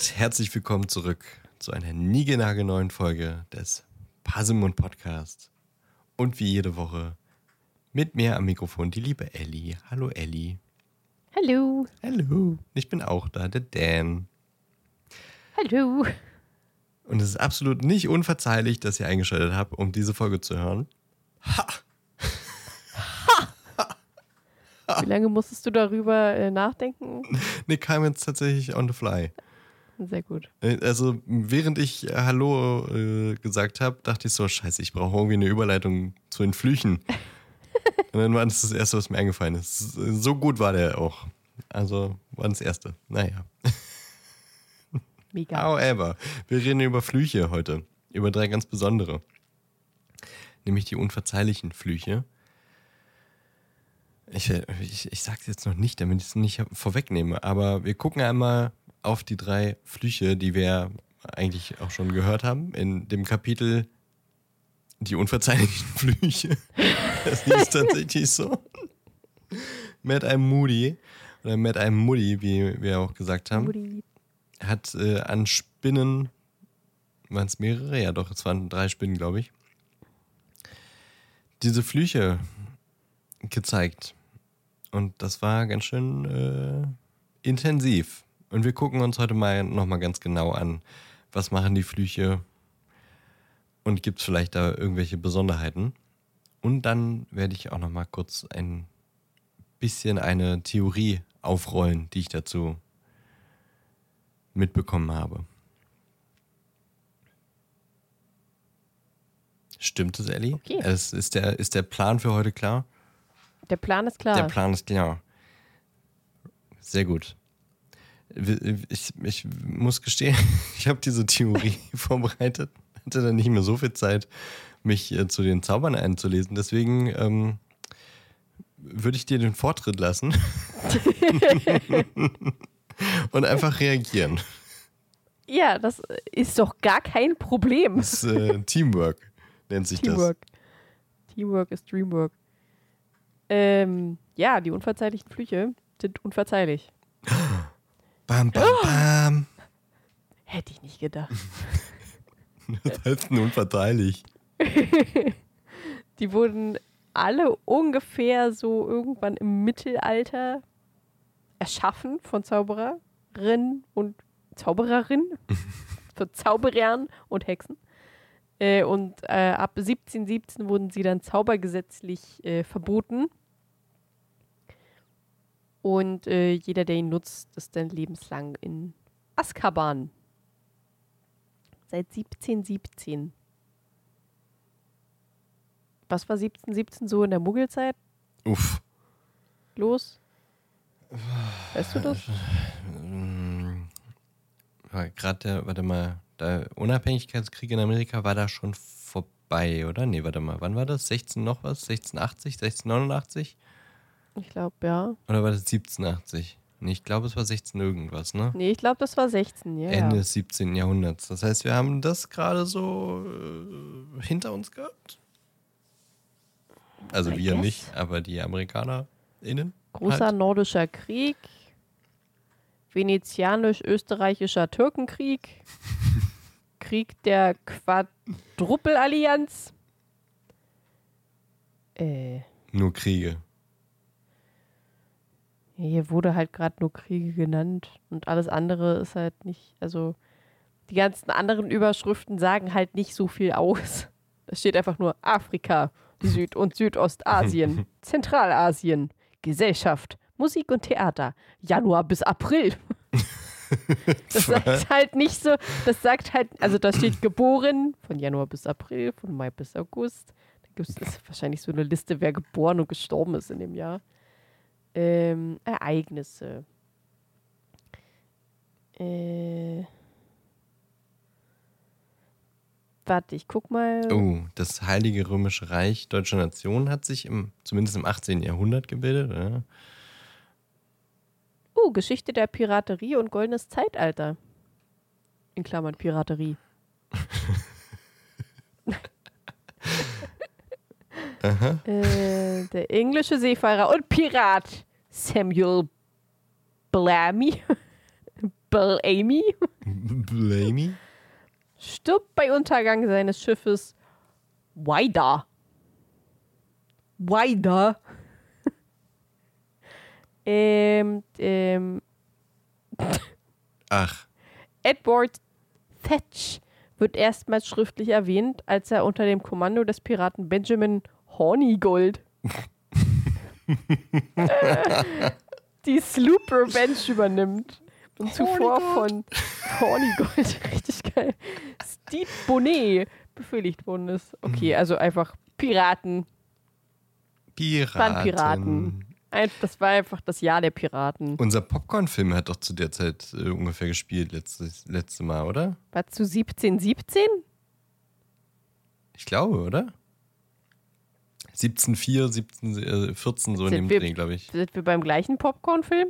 und herzlich willkommen zurück zu einer niegenagelneuen Folge des Pasimund Podcast. Und wie jede Woche mit mir am Mikrofon die liebe Ellie. Hallo Ellie. Hallo. Hallo. Ich bin auch da, der Dan. Hallo. Und es ist absolut nicht unverzeihlich, dass ihr eingeschaltet habt, um diese Folge zu hören. Ha! Wie lange musstest du darüber äh, nachdenken? Ne, kam jetzt tatsächlich on the fly. Sehr gut. Äh, Also, während ich äh, Hallo äh, gesagt habe, dachte ich so: Scheiße, ich brauche irgendwie eine Überleitung zu den Flüchen. Und dann war das das Erste, was mir eingefallen ist. So gut war der auch. Also, war das Erste. Naja. Mega. However, wir reden über Flüche heute. Über drei ganz besondere. Nämlich die unverzeihlichen Flüche. Ich, ich, ich sag's jetzt noch nicht, damit ich es nicht vorwegnehme, aber wir gucken einmal auf die drei Flüche, die wir eigentlich auch schon gehört haben, in dem Kapitel Die unverzeihlichen Flüche. Das hieß tatsächlich so. Matt einem Moody, oder Matt einem Moody, wie wir auch gesagt haben Mutti. hat äh, an Spinnen, waren es mehrere? Ja, doch, es waren drei Spinnen, glaube ich, diese Flüche gezeigt. Und das war ganz schön äh, intensiv. Und wir gucken uns heute mal nochmal ganz genau an, was machen die Flüche und gibt es vielleicht da irgendwelche Besonderheiten. Und dann werde ich auch nochmal kurz ein bisschen eine Theorie aufrollen, die ich dazu mitbekommen habe. Stimmt es, Ellie? Okay. Es ist, der, ist der Plan für heute klar? Der Plan ist klar. Der Plan ist klar. Sehr gut. Ich, ich muss gestehen, ich habe diese Theorie vorbereitet, hatte dann nicht mehr so viel Zeit, mich äh, zu den Zaubern einzulesen. Deswegen ähm, würde ich dir den Vortritt lassen und einfach reagieren. ja, das ist doch gar kein Problem. Das ist, äh, Teamwork nennt sich Teamwork. Teamwork ist Dreamwork. Ähm, ja, die unverzeihlichen Flüche sind unverzeihlich. Bam, bam, bam. Hätte ich nicht gedacht. Das heißt nun unverteidigt. Die wurden alle ungefähr so irgendwann im Mittelalter erschaffen von Zaubererinnen und Zaubererinnen, von Zauberern und Hexen. Äh, und äh, ab 1717 wurden sie dann zaubergesetzlich äh, verboten. Und äh, jeder, der ihn nutzt, ist dann lebenslang in Azkaban. Seit 1717. Was war 1717 so in der Muggelzeit Uff. los? Weißt du das? Ähm, war Gerade der, warte mal, der Unabhängigkeitskrieg in Amerika war da schon vorbei, oder? Nee, warte mal, wann war das? 16 noch was? 1680, 1689? Ich glaube, ja. Oder war das 1780? Nee, ich glaube, es war 16 irgendwas, ne? Nee, ich glaube, das war 16, ja. Ende des 17. Jahrhunderts. Das heißt, wir haben das gerade so äh, hinter uns gehabt. Also I wir guess. nicht, aber die AmerikanerInnen. Großer halt. nordischer Krieg. Venezianisch-österreichischer Türkenkrieg. Krieg der Quadrupelallianz. Äh, Nur Kriege. Hier wurde halt gerade nur Kriege genannt und alles andere ist halt nicht, also die ganzen anderen Überschriften sagen halt nicht so viel aus. Da steht einfach nur Afrika, Süd- und Südostasien, Zentralasien, Gesellschaft, Musik und Theater, Januar bis April. Das sagt halt nicht so, das sagt halt, also da steht geboren von Januar bis April, von Mai bis August. Da gibt es wahrscheinlich so eine Liste, wer geboren und gestorben ist in dem Jahr. Ähm, Ereignisse. Äh. Warte, ich guck mal. Oh, das Heilige Römische Reich Deutscher Nation hat sich im, zumindest im 18. Jahrhundert gebildet, oder? Uh, Geschichte der Piraterie und goldenes Zeitalter. In Klammern Piraterie. äh, der englische Seefahrer und Pirat Samuel Bellamy. Bellamy Blamey? stirbt bei Untergang seines Schiffes Wida. Wida. ähm, ähm, Ach, Edward Thatch wird erstmals schriftlich erwähnt, als er unter dem Kommando des Piraten Benjamin Hornigold die Sloop Revenge übernimmt und zuvor von Hornigold, richtig geil, Steve Bonnet befehligt worden ist. Okay, also einfach Piraten, Piraten. waren Piraten. Das war einfach das Jahr der Piraten. Unser Popcorn-Film hat doch zu der Zeit äh, ungefähr gespielt, letztes, letzte Mal, oder? War zu 1717? Ich glaube, oder? 17,4, 17, äh, 14, so in Sind dem wir- Dreh, glaube ich. Sind wir beim gleichen Popcorn-Film?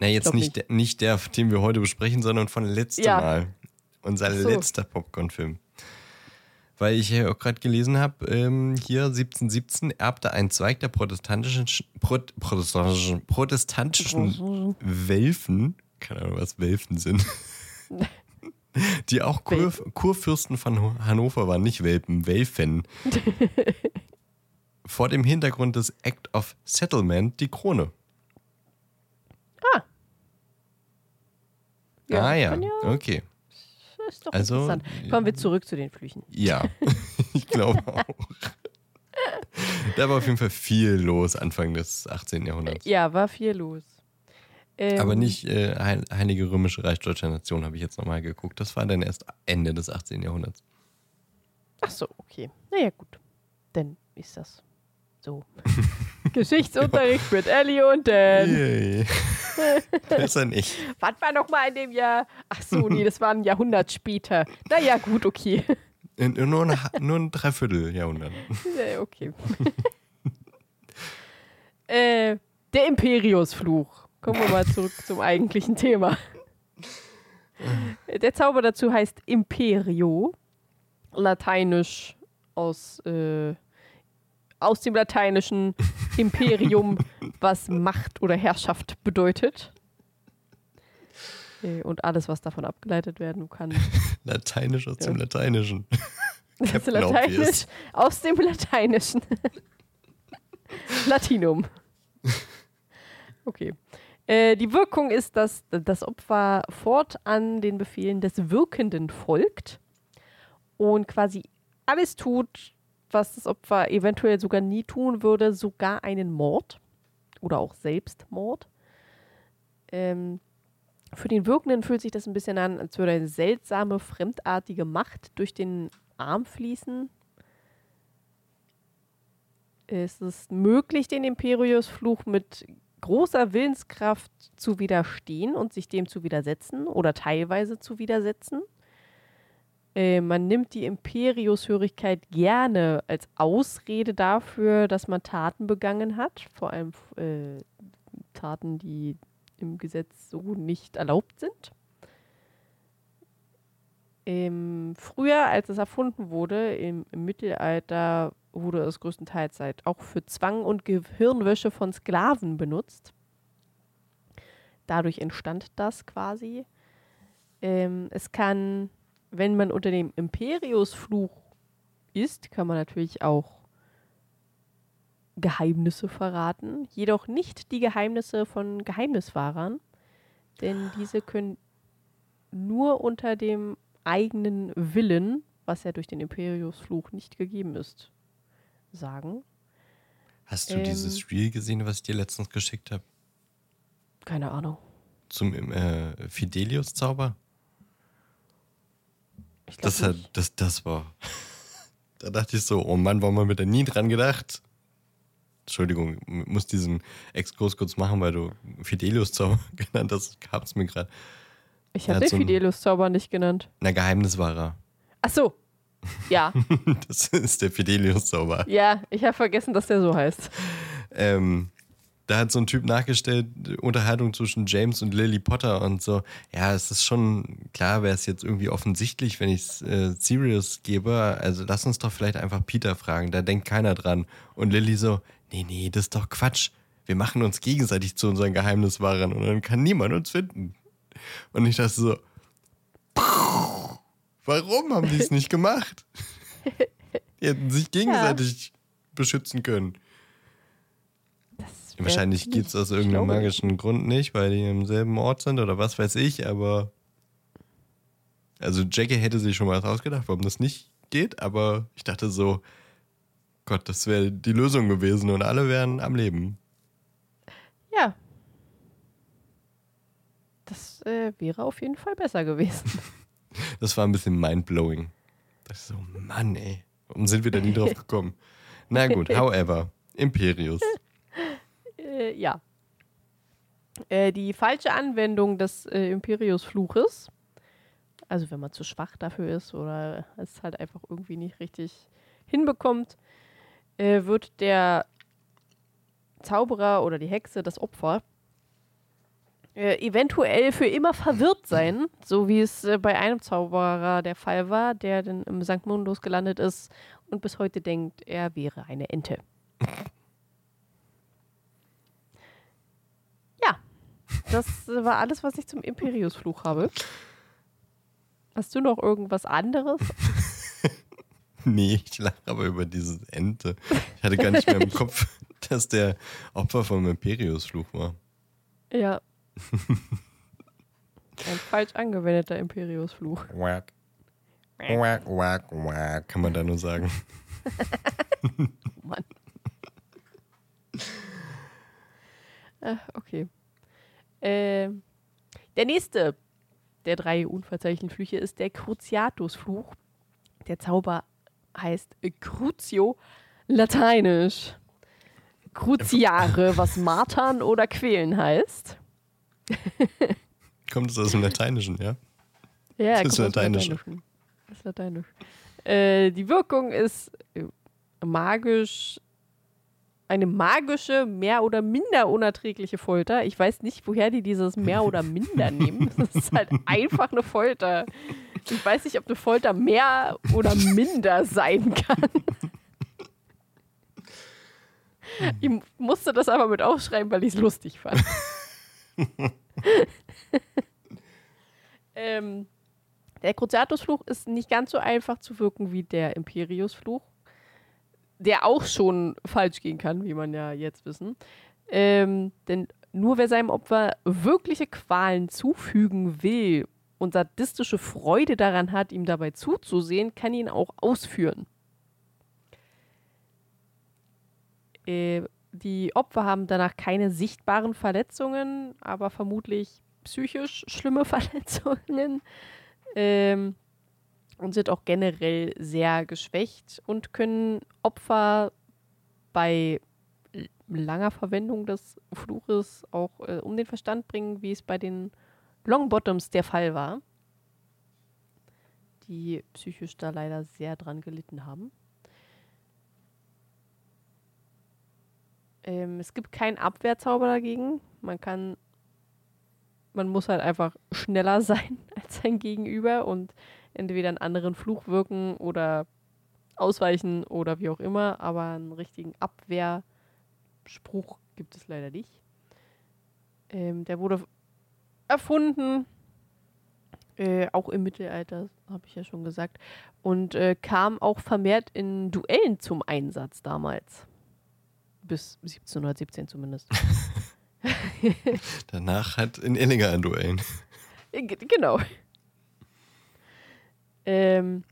Na, jetzt glaub nicht, der- nicht der, den wir heute besprechen, sondern von letztem Ja. Mal. Unser so. letzter Popcorn-Film. Weil ich ja auch gerade gelesen habe, ähm, hier 1717 erbte ein Zweig der protestantischen, Pro, protestantischen, protestantischen Welfen, keine Ahnung, was Welfen sind, die auch Kur, Kurfürsten von Hannover waren, nicht Welpen, Welfen. Vor dem Hintergrund des Act of Settlement die Krone. ah ja, kann okay. Das ist doch Also, interessant. Kommen wir zurück zu den Flüchen. Ja, ich glaube auch. Da war auf jeden Fall viel los Anfang des 18. Jahrhunderts. Ja, war viel los. Ähm, Aber nicht äh, Heil- Heilige Römische Reich Deutscher Nation, habe ich jetzt nochmal geguckt. Das war dann erst Ende des 18. Jahrhunderts. Ach so, okay. Naja, gut. Dann ist das so. Geschichtsunterricht mit Ellie und Dan. Besser nicht. Was war noch mal in dem Jahr? Ach so, nee, das war ein Jahrhundert später. Naja, gut, okay. In, nur, ein, nur ein Dreivierteljahrhundert. Ja, okay. äh, der Imperiusfluch. Kommen wir mal zurück zum eigentlichen Thema. Der Zauber dazu heißt Imperio, lateinisch aus, äh, aus dem lateinischen Imperium, was Macht oder Herrschaft bedeutet. Äh, Und alles, was davon abgeleitet werden kann. Lateinisch aus Ja. dem Lateinischen. Ist Captain Lateinisch aus dem Lateinischen. Latinum. Okay. Äh, die Wirkung ist, dass das Opfer fortan den Befehlen des Wirkenden folgt und quasi alles tut, was das Opfer eventuell sogar nie tun würde, sogar einen Mord oder auch Selbstmord. Ähm, für den Wirkenden fühlt sich das ein bisschen an, als würde eine seltsame, fremdartige Macht durch den Arm fließen. Es ist möglich, den Imperius-Fluch mit großer Willenskraft zu widerstehen und sich dem zu widersetzen oder teilweise zu widersetzen. Äh, man nimmt die Imperiushörigkeit gerne als Ausrede dafür, dass man Taten begangen hat, vor allem äh, Taten, die im Gesetz so nicht erlaubt sind. Ähm, früher, als es erfunden wurde, im, im Mittelalter, wurde es größtenteils halt auch für Zwang und Gehirnwäsche von Sklaven benutzt. Dadurch entstand das quasi. Ähm, es kann, wenn man unter dem Imperiusfluch ist, kann man natürlich auch Geheimnisse verraten, jedoch nicht die Geheimnisse von Geheimniswahrern, denn diese können nur unter dem eigenen Willen, was ja durch den Imperiusfluch nicht gegeben ist, sagen. Hast du Ähm. dieses Reel gesehen, was ich dir letztens geschickt habe? Keine Ahnung. Zum äh, Fidelius-Zauber? Ich Das, hat, das, das war. Da dachte ich so, oh Mann, warum haben wir da nie dran gedacht? Entschuldigung, m- muss diesen Exkurs kurz machen, weil du Fidelius-Zauber genannt hast. Gab es mir gerade. Ich habe den so Fidelius-Zauber nicht genannt. Na, Geheimniswahrer. Ach so. Ja, Das ist der Fidelius-Zauber. ja, ich habe vergessen, dass der so heißt. Ähm, da hat so ein Typ nachgestellt, Unterhaltung zwischen James und Lily Potter und so. Ja, es ist schon klar, wäre es jetzt irgendwie offensichtlich, wenn ich es äh, Sirius gebe. Also lass uns doch vielleicht einfach Peter fragen, da denkt keiner dran. Und Lily so, nee, nee, das ist doch Quatsch. Wir machen uns gegenseitig zu unseren Geheimniswahrern und dann kann niemand uns finden. Und ich dachte so, warum haben die es nicht gemacht? Die hätten sich gegenseitig ja. beschützen können. Wahrscheinlich gibt es aus irgendeinem magischen Grund nicht, weil die im selben Ort sind oder was weiß ich, aber. Also Jackie hätte sich schon mal was ausgedacht, warum das nicht geht, aber ich dachte so, Gott, das wäre die Lösung gewesen und alle wären am Leben. Ja. Das äh, wäre auf jeden Fall besser gewesen. Das war ein bisschen mindblowing. Das ist so, Mann, ey. Warum sind wir da nie drauf gekommen? Na gut, however, Imperius. Äh, ja. Äh, die falsche Anwendung des äh, Imperius-Fluches, also wenn man zu schwach dafür ist oder es halt einfach irgendwie nicht richtig hinbekommt, äh, wird der Zauberer oder die Hexe, das Opfer, äh, eventuell für immer verwirrt sein, so wie es äh, bei einem Zauberer der Fall war, der dann im St. Mundus gelandet ist und bis heute denkt, er wäre eine Ente. ja, das war alles, was ich zum Imperius-Fluch habe. Hast du noch irgendwas anderes? nee, ich lache aber über diese Ente. Ich hatte gar nicht mehr im Kopf, dass der Opfer vom Imperius-Fluch war. Ja. Ein falsch angewendeter Imperius-Fluch. Wack. Wack, wack, wack, kann man da nur sagen. Mann. Ach, okay. Äh, der nächste der drei unverzeichneten Flüche ist der Cruciatus-Fluch. Der Zauber heißt Crucio lateinisch. Cruciare, was martern oder quälen heißt. Kommt es aus dem Lateinischen, ja? Ja, das ist Lateinisch. Das ist Lateinisch. Äh, die Wirkung ist magisch, eine magische, mehr oder minder unerträgliche Folter. Ich weiß nicht, woher die dieses mehr oder minder nehmen. Das ist halt einfach eine Folter. Ich weiß nicht, ob eine Folter mehr oder minder sein kann. Ich musste das aber mit aufschreiben, weil ich es lustig fand. ähm, der Cruciatus-Fluch ist nicht ganz so einfach zu wirken wie der Imperius-Fluch, der auch schon falsch gehen kann, wie man ja jetzt wissen. Ähm, denn nur wer seinem Opfer wirkliche Qualen zufügen will und sadistische Freude daran hat, ihm dabei zuzusehen, kann ihn auch ausführen. Äh, die Opfer haben danach keine sichtbaren Verletzungen, aber vermutlich psychisch schlimme Verletzungen. Ähm, und sind auch generell sehr geschwächt und können Opfer bei langer Verwendung des Fluches auch äh, um den Verstand bringen, wie es bei den Longbottoms der Fall war, die psychisch da leider sehr dran gelitten haben. Ähm, es gibt keinen Abwehrzauber dagegen. Man kann, man muss halt einfach schneller sein als sein Gegenüber und entweder einen anderen Fluch wirken oder ausweichen oder wie auch immer, aber einen richtigen Abwehrspruch gibt es leider nicht. Ähm, der wurde erfunden, äh, auch im Mittelalter, habe ich ja schon gesagt, und äh, kam auch vermehrt in Duellen zum Einsatz damals bis 1717 zumindest. Danach hat in illegalen Duellen. Genau. Ähm,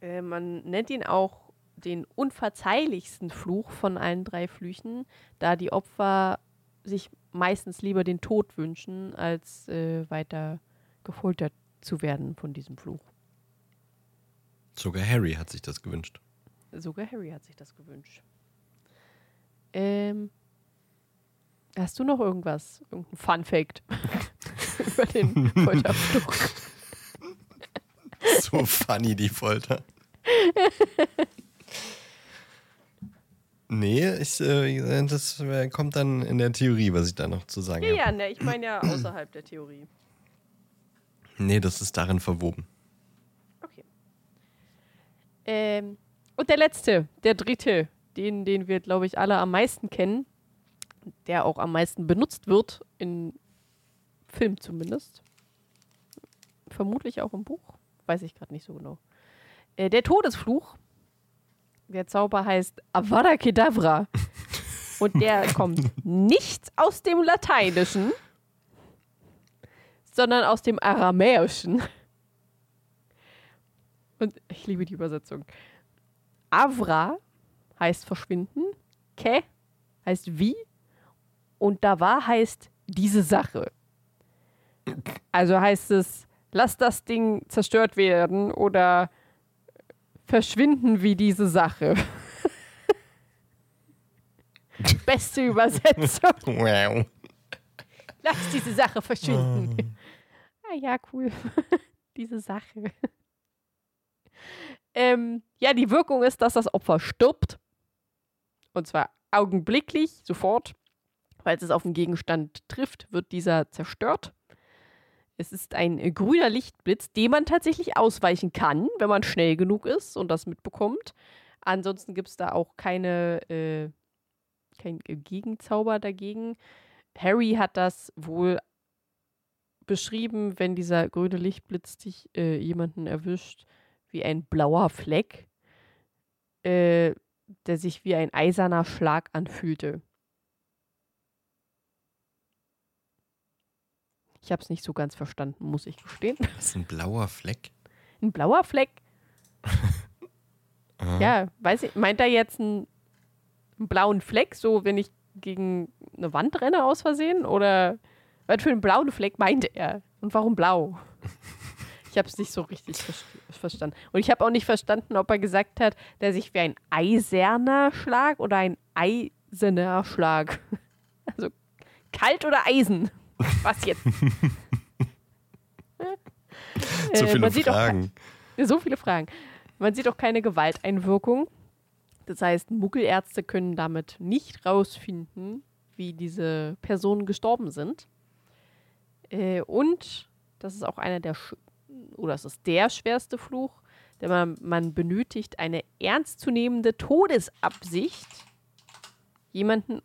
äh, man nennt ihn auch den unverzeihlichsten Fluch von allen drei Flüchen, da die Opfer sich meistens lieber den Tod wünschen, als äh, weiter gefoltert zu werden von diesem Fluch. Sogar Harry hat sich das gewünscht. Sogar Harry hat sich das gewünscht. Ähm, hast du noch irgendwas? Irgendein Fun Fact über den Folterfluch? so funny, die Folter. Nee, ich, äh, das kommt dann in der Theorie, was ich da noch zu sagen habe. Ja, ne, ich meine ja außerhalb der Theorie. Nee, das ist darin verwoben. Okay. Ähm, und der letzte, der dritte den, den wir, glaube ich, alle am meisten kennen, der auch am meisten benutzt wird in Film zumindest. Vermutlich auch im Buch. Weiß ich gerade nicht so genau. Äh, der Todesfluch. Der Zauber heißt Avada Kedavra. Und der kommt nicht aus dem Lateinischen, sondern aus dem Aramäischen. Und ich liebe die Übersetzung. Avra heißt verschwinden, Ke heißt wie und Dava heißt diese Sache. Also heißt es, lass das Ding zerstört werden oder verschwinden wie diese Sache. Beste Übersetzung. Wow. Lass diese Sache verschwinden. Ah ja, cool. diese Sache. Ähm, ja, die Wirkung ist, dass das Opfer stirbt. Und zwar augenblicklich, sofort. Falls es auf den Gegenstand trifft, wird dieser zerstört. Es ist ein äh, grüner Lichtblitz, dem man tatsächlich ausweichen kann, wenn man schnell genug ist und das mitbekommt. Ansonsten gibt es da auch keine, äh, kein äh, Gegenzauber dagegen. Harry hat das wohl beschrieben, wenn dieser grüne Lichtblitz dich äh, jemanden erwischt, wie ein blauer Fleck, äh, der sich wie ein eiserner Schlag anfühlte. Ich habe es nicht so ganz verstanden, muss ich gestehen. Das ist ein blauer Fleck. Ein blauer Fleck? Ja, weiß ich, meint er jetzt einen, einen blauen Fleck, so wenn ich gegen eine Wand renne aus Versehen? Oder was für einen blauen Fleck meinte er? Und warum blau? Ich habe es nicht so richtig ver verstanden. Und ich habe auch nicht verstanden, ob er gesagt hat, der sich wie ein eiserner Schlag oder ein eisener Schlag. Also kalt oder Eisen? Was jetzt? So Äh, viele man sieht auch Fragen. so viele Fragen. Man sieht auch keine Gewalteinwirkung. Das heißt, Muggelärzte können damit nicht rausfinden, wie diese Personen gestorben sind. Äh, und das ist auch einer der, oder es ist der schwerste Fluch, denn man, man benötigt eine ernstzunehmende Todesabsicht, jemanden,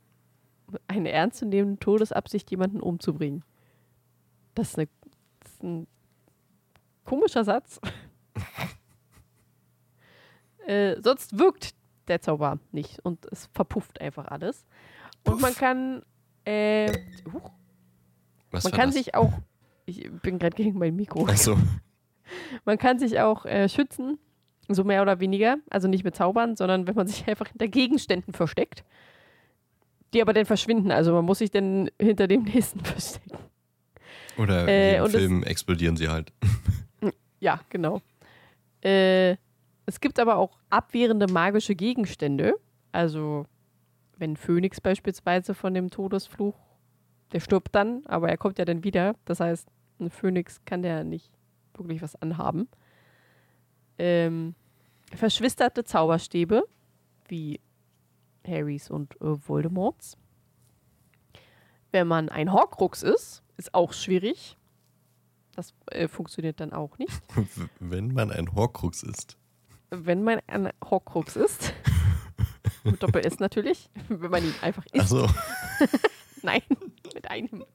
eine ernstzunehmende Todesabsicht, jemanden umzubringen. Das ist, eine, das ist ein komischer Satz. Äh, sonst wirkt der Zauber nicht und es verpufft einfach alles. Und man kann, äh, huch, man kann das? sich auch, ich bin gerade gegen mein Mikro, Achso. man kann sich auch äh, schützen, so mehr oder weniger. Also nicht mit Zaubern, sondern wenn man sich einfach hinter Gegenständen versteckt, die aber dann verschwinden. Also man muss sich dann hinter dem nächsten verstecken. Oder Äh, im Film explodieren sie halt. Ja, genau. Äh, es gibt aber auch abwehrende magische Gegenstände. Also, wenn Phönix beispielsweise von dem Todesfluch, der stirbt dann, aber er kommt ja dann wieder. Das heißt, ein Phönix kann der nicht wirklich was anhaben. Ähm, verschwisterte Zauberstäbe, wie Harrys und äh, Voldemorts. Wenn man ein Horcrux ist, ist auch schwierig. Das äh, funktioniert dann auch nicht. Wenn man ein Horcrux ist. wenn man ein Horcrux ist, mit Doppel-S natürlich, wenn man ihn einfach isst, Achso. nein, mit einem.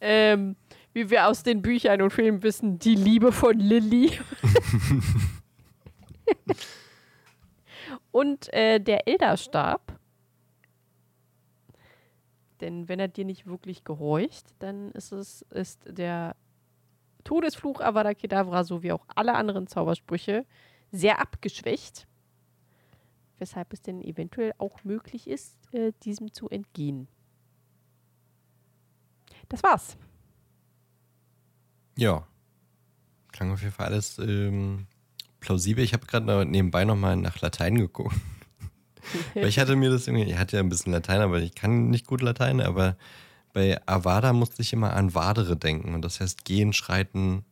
ähm, wie wir aus den Büchern und Filmen wissen, die Liebe von Lilly. Und äh, der Elderstab. Denn wenn er dir nicht wirklich gehorcht, dann ist es ist der Todesfluch Avada Kedavra sowie auch alle anderen Zaubersprüche sehr abgeschwächt. Weshalb es denn eventuell auch möglich ist, äh, diesem zu entgehen. Das war's. Ja. Klang auf jeden Fall alles ähm, plausibel. Ich habe gerade nebenbei nochmal nach Latein geguckt. Weil ich hatte mir das irgendwie, ich hatte ja ein bisschen Latein, aber ich kann nicht gut Latein, aber bei Avada musste ich immer an Vadere denken. Und das heißt gehen, schreiten,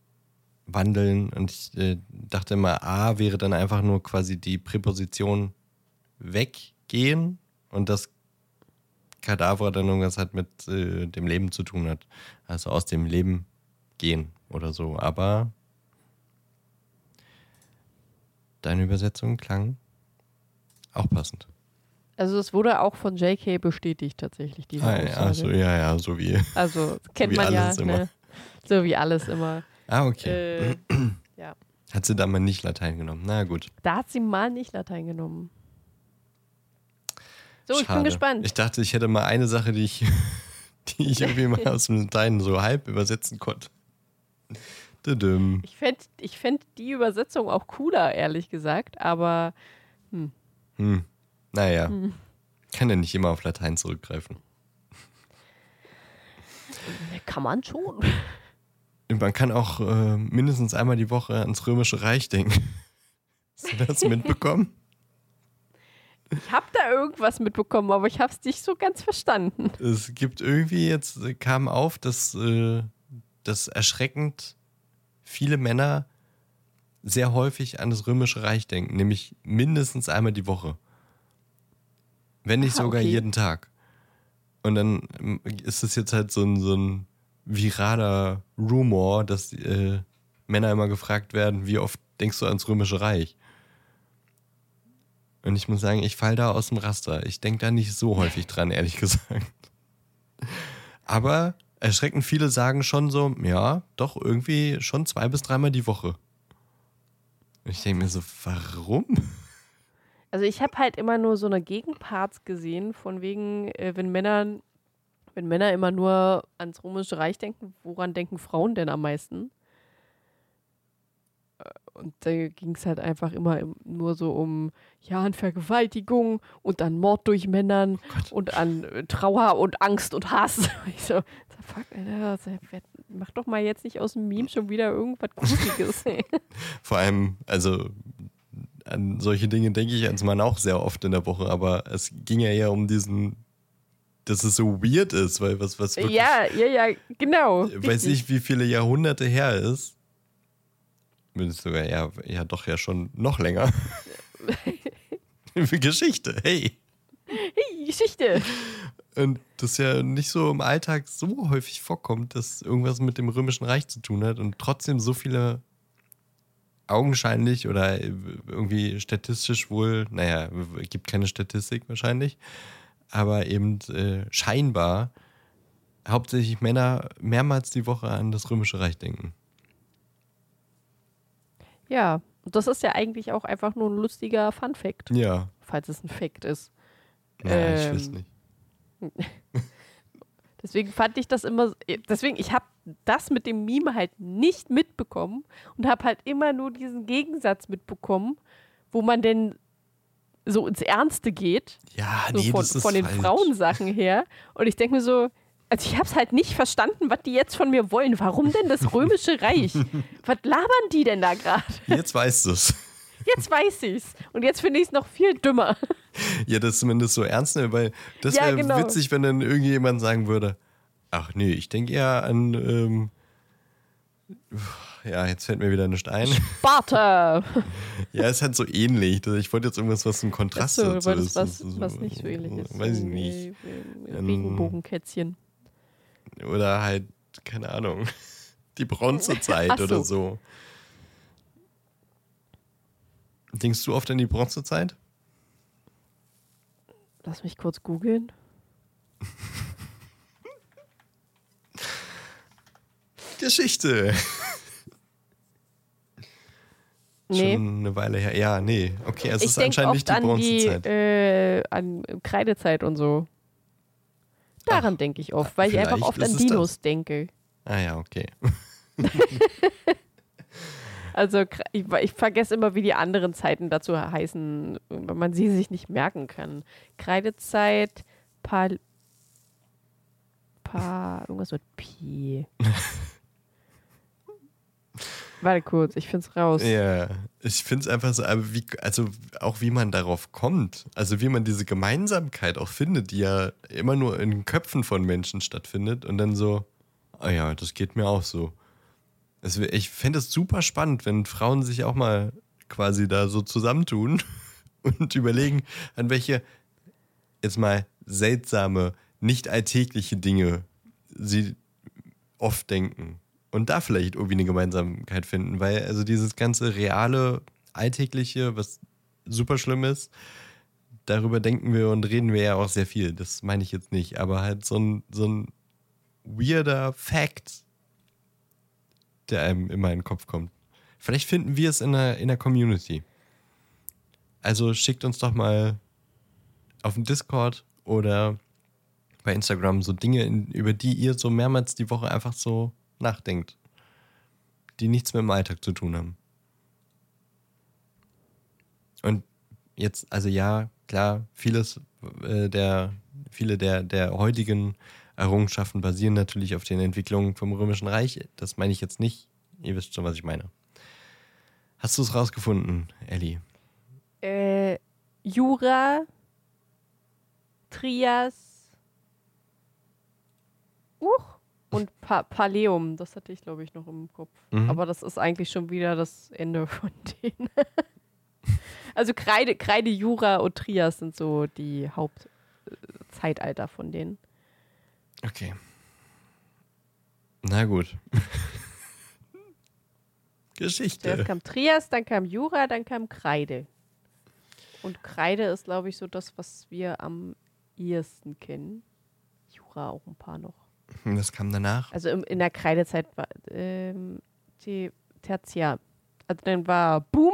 wandeln. Und ich äh, dachte immer, A wäre dann einfach nur quasi die Präposition weggehen und das Kadavra dann irgendwas halt mit äh, dem Leben zu tun hat. Also aus dem Leben gehen oder so. Aber deine Übersetzung klang auch passend. Also es wurde auch von JK bestätigt tatsächlich, diese Ah, ja, so, ja, ja, so wie. Also kennt wie man ja, ne? so wie alles immer. Ah, okay. Äh, ja. Hat sie da mal nicht Latein genommen. Na gut. Da hat sie mal nicht Latein genommen. So, ich bin Schade. gespannt. Ich dachte, ich hätte mal eine Sache, die ich, die ich irgendwie mal aus dem Latein so halb übersetzen konnte. Ich fände ich fänd die Übersetzung auch cooler, ehrlich gesagt, aber Hm. Naja. Hm. Kann ja nicht immer auf Latein zurückgreifen. kann man schon. Man kann auch äh, mindestens einmal die Woche ans Römische Reich denken. Hast du das mitbekommen? Ich habe da irgendwas mitbekommen, aber ich habe es nicht so ganz verstanden. Es gibt irgendwie jetzt, äh, kam auf, dass, äh, dass erschreckend viele Männer sehr häufig an das Römische Reich denken, nämlich mindestens einmal die Woche. Wenn nicht Ah, sogar okay. jeden Tag. Und dann ähm, ist es jetzt halt so ein, so ein viraler Rumor, dass äh, Männer immer gefragt werden, wie oft denkst du ans Römische Reich? Und ich muss sagen, ich fall da aus dem Raster. Ich denke da nicht so häufig dran, ehrlich gesagt. Aber erschreckend viele sagen schon so, ja, doch irgendwie schon zwei bis dreimal die Woche. Und ich denke mir so, warum? Also ich habe halt immer nur so eine Gegenparts gesehen, von wegen, äh, wenn Männer, wenn Männer immer nur ans Römische Reich denken, woran denken Frauen denn am meisten? Äh, Und da ging es halt einfach immer im- nur so um, ja, an Vergewaltigung und an Mord durch Männern und an äh, Trauer und Angst und Hass. Ich so, fuck, Alter, das- mach doch mal jetzt nicht aus dem Meme schon wieder irgendwas Gruseliges. Vor allem, also an solche Dinge denke ich als Mann auch sehr oft in der Woche, aber es ging ja eher um diesen, dass es so weird ist, weil was, was wirklich, ja, ja, ja, genau. weiß richtig. ich, wie viele Jahrhunderte her ist. Mindestens sogar, ja, ja, doch ja schon noch länger. Geschichte, hey. Hey, Geschichte. Und das ja nicht so im Alltag so häufig vorkommt, dass irgendwas mit dem Römischen Reich zu tun hat und trotzdem so viele augenscheinlich oder irgendwie statistisch wohl, naja, gibt keine Statistik wahrscheinlich, aber eben äh, scheinbar hauptsächlich Männer mehrmals die Woche an das Römische Reich denken. Ja, das ist ja eigentlich auch einfach nur ein lustiger Fun-Fact, Ja, falls es ein Fact ist. ja ich Ähm, weiß nicht. Deswegen fand ich das immer, deswegen, ich habe das mit dem Meme halt nicht mitbekommen und habe halt immer nur diesen Gegensatz mitbekommen, wo man denn so ins Ernste geht, Ja, so nee, von, das ist von den falsch. Frauensachen her. Und ich denke mir so, also ich habe es halt nicht verstanden, was die jetzt von mir wollen. Warum denn das Römische Reich? was labern die denn da gerade? Jetzt weißt du es. Jetzt weiß ich's. Und jetzt finde ich es noch viel dümmer. Ja, das zumindest so ernst nehmen, weil das Ja, wäre genau. witzig, wenn dann irgendjemand sagen würde, ach nee, ich denke eher an, ähm, ja, jetzt fällt mir wieder nicht ein. Sparta! ja, es hat so ähnlich. Ich wollte jetzt irgendwas, was ein Kontrast Achso, dazu ist. was, ist was nicht so ähnlich ist. Weiß ich nicht. äh, äh, Ähm, Regenbogenkätzchen. Oder halt, keine Ahnung, die Bronzezeit so. oder so. Denkst du oft an die Bronzezeit? Lass mich kurz googeln. Geschichte. Nee. Schon eine Weile her. Ja, nee. Okay, es ich ist anscheinend oft nicht die an die Bronzezeit. äh, an Kreidezeit und so. Daran denke ich oft, weil ich einfach oft an es das. Dinos denke. ah ja, okay. Also ich, ich vergesse immer, wie die anderen Zeiten dazu heißen, weil man sie sich nicht merken kann. Kreidezeit, Pal Pa irgendwas mit Pi. Warte kurz, ich find's raus. Ja, ich finde es einfach so, aber wie, also auch wie man darauf kommt, also wie man diese Gemeinsamkeit auch findet, die ja immer nur in Köpfen von Menschen stattfindet und dann so, ah ja, das geht mir auch so. Es ich fände es super spannend, wenn Frauen sich auch mal quasi da so zusammentun und überlegen, an welche jetzt mal seltsame, nicht alltägliche Dinge sie oft denken. Und da vielleicht irgendwie eine Gemeinsamkeit finden, weil also dieses ganze reale, alltägliche, was super schlimm ist, darüber denken wir und reden wir ja auch sehr viel. Das meine ich jetzt nicht. Aber halt so ein, so ein weirder Fact, der einem immer in den Kopf kommt. Vielleicht finden wir es in der, in der Community. Also schickt uns doch mal auf dem Discord oder bei Instagram so Dinge, in, über die ihr so mehrmals die Woche einfach so nachdenkt. Die nichts mit dem Alltag zu tun haben. Und jetzt, also ja, klar, vieles äh, der, viele der, der heutigen Errungenschaften basieren natürlich auf den Entwicklungen vom Römischen Reich. Das meine ich jetzt nicht. Ihr wisst schon, was ich meine. Hast du es rausgefunden, Ellie? Äh, Jura, Trias, Uch und pa Paleum. Das hatte ich, glaube ich, noch im Kopf. Mhm. Aber das ist eigentlich schon wieder das Ende von denen. also Kreide, Kreide, Jura und Trias sind so die Hauptzeitalter von denen. Okay. Na gut. Geschichte. Zuerst kam Trias, dann kam Jura, dann kam Kreide. Und Kreide ist, glaube ich, so das, was wir am ehesten kennen. Jura auch ein paar noch. Das kam danach. Also im, in der Kreidezeit war ähm, die Tertiär. Also dann war Boom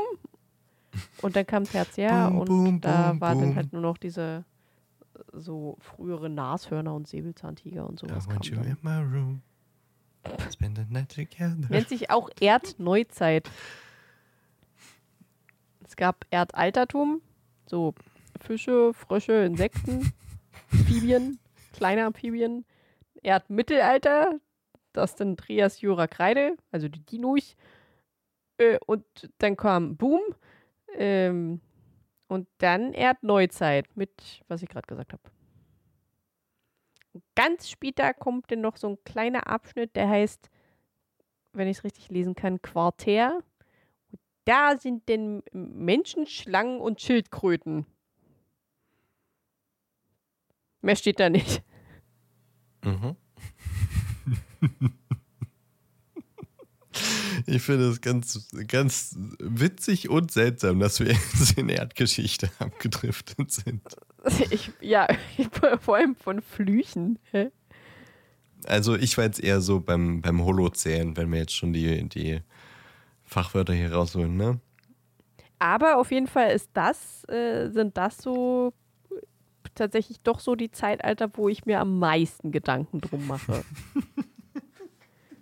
und dann kam Tertiär Boom, und boom, da boom, war boom. dann halt nur noch diese so frühere Nashörner und Säbelzahntiger und I sowas. want kam you in my room. Spend the night together. Nennt sich auch Erdneuzeit. Es gab Erdaltertum, so Fische, Frösche, Insekten, Amphibien, kleine Amphibien. Erdmittelalter, das dann Trias, Jura, Kreide, also die Dinos. Äh, und dann kam Boom. Ähm, und dann Erdneuzeit mit, was ich gerade gesagt habe. Ganz später kommt dann noch so ein kleiner Abschnitt, der heißt, wenn ich es richtig lesen kann, Quartär. Und da sind denn Menschen, Schlangen und Schildkröten. Mehr steht da nicht. Mhm. Ich finde es ganz, ganz witzig und seltsam, dass wir jetzt in Erdgeschichte abgedriftet sind. Ich, ja, vor allem von Flüchen. Hä? Also ich war jetzt eher so beim, beim Holozän, wenn wir jetzt schon die, die Fachwörter hier rausholen, ne? Aber auf jeden Fall ist das, äh, sind das so tatsächlich doch so die Zeitalter, wo ich mir am meisten Gedanken drum mache.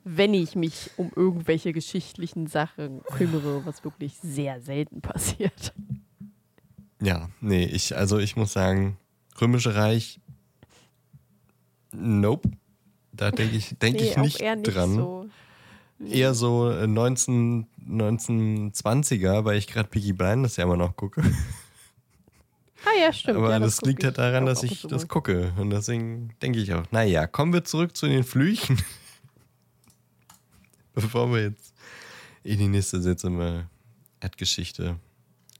Wenn ich mich um irgendwelche geschichtlichen Sachen kümmere, was wirklich sehr selten passiert. Ja, nee, ich, also ich muss sagen, Römische Reich, nope. Da denke ich, denk ich auch nicht, eher nicht dran. so. Eher so äh, 19, 1920er, weil ich gerade Peaky Blinders ja immer noch gucke. Ah ja, stimmt. Aber ja, das, guck liegt halt daran, dass ich das gucke. Und deswegen denke ich auch, naja, kommen wir zurück zu den Flüchen. Bevor wir jetzt in die nächste seltsame Erdgeschichte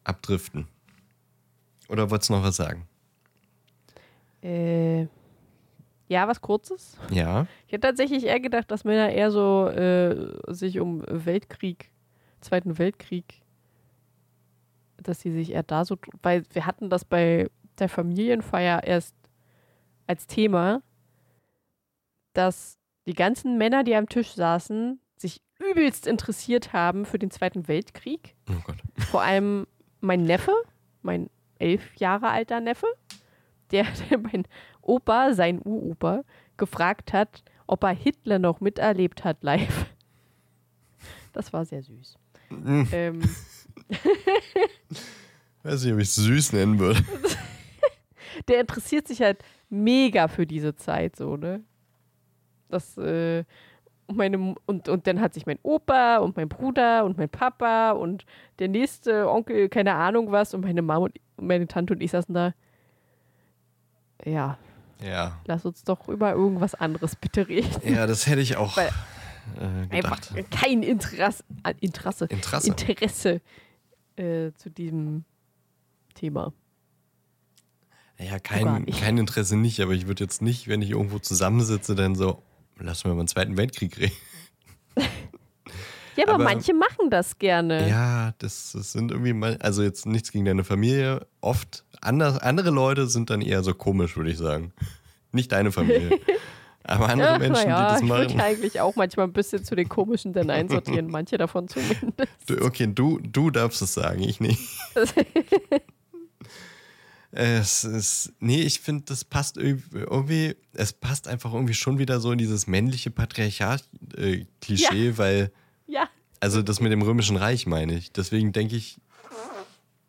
abdriften. Oder wolltest du noch was sagen? Äh, ja, was Kurzes. Ja. Ich hätte tatsächlich eher gedacht, dass Männer eher so äh, sich um Weltkrieg, Zweiten Weltkrieg, dass sie sich eher da so, weil wir hatten das bei der Familienfeier erst als Thema, dass die ganzen Männer, die am Tisch saßen, sich übelst interessiert haben für den Zweiten Weltkrieg. Oh Gott. Vor allem mein Neffe, mein elf Jahre alter Neffe, der, der mein Opa, sein Uropa, gefragt hat, ob er Hitler noch miterlebt hat live. Das war sehr süß. Hm, Ähm, weiß nicht, ob ich es süß nennen würde. der interessiert sich halt mega für diese Zeit, so, ne? Das, äh, und, meine, und, und dann hat sich mein Opa und mein Bruder und mein Papa und der nächste Onkel, keine Ahnung was, und meine Mama und meine Tante und ich saßen da. Ja, Ja. lass uns doch über irgendwas anderes bitte reden. Ja, das hätte ich auch Weil- äh, Einfach gedacht. kein Interesse, äh, Interesse, Interesse. Interesse äh, zu diesem Thema. Ja, kein, kein Interesse nicht, aber ich würde jetzt nicht, wenn ich irgendwo zusammensitze, dann so, lass mal über den Zweiten Weltkrieg reden. Ja, aber, aber manche machen das gerne. Ja, das, das sind irgendwie mal, also jetzt nichts gegen deine Familie. Oft anders, andere Leute sind dann eher so komisch, würde ich sagen. Nicht deine Familie. Aber andere ja, Menschen, ja, die das machen. Ich würde eigentlich auch manchmal ein bisschen zu den komischen denn einsortieren, manche davon zumindest. Du, okay, du, du darfst es sagen, ich nicht. es ist, nee, ich finde, das passt irgendwie, es passt einfach irgendwie schon wieder so in dieses männliche Patriarchat-Klischee, äh, ja. weil, ja. also das mit dem Römischen Reich meine ich. Deswegen denke ich,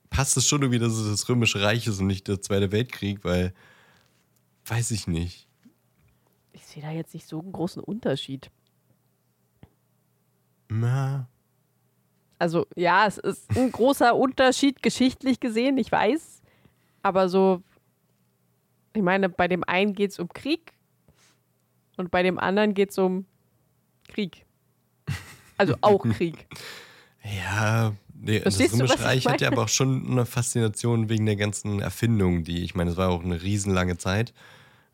passt es schon irgendwie, dass es das Römische Reich ist und nicht der Zweite Weltkrieg, weil, weiß ich nicht ich sehe da jetzt nicht so einen großen Unterschied. Na. Also, ja, es ist ein großer Unterschied geschichtlich gesehen, ich weiß. Aber so, ich meine, bei dem einen geht es um Krieg und bei dem anderen geht es um Krieg. Also auch Krieg. ja, nee, das Römische Reich hat ja aber auch schon eine Faszination wegen der ganzen Erfindungen, die, ich meine, es war auch eine riesenlange Zeit.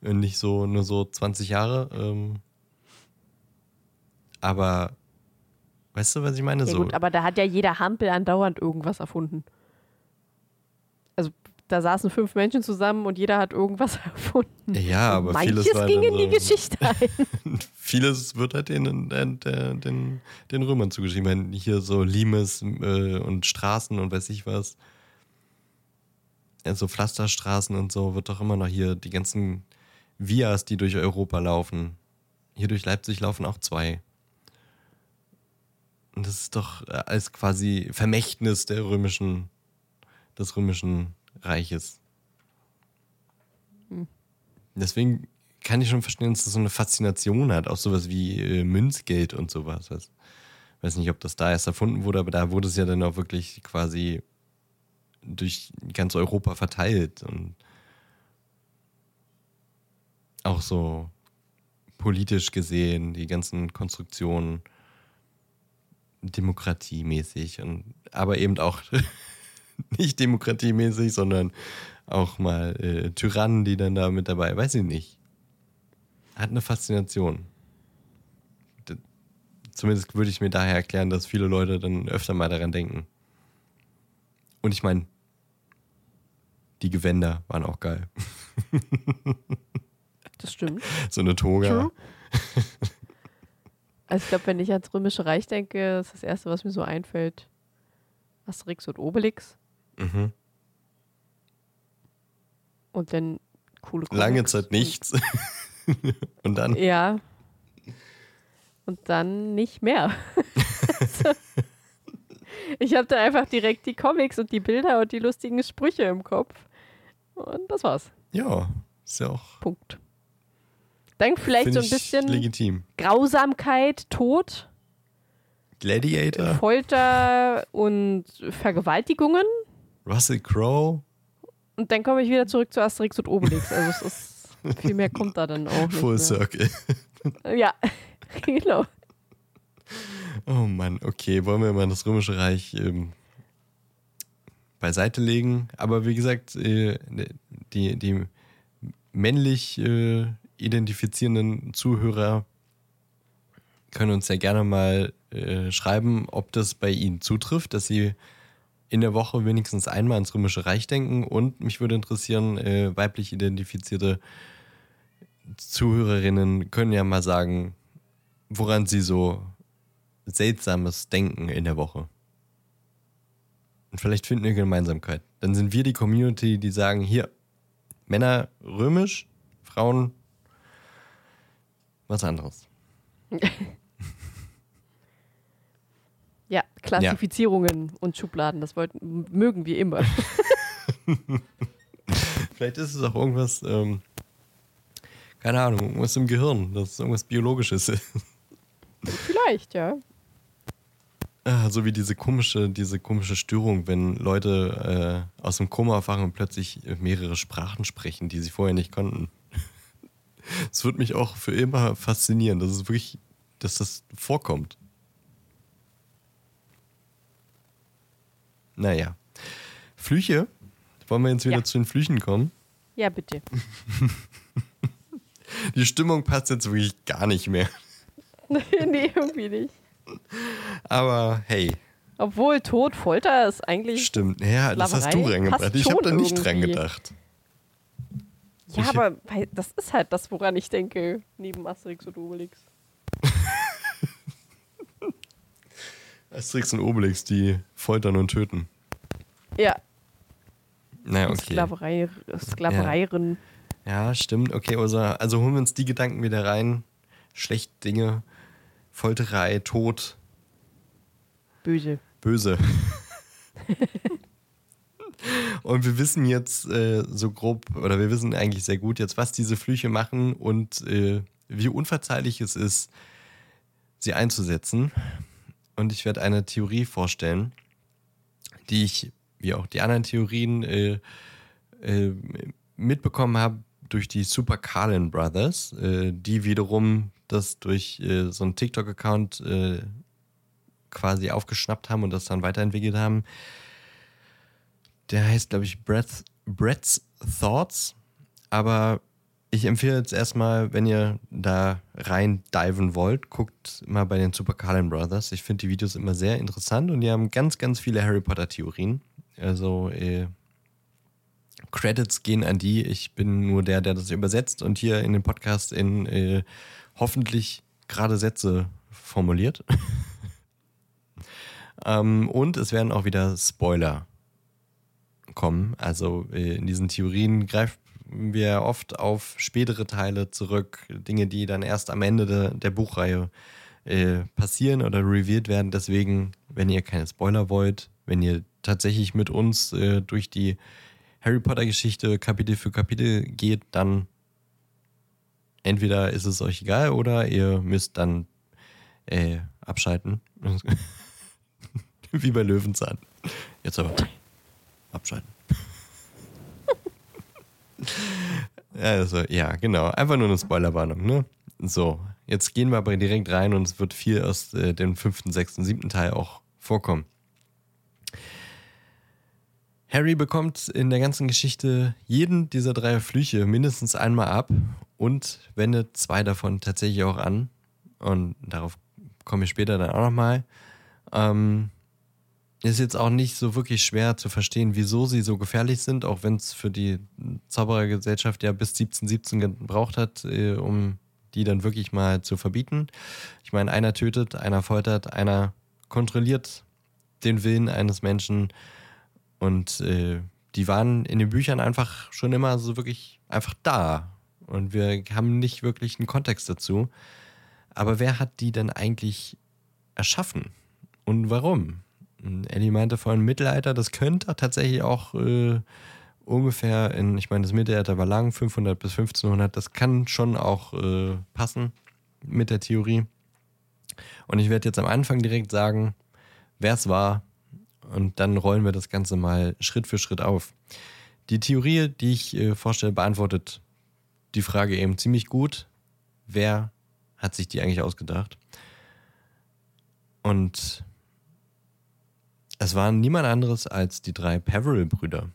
Äh, nicht so nur so 20 Jahre. Ähm, aber weißt du, was ich meine? Ja, so. gut, aber da hat ja jeder Hampel andauernd irgendwas erfunden. Also da saßen fünf Menschen zusammen und jeder hat irgendwas erfunden. Ja, aber Manches vieles ging in die Geschichte ein. vieles wird halt den, den, den, den Römern zugeschrieben. Hier so Limes äh, und Straßen und weiß ich was. So Pflasterstraßen und so wird doch immer noch hier die ganzen Vias, die durch Europa laufen. Hier durch Leipzig laufen auch zwei. Und das ist doch äh, als quasi Vermächtnis der römischen, des römischen Reiches. Deswegen kann ich schon verstehen, dass das so eine Faszination hat, auch sowas wie äh, Münzgeld und sowas. Ich weiß nicht, ob das da erst erfunden wurde, aber da wurde es ja dann auch wirklich quasi durch ganz Europa verteilt und auch so politisch gesehen, die ganzen Konstruktionen demokratiemäßig und aber eben auch nicht demokratiemäßig, sondern auch mal äh, Tyrannen, die dann da mit dabei, weiß ich nicht. Hat eine Faszination. Zumindest würde ich mir daher erklären, dass viele Leute dann öfter mal daran denken. Und ich meine, die Gewänder waren auch geil. Das stimmt. so eine Toga. True. Also ich glaube, wenn ich ans Römische Reich denke, ist das Erste, was mir so einfällt, Asterix und Obelix. Mhm. Und dann coole Comics. Lange Zeit nichts. und dann? Ja. Und dann nicht mehr. ich habe dann einfach direkt die Comics und die Bilder und die lustigen Sprüche im Kopf. Und das war's. Ja, ist ja auch. Punkt. Dann vielleicht so ein bisschen legitim. Grausamkeit, Tod. Gladiator. Folter und Vergewaltigungen. Russell Crowe. Und dann komme ich wieder zurück zu Asterix und Obelix. Also es ist, viel mehr kommt da dann auch nicht. Full Circle. Ja, genau. Oh Mann, okay, wollen wir mal das Römische Reich ähm, beiseite legen. Aber wie gesagt, äh, die, die männlich äh, identifizierenden Zuhörer können uns ja gerne mal äh, schreiben, ob das bei ihnen zutrifft, dass sie in der Woche wenigstens einmal ins Römische Reich denken. Und mich würde interessieren, äh, weiblich identifizierte Zuhörerinnen können ja mal sagen, woran sie so seltsames denken in der Woche. Und vielleicht finden wir Gemeinsamkeit. Dann sind wir die Community, die sagen, hier, Männer römisch, Frauen was anderes. ja, Klassifizierungen ja. und Schubladen, das wollten, mögen wir immer. Vielleicht ist es auch irgendwas, ähm, keine Ahnung, irgendwas im Gehirn, das ist irgendwas Biologisches Vielleicht, ja. Ah, so wie diese komische, diese komische Störung, wenn Leute äh, aus dem Koma erfahren und plötzlich mehrere Sprachen sprechen, die sie vorher nicht konnten. Es wird mich auch für immer faszinieren, dass es wirklich, dass das vorkommt. Naja. Flüche? Wollen wir jetzt wieder ja. zu den Flüchen kommen? Ja, bitte. Die Stimmung passt jetzt wirklich gar nicht mehr. nee, irgendwie nicht. Aber hey, Obwohl Tod, Folter ist eigentlich. stimmt. Ja, das hast du Sklaverei reingebracht. Ich habe da nicht dran irgendwie. gedacht. Ja, Ich- aber das ist halt das, woran ich denke, neben Asterix und Obelix. Asterix und Obelix, die foltern und töten. Ja, Naja, okay. Sklaverei, Sklavereierin. Ja, stimmt. Okay, Ursa. Also holen wir uns die Gedanken wieder rein. Schlechte Dinge, Folterei, Tod, Böse. böse. und wir wissen jetzt äh, so grob, oder wir wissen eigentlich sehr gut jetzt, was diese Flüche machen und äh, wie unverzeihlich es ist, sie einzusetzen. Und ich werde eine Theorie vorstellen, die ich, wie auch die anderen Theorien, äh, äh, mitbekommen habe durch die Super Carlin Brothers, äh, die wiederum das durch äh, so einen TikTok-Account äh, quasi aufgeschnappt haben und das dann weiterentwickelt haben. Der heißt, glaube ich, Brett's, Thoughts. Aber ich empfehle jetzt erstmal, wenn ihr da rein diven wollt, guckt mal bei den Super Carlin Brothers. Ich finde die Videos immer sehr interessant und die haben ganz, ganz viele Harry Potter-Theorien. Also, äh, Credits gehen an die. Ich bin nur der, der das übersetzt und hier in dem Podcast in äh, hoffentlich gerade Sätze formuliert. ähm, und es werden auch wieder Spoiler kommen. Also äh, in diesen Theorien greifen wir oft auf spätere Teile zurück, Dinge, die dann erst am Ende de, der Buchreihe äh, passieren oder revealed werden. Deswegen, wenn ihr keine Spoiler wollt, wenn ihr tatsächlich mit uns äh, durch die Harry Potter Geschichte Kapitel für Kapitel geht, dann entweder ist es euch egal oder ihr müsst dann äh, abschalten. Wie bei Löwenzahn. Jetzt aber abschalten. Also, ja, genau. Einfach nur eine Spoilerwarnung, ne? So, jetzt gehen wir aber direkt rein und es wird viel aus äh, dem fünften, sechsten, siebten Teil auch vorkommen. Harry bekommt in der ganzen Geschichte jeden dieser drei Flüche mindestens einmal ab und wendet zwei davon tatsächlich auch an. Und darauf komme ich später dann auch nochmal. Ähm, ist jetzt auch nicht so wirklich schwer zu verstehen, wieso sie so gefährlich sind, auch wenn es für die Zauberergesellschaft ja bis 1717 gebraucht hat, äh, um die dann wirklich mal zu verbieten. Ich meine, einer tötet, einer foltert, einer kontrolliert den Willen eines Menschen und äh, die waren in den Büchern einfach schon immer so wirklich einfach da. Und wir haben nicht wirklich einen Kontext dazu. Aber wer hat die denn eigentlich erschaffen? Und warum? Ellie meinte vorhin Mittelalter, das könnte tatsächlich auch äh, ungefähr in, ich meine, das Mittelalter war lang, 500 bis 1500, das kann schon auch äh, passen mit der Theorie. Und ich werde jetzt am Anfang direkt sagen, wer es war, und dann rollen wir das Ganze mal Schritt für Schritt auf. Die Theorie, die ich äh, vorstelle, beantwortet die Frage eben ziemlich gut. Wer hat sich die eigentlich ausgedacht? Und es waren niemand anderes als die drei Peveril-Brüder.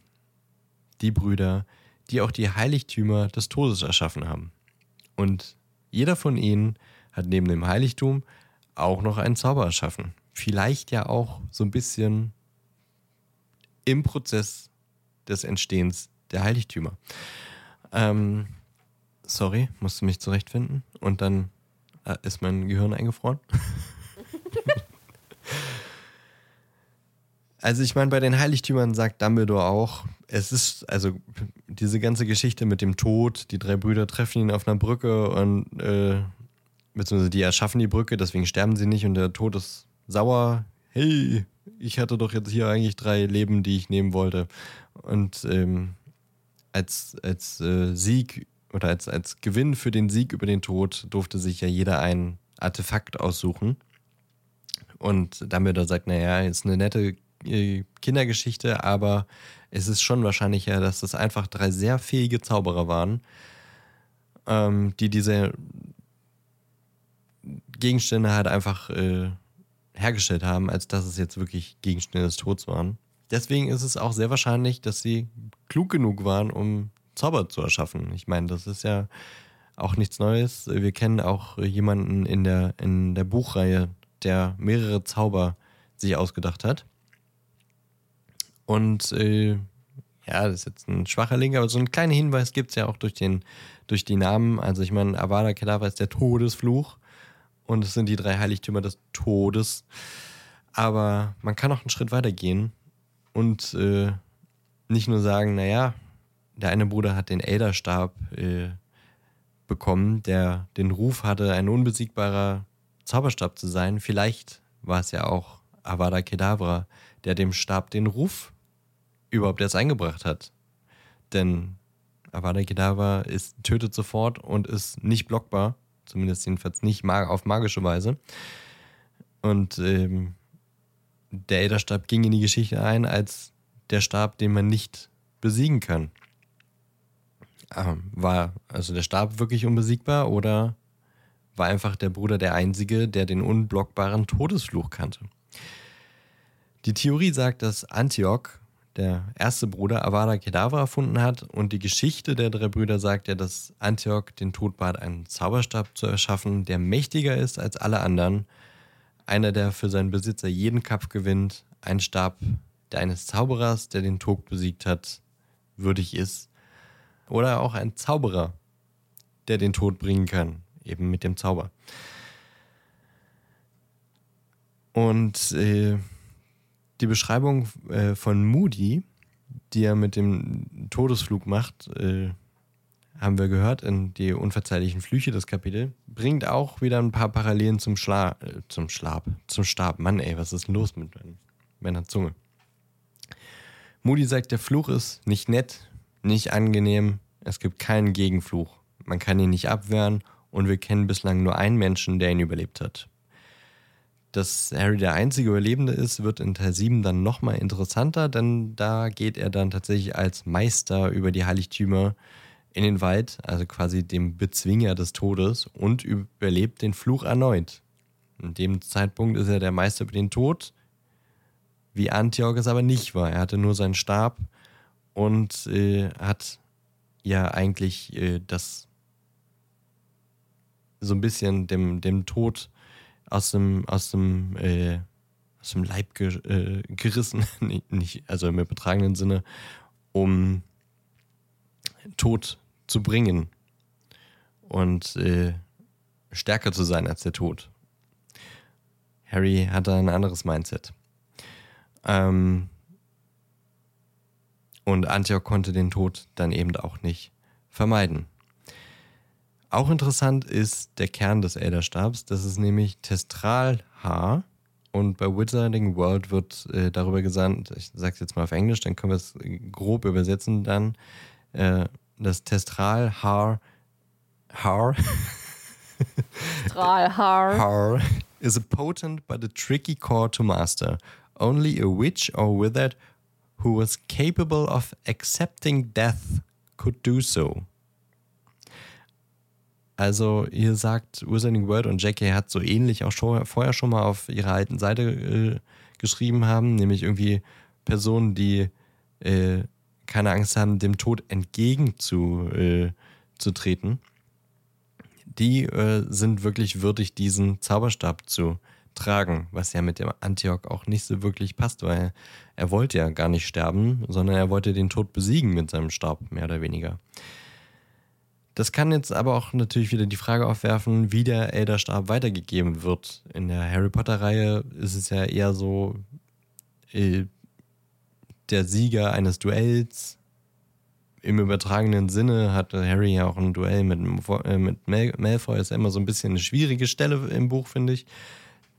Die Brüder, die auch die Heiligtümer des Todes erschaffen haben. Und jeder von ihnen hat neben dem Heiligtum auch noch einen Zauber erschaffen. Vielleicht ja auch so ein bisschen im Prozess des Entstehens der Heiligtümer. Ähm, sorry, musste mich zurechtfinden. Und dann äh, ist mein Gehirn eingefroren. also ich meine, bei den Heiligtümern sagt Dumbledore auch, es ist, also diese ganze Geschichte mit dem Tod, die drei Brüder treffen ihn auf einer Brücke und äh, beziehungsweise die erschaffen die Brücke, deswegen sterben sie nicht und der Tod ist sauer. Hey, ich hatte doch jetzt hier eigentlich drei Leben, die ich nehmen wollte. Und ähm, als, als äh, Sieg oder als, als Gewinn für den Sieg über den Tod durfte sich ja jeder ein Artefakt aussuchen. Und Dumbledore sagt, naja, ist eine nette Kindergeschichte, aber es ist schon wahrscheinlicher, dass das einfach drei sehr fähige Zauberer waren, ähm, die diese Gegenstände halt einfach äh, hergestellt haben, als dass es jetzt wirklich Gegenstände des Todes waren. Deswegen ist es auch sehr wahrscheinlich, dass sie klug genug waren, um Zauber zu erschaffen. Ich meine, das ist ja auch nichts Neues. Wir kennen auch jemanden in der, in der Buchreihe der mehrere Zauber sich ausgedacht hat. Und äh, ja, das ist jetzt ein schwacher Link, aber so einen kleinen Hinweis gibt es ja auch durch, den, durch die Namen. Also ich meine, Avada Kedavra ist der Todesfluch und es sind die drei Heiligtümer des Todes. Aber man kann auch einen Schritt weiter gehen und äh, nicht nur sagen, naja, der eine Bruder hat den Elderstab äh, bekommen, der den Ruf hatte, ein unbesiegbarer Zauberstab zu sein. Vielleicht war es ja auch Avada Kedavra, der dem Stab den Ruf überhaupt erst eingebracht hat. Denn Avada Kedavra ist, tötet sofort und ist nicht blockbar, zumindest jedenfalls nicht auf magische Weise. Und ähm, der Elderstab ging in die Geschichte ein als der Stab, den man nicht besiegen kann. Ähm, war also der Stab wirklich unbesiegbar oder war einfach der Bruder der Einzige, der den unblockbaren Todesfluch kannte? Die Theorie sagt, dass Antioch, der erste Bruder, Avada Kedavra erfunden hat und die Geschichte der drei Brüder sagt ja, dass Antioch den Tod bat, einen Zauberstab zu erschaffen, der mächtiger ist als alle anderen. Einer, der für seinen Besitzer jeden Kampf gewinnt, ein Stab, der eines Zauberers, der den Tod besiegt hat, würdig ist. Oder auch ein Zauberer, der den Tod bringen kann, eben mit dem Zauber. Und äh, die Beschreibung äh, von Moody, die er mit dem Todesflug macht, äh, haben wir gehört in die unverzeihlichen Flüche, das Kapitel, bringt auch wieder ein paar Parallelen zum Schla äh, zum Schlaf, zum Stab. Mann, ey, was ist denn los mit meiner Zunge? Moody sagt, der Fluch ist nicht nett, nicht angenehm, es gibt keinen Gegenfluch. Man kann ihn nicht abwehren und wir kennen bislang nur einen Menschen, der ihn überlebt hat. Dass Harry der einzige Überlebende ist, wird in Teil 7 dann nochmal interessanter, denn da geht er dann tatsächlich als Meister über die Heiligtümer in den Wald, also quasi dem Bezwinger des Todes, und überlebt den Fluch erneut. In dem Zeitpunkt ist er der Meister über den Tod, wie Antioch es aber nicht war. Er hatte nur seinen Stab und äh, hat ja eigentlich äh, das so ein bisschen dem, dem Tod aus dem, aus dem, äh, aus dem Leib ge, äh, gerissen, nicht, also im übertragenen Sinne, um Tod zu bringen und äh, stärker zu sein als der Tod. Harry hatte ein anderes Mindset. Ähm, und Antioch konnte den Tod dann eben auch nicht vermeiden. Auch interessant ist der Kern des Elderstabs. Das ist nämlich Testralhaar. Und bei Wizarding World wird äh, darüber gesagt, ich sage es jetzt mal auf Englisch, dann können wir es grob übersetzen dann. Äh, das Testralhaar Haar. Testralhaar. Haar is a potent but a tricky core to master. Only a witch or wizard who was capable of accepting death could do so. Also ihr sagt Wizarding World und Jackie hat so ähnlich auch schon, vorher schon mal auf ihrer alten Seite äh, geschrieben haben, nämlich irgendwie Personen, die äh, keine Angst haben, dem Tod entgegenzutreten. Äh, die äh, sind wirklich würdig, diesen Zauberstab zu tragen, was ja mit dem Antioch auch nicht so wirklich passt, weil er wollte ja gar nicht sterben, sondern er wollte den Tod besiegen mit seinem Stab, mehr oder weniger. Das kann jetzt aber auch natürlich wieder die Frage aufwerfen, wie der Elderstab weitergegeben wird. In der Harry Potter-Reihe ist es ja eher so, äh, der Sieger eines Duells. Im übertragenen Sinne hatte Harry ja auch ein Duell mit, äh, mit Mal Malfoy. Ist ja immer so ein bisschen eine schwierige Stelle im Buch, finde ich,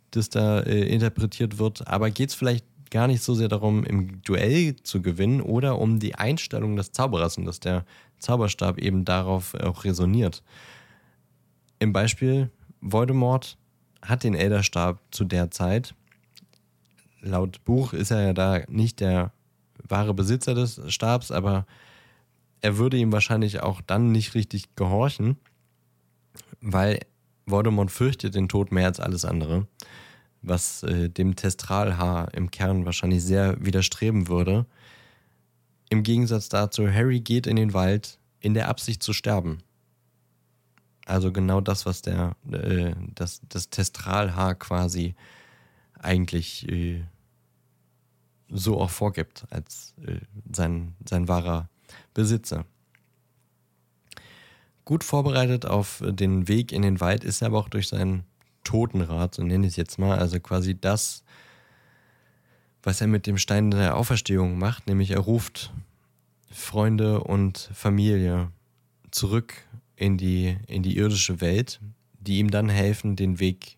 das da äh, interpretiert wird. Aber geht es vielleicht gar nicht so sehr darum, im Duell zu gewinnen oder um die Einstellung des Zauberers und dass der Zauberstab eben darauf auch resoniert. Im Beispiel, Voldemort hat den Elderstab zu der Zeit. Laut Buch ist er ja da nicht der wahre Besitzer des Stabs, aber er würde ihm wahrscheinlich auch dann nicht richtig gehorchen, weil Voldemort fürchtet den Tod mehr als alles andere, was äh, dem Testralhaar im Kern wahrscheinlich sehr widerstreben würde. Im Gegensatz dazu, Harry geht in den Wald in der Absicht zu sterben. Also genau das, was der, äh, das, das Testralhaar quasi eigentlich äh, so auch vorgibt als äh, sein, sein wahrer Besitzer. Gut vorbereitet auf den Weg in den Wald ist er aber auch durch seinen Totenrat, so nenne ich es jetzt mal, also quasi das, was er mit dem Stein der Auferstehung macht, nämlich er ruft Freunde und Familie zurück in die, in die irdische Welt, die ihm dann helfen, den Weg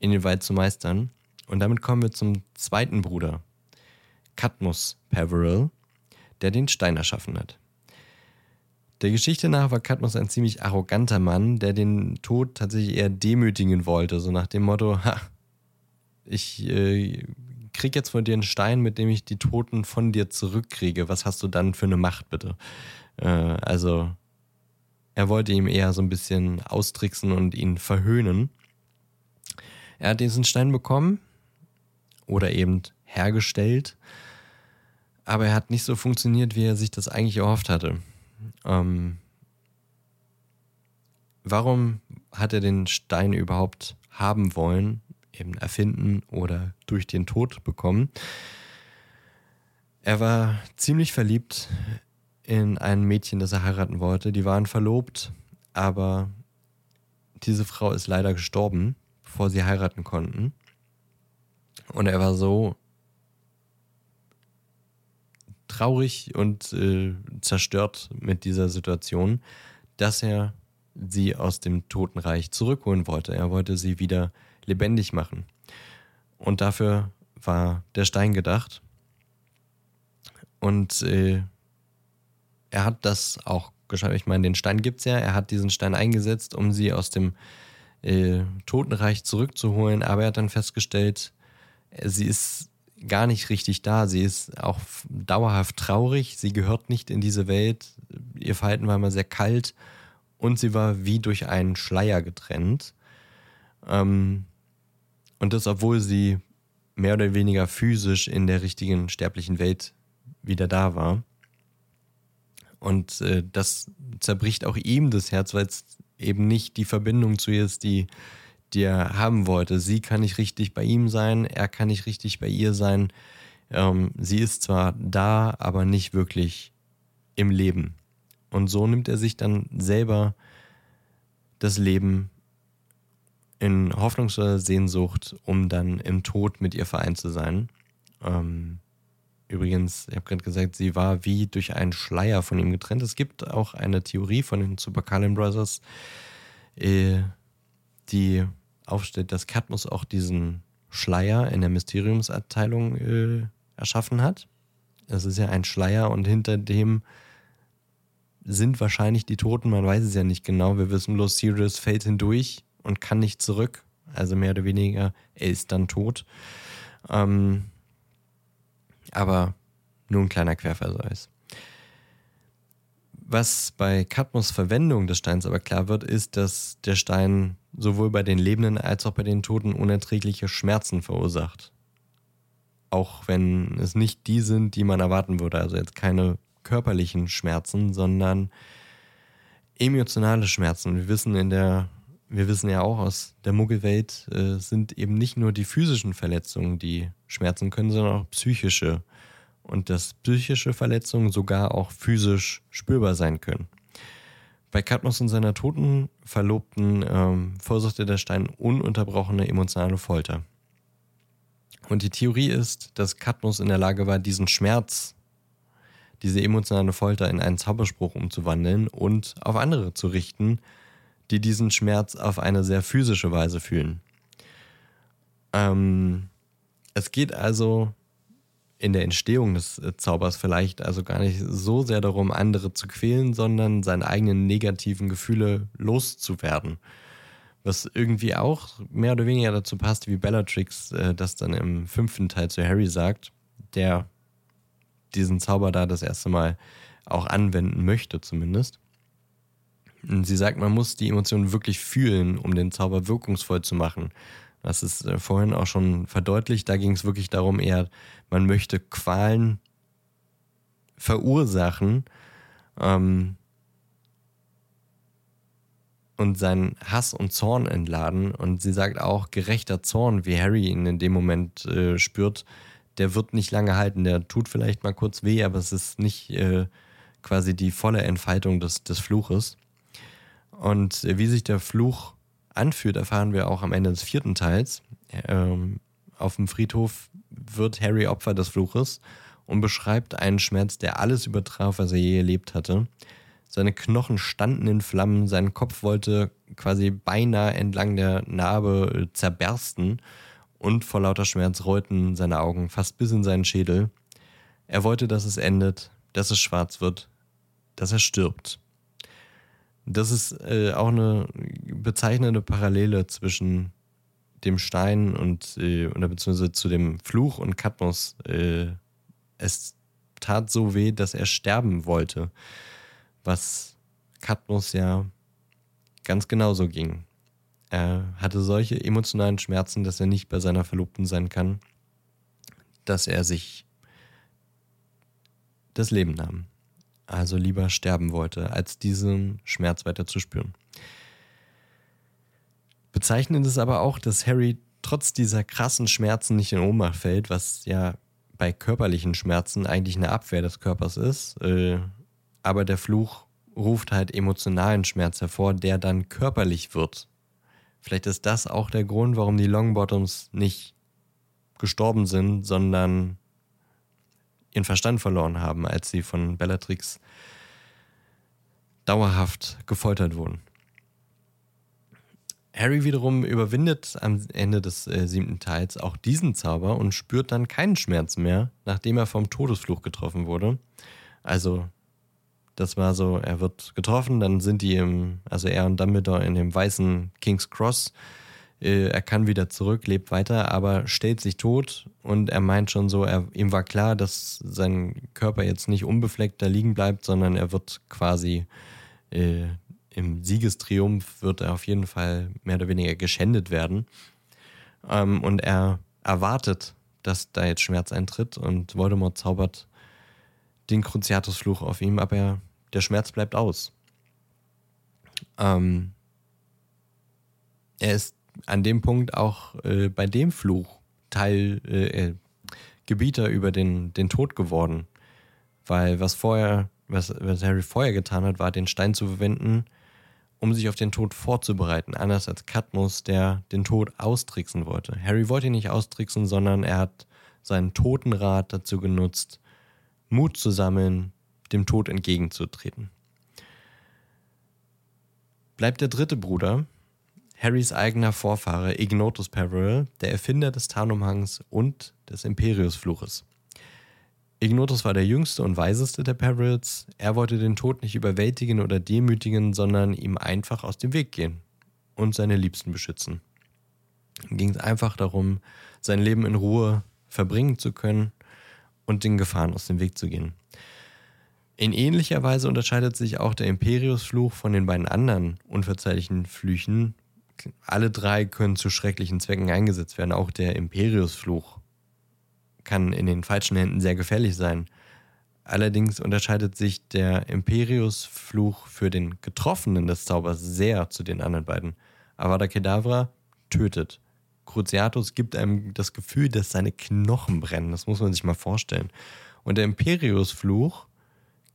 in den Wald zu meistern. Und damit kommen wir zum zweiten Bruder, Cadmus Peveril, der den Stein erschaffen hat. Der Geschichte nach war Cadmus ein ziemlich arroganter Mann, der den Tod tatsächlich eher demütigen wollte, so nach dem Motto, ha, ich äh, krieg jetzt von dir einen Stein, mit dem ich die Toten von dir zurückkriege. Was hast du dann für eine Macht, bitte? Äh, also, er wollte ihm eher so ein bisschen austricksen und ihn verhöhnen. Er hat diesen Stein bekommen oder eben hergestellt, aber er hat nicht so funktioniert, wie er sich das eigentlich erhofft hatte. Ähm, warum hat er den Stein überhaupt haben wollen, eben erfinden oder durch den Tod bekommen? Er war ziemlich verliebt in ein Mädchen, das er heiraten wollte. Die waren verlobt, aber diese Frau ist leider gestorben, bevor sie heiraten konnten. Und er war so traurig und äh, zerstört mit dieser Situation, dass er sie aus dem Totenreich zurückholen wollte. Er wollte sie wieder lebendig machen. Und dafür war der Stein gedacht. Und äh, er hat das auch geschafft. Ich meine, den Stein gibt es ja. Er hat diesen Stein eingesetzt, um sie aus dem äh, Totenreich zurückzuholen. Aber er hat dann festgestellt, sie ist gar nicht richtig da. Sie ist auch dauerhaft traurig. Sie gehört nicht in diese Welt. Ihr Verhalten war immer sehr kalt und sie war wie durch einen Schleier getrennt. Ähm, und das, obwohl sie mehr oder weniger physisch in der richtigen sterblichen Welt wieder da war. Und äh, das zerbricht auch ihm das Herz, weil es eben nicht die Verbindung zu ihr ist, die die er haben wollte. Sie kann nicht richtig bei ihm sein, er kann nicht richtig bei ihr sein. Ähm, sie ist zwar da, aber nicht wirklich im Leben. Und so nimmt er sich dann selber das Leben in hoffnungsvoller Sehnsucht, um dann im Tod mit ihr vereint zu sein. Ähm, übrigens, ich habe gerade gesagt, sie war wie durch einen Schleier von ihm getrennt. Es gibt auch eine Theorie von den Super Brothers, äh, die aufstellt, dass Cadmus auch diesen Schleier in der Mysteriumsabteilung äh, erschaffen hat. Es ist ja ein Schleier und hinter dem sind wahrscheinlich die Toten, man weiß es ja nicht genau. Wir wissen bloß, Sirius fällt hindurch und kann nicht zurück. Also mehr oder weniger, er ist dann tot. Ähm, aber nur ein kleiner Querverweis. Was bei Cadmus Verwendung des Steins aber klar wird, ist, dass der Stein sowohl bei den Lebenden als auch bei den Toten unerträgliche Schmerzen verursacht. Auch wenn es nicht die sind, die man erwarten würde. Also jetzt keine körperlichen Schmerzen, sondern emotionale Schmerzen. Wir wissen in der, wir wissen ja auch aus der Muggelwelt, äh, sind eben nicht nur die physischen Verletzungen, die schmerzen können, sondern auch psychische und dass psychische Verletzungen sogar auch physisch spürbar sein können. Bei Cadmus und seiner toten Verlobten ähm, verursachte der Stein ununterbrochene emotionale Folter. Und die Theorie ist, dass Cadmus in der Lage war, diesen Schmerz, diese emotionale Folter in einen Zauberspruch umzuwandeln und auf andere zu richten, die diesen Schmerz auf eine sehr physische Weise fühlen. Ähm, es geht also in der Entstehung des äh, Zaubers vielleicht also gar nicht so sehr darum, andere zu quälen, sondern seine eigenen negativen Gefühle loszuwerden. Was irgendwie auch mehr oder weniger dazu passt, wie Bellatrix äh, das dann im fünften Teil zu Harry sagt, der diesen Zauber da das erste Mal auch anwenden möchte, zumindest. Und sie sagt, man muss die Emotionen wirklich fühlen, um den Zauber wirkungsvoll zu machen. Das ist äh, vorhin auch schon verdeutlicht. Da ging es wirklich darum, eher, man möchte Qualen verursachen. Ähm, und seinen Hass und Zorn entladen. Und sie sagt auch, gerechter Zorn, wie Harry ihn in dem Moment äh, spürt, der wird nicht lange halten. Der tut vielleicht mal kurz weh, aber es ist nicht äh, quasi die volle Entfaltung des, des Fluches. Und äh, wie sich der Fluch anfühlt, erfahren wir auch am Ende des vierten Teils. Ähm, auf dem Friedhof wird Harry Opfer des Fluches und beschreibt einen Schmerz, der alles übertraf, was er je erlebt hatte. Seine Knochen standen in Flammen, sein Kopf wollte quasi beinahe entlang der Narbe zerbersten und vor lauter Schmerz rollten seine Augen fast bis in seinen Schädel. Er wollte, dass es endet, dass es schwarz wird, dass er stirbt. Das ist äh, auch eine bezeichnende Parallele zwischen dem Stein und äh, oder beziehungsweise zu dem Fluch und Katmos. Äh, es tat so weh, dass er sterben wollte, was Katmos ja ganz genauso ging. Er hatte solche emotionalen Schmerzen, dass er nicht bei seiner Verlobten sein kann, dass er sich das Leben nahm. Also lieber sterben wollte, als diesen Schmerz weiter zu spüren. Bezeichnend ist aber auch, dass Harry trotz dieser krassen Schmerzen nicht in Ohnmacht fällt, was ja bei körperlichen Schmerzen eigentlich eine Abwehr des Körpers ist. Äh, aber der Fluch ruft halt emotionalen Schmerz hervor, der dann körperlich wird. Vielleicht ist das auch der Grund, warum die Longbottoms nicht gestorben sind, sondern ihren Verstand verloren haben, als sie von Bellatrix dauerhaft gefoltert wurden. Harry wiederum überwindet am Ende des äh, siebten Teils auch diesen Zauber und spürt dann keinen Schmerz mehr, nachdem er vom Todesfluch getroffen wurde. Also, das war so, er wird getroffen, dann sind die im, also er und Dumbledore in dem weißen King's Cross. Äh, er kann wieder zurück, lebt weiter, aber stellt sich tot und er meint schon so, er, ihm war klar, dass sein Körper jetzt nicht unbefleckt da liegen bleibt, sondern er wird quasi äh, im Siegestriumph wird er auf jeden Fall mehr oder weniger geschändet werden. Ähm, und er erwartet, dass da jetzt Schmerz eintritt und Voldemort zaubert den Cruciatus-Fluch auf ihm, aber er, der Schmerz bleibt aus. Ähm, er ist an dem Punkt auch äh, bei dem Fluch Teil äh, äh, Gebieter über den, den Tod geworden. Weil was vorher, was, was Harry vorher getan hat, war, den Stein zu verwenden, um sich auf den Tod vorzubereiten, anders als Cadmus, der den Tod austricksen wollte. Harry wollte ihn nicht austricksen, sondern er hat seinen Totenrat dazu genutzt, Mut zu sammeln, dem Tod entgegenzutreten. Bleibt der dritte Bruder, Harrys eigener Vorfahre Ignotus Peveril, der Erfinder des Tarnumhangs und des Imperiusfluches. Ignotus war der jüngste und weiseste der Perils. Er wollte den Tod nicht überwältigen oder demütigen, sondern ihm einfach aus dem Weg gehen und seine Liebsten beschützen. Ihm ging es einfach darum, sein Leben in Ruhe verbringen zu können und den Gefahren aus dem Weg zu gehen. In ähnlicher Weise unterscheidet sich auch der Imperiusfluch von den beiden anderen unverzeihlichen Flüchen. Alle drei können zu schrecklichen Zwecken eingesetzt werden. Auch der Imperiusfluch kann in den falschen Händen sehr gefährlich sein. Allerdings unterscheidet sich der Imperius-Fluch für den Getroffenen des Zaubers sehr zu den anderen beiden. Avada Kedavra tötet. Cruciatus gibt einem das Gefühl, dass seine Knochen brennen. Das muss man sich mal vorstellen. Und der Imperius-Fluch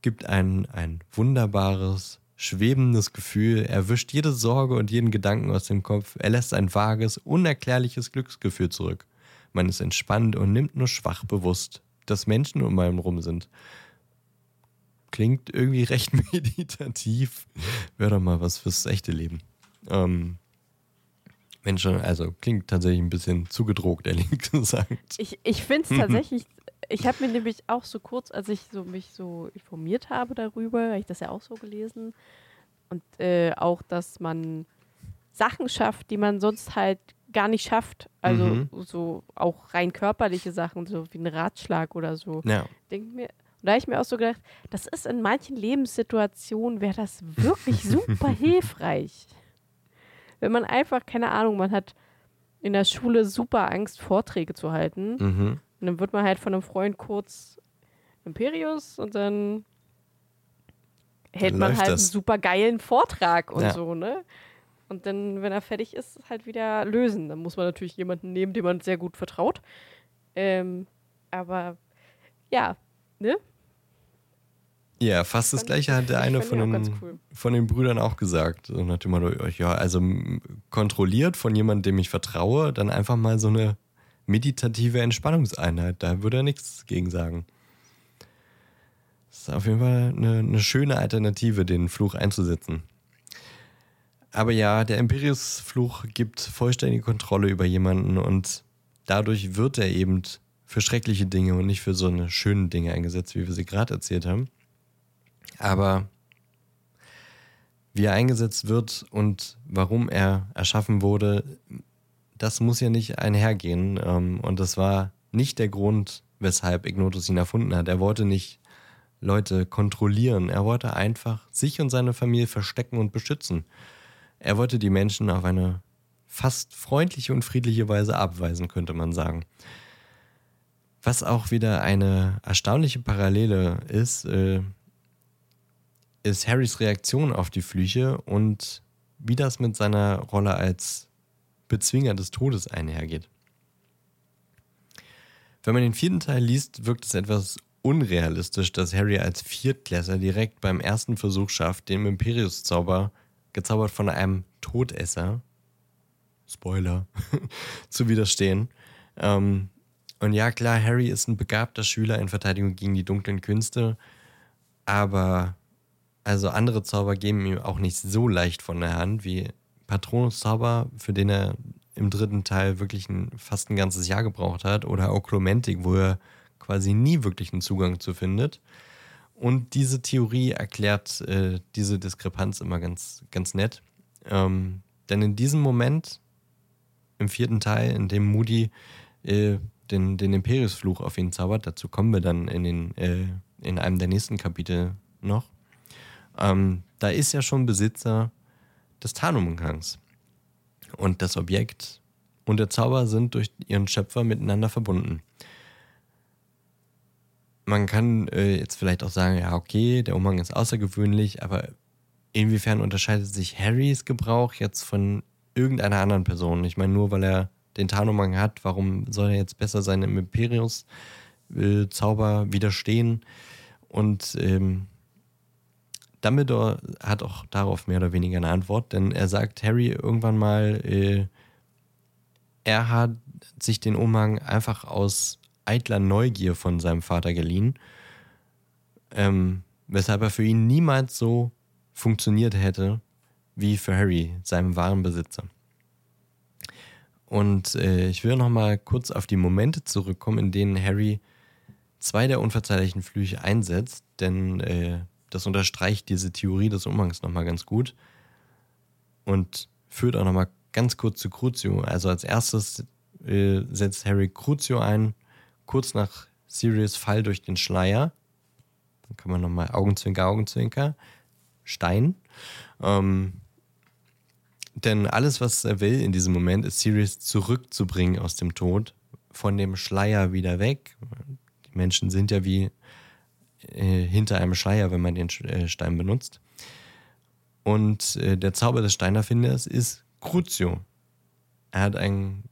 gibt ein, ein wunderbares, schwebendes Gefühl. Er wischt jede Sorge und jeden Gedanken aus dem Kopf. Er lässt ein vages, unerklärliches Glücksgefühl zurück. Man ist entspannt und nimmt nur schwach bewusst, dass Menschen um einen rum sind. Klingt irgendwie recht meditativ. Wäre doch mal was fürs echte Leben. Ähm, Menschen, also klingt tatsächlich ein bisschen zugedruckt, ehrlich gesagt. Ich, ich finde es tatsächlich, ich habe mir nämlich auch so kurz, als ich so mich so informiert habe darüber, habe ich das ja auch so gelesen. Und äh, auch, dass man Sachen schafft, die man sonst halt gar nicht schafft. Also mhm. so auch rein körperliche Sachen, so wie ein Ratschlag oder so. Ja. Denk mir, und da habe ich mir auch so gedacht, das ist in manchen Lebenssituationen, wäre das wirklich super hilfreich. Wenn man einfach, keine Ahnung, man hat in der Schule super Angst, Vorträge zu halten. Mhm. Und dann wird man halt von einem Freund kurz Imperius und dann hält dann man halt das. einen super geilen Vortrag und ja. so, ne? Und dann, wenn er fertig ist, halt wieder lösen. Dann muss man natürlich jemanden nehmen, dem man sehr gut vertraut. Ähm, aber ja, ne? Ja, fast das gleiche hat der eine von den, cool. von den Brüdern auch gesagt. So nach dem Motto, ja, also kontrolliert von jemandem, dem ich vertraue, dann einfach mal so eine meditative Entspannungseinheit. Da würde er nichts gegen sagen. Das ist auf jeden Fall eine, eine schöne Alternative, den Fluch einzusetzen. Aber ja, der Imperius-Fluch gibt vollständige Kontrolle über jemanden und dadurch wird er eben für schreckliche Dinge und nicht für so eine schönen Dinge eingesetzt, wie wir sie gerade erzählt haben. Aber wie er eingesetzt wird und warum er erschaffen wurde, das muss ja nicht einhergehen. Ähm, und das war nicht der Grund, weshalb Ignotus ihn erfunden hat. Er wollte nicht Leute kontrollieren. Er wollte einfach sich und seine Familie verstecken und beschützen. Er wollte die Menschen auf eine fast freundliche und friedliche Weise abweisen, könnte man sagen. Was auch wieder eine erstaunliche Parallele ist, äh, ist Harrys Reaktion auf die Flüche und wie das mit seiner Rolle als Bezwinger des Todes einhergeht. Wenn man den vierten Teil liest, wirkt es etwas unrealistisch, dass Harry als Viertklässler direkt beim ersten Versuch schafft, dem Imperius-Zauber, gezaubert von einem Todesser, Spoiler, zu widerstehen. Ähm, und ja, klar, Harry ist ein begabter Schüler in Verteidigung gegen die dunklen Künste, aber also andere Zauber geben ihm auch nicht so leicht von der Hand wie Patronus-Zauber, für den er im dritten Teil wirklich ein, fast ein ganzes Jahr gebraucht hat, oder Oklumentik, wo er quasi nie wirklich einen Zugang zu findet. Und diese Theorie erklärt äh, diese Diskrepanz immer ganz, ganz nett. Ähm, denn in diesem Moment, im vierten Teil, in dem Moody äh, den, den Imperiusfluch auf ihn zaubert, dazu kommen wir dann in, den, äh, in einem der nächsten Kapitel noch, ähm, da ist ja schon Besitzer des Tarnumgangs. Und das Objekt und der Zauber sind durch ihren Schöpfer miteinander verbunden. Man kann äh, jetzt vielleicht auch sagen, ja, okay, der Umhang ist außergewöhnlich, aber inwiefern unterscheidet sich Harrys Gebrauch jetzt von irgendeiner anderen Person? Ich meine, nur weil er den Tarnumhang hat, warum soll er jetzt besser seinem Imperius-Zauber äh, widerstehen? Und ähm, Dumbledore hat auch darauf mehr oder weniger eine Antwort, denn er sagt Harry irgendwann mal, äh, er hat sich den Umhang einfach aus eitler Neugier von seinem Vater geliehen, ähm, weshalb er für ihn niemals so funktioniert hätte wie für Harry, seinem wahren Besitzer. Und äh, ich will noch mal kurz auf die Momente zurückkommen, in denen Harry zwei der unverzeihlichen Flüche einsetzt, denn äh, das unterstreicht diese Theorie des Umhangs nochmal ganz gut und führt auch nochmal ganz kurz zu Crucio. Also als erstes äh, setzt Harry Crucio ein, kurz nach Sirius Fall durch den Schleier. Dann kann man nochmal Augenzwinker, Augenzwinker, Stein. Ähm, denn alles, was er will in diesem Moment, ist Sirius zurückzubringen aus dem Tod, von dem Schleier wieder weg. Die Menschen sind ja wie äh, hinter einem Schleier, wenn man den äh, Stein benutzt. Und äh, der Zauber des Steinerfinders ist Crucio. Er hat einen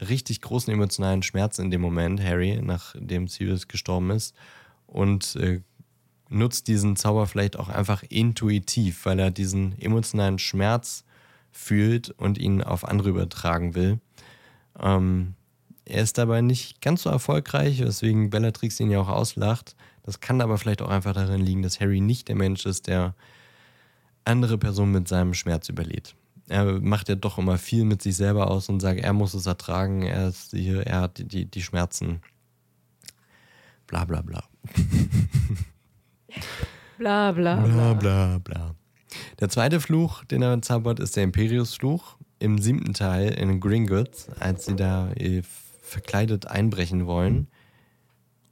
richtig großen emotionalen Schmerz in dem Moment, Harry, nachdem Sirius gestorben ist. Und äh, nutzt diesen Zauber vielleicht auch einfach intuitiv, weil er diesen emotionalen Schmerz fühlt und ihn auf andere übertragen will. Ähm, er ist dabei nicht ganz so erfolgreich, weswegen Bellatrix ihn ja auch auslacht. Das kann aber vielleicht auch einfach darin liegen, dass Harry nicht der Mensch ist, der andere Personen mit seinem Schmerz überlädt. Er macht ja doch immer viel mit sich selber aus und sagt, er muss es ertragen, er, ist hier, er hat die, die Schmerzen. Bla bla bla. bla bla bla. Bla bla Der zweite Fluch, den er zaubert, ist der Imperius-Fluch. Im siebten Teil in Gringotts, als sie da äh, verkleidet einbrechen wollen.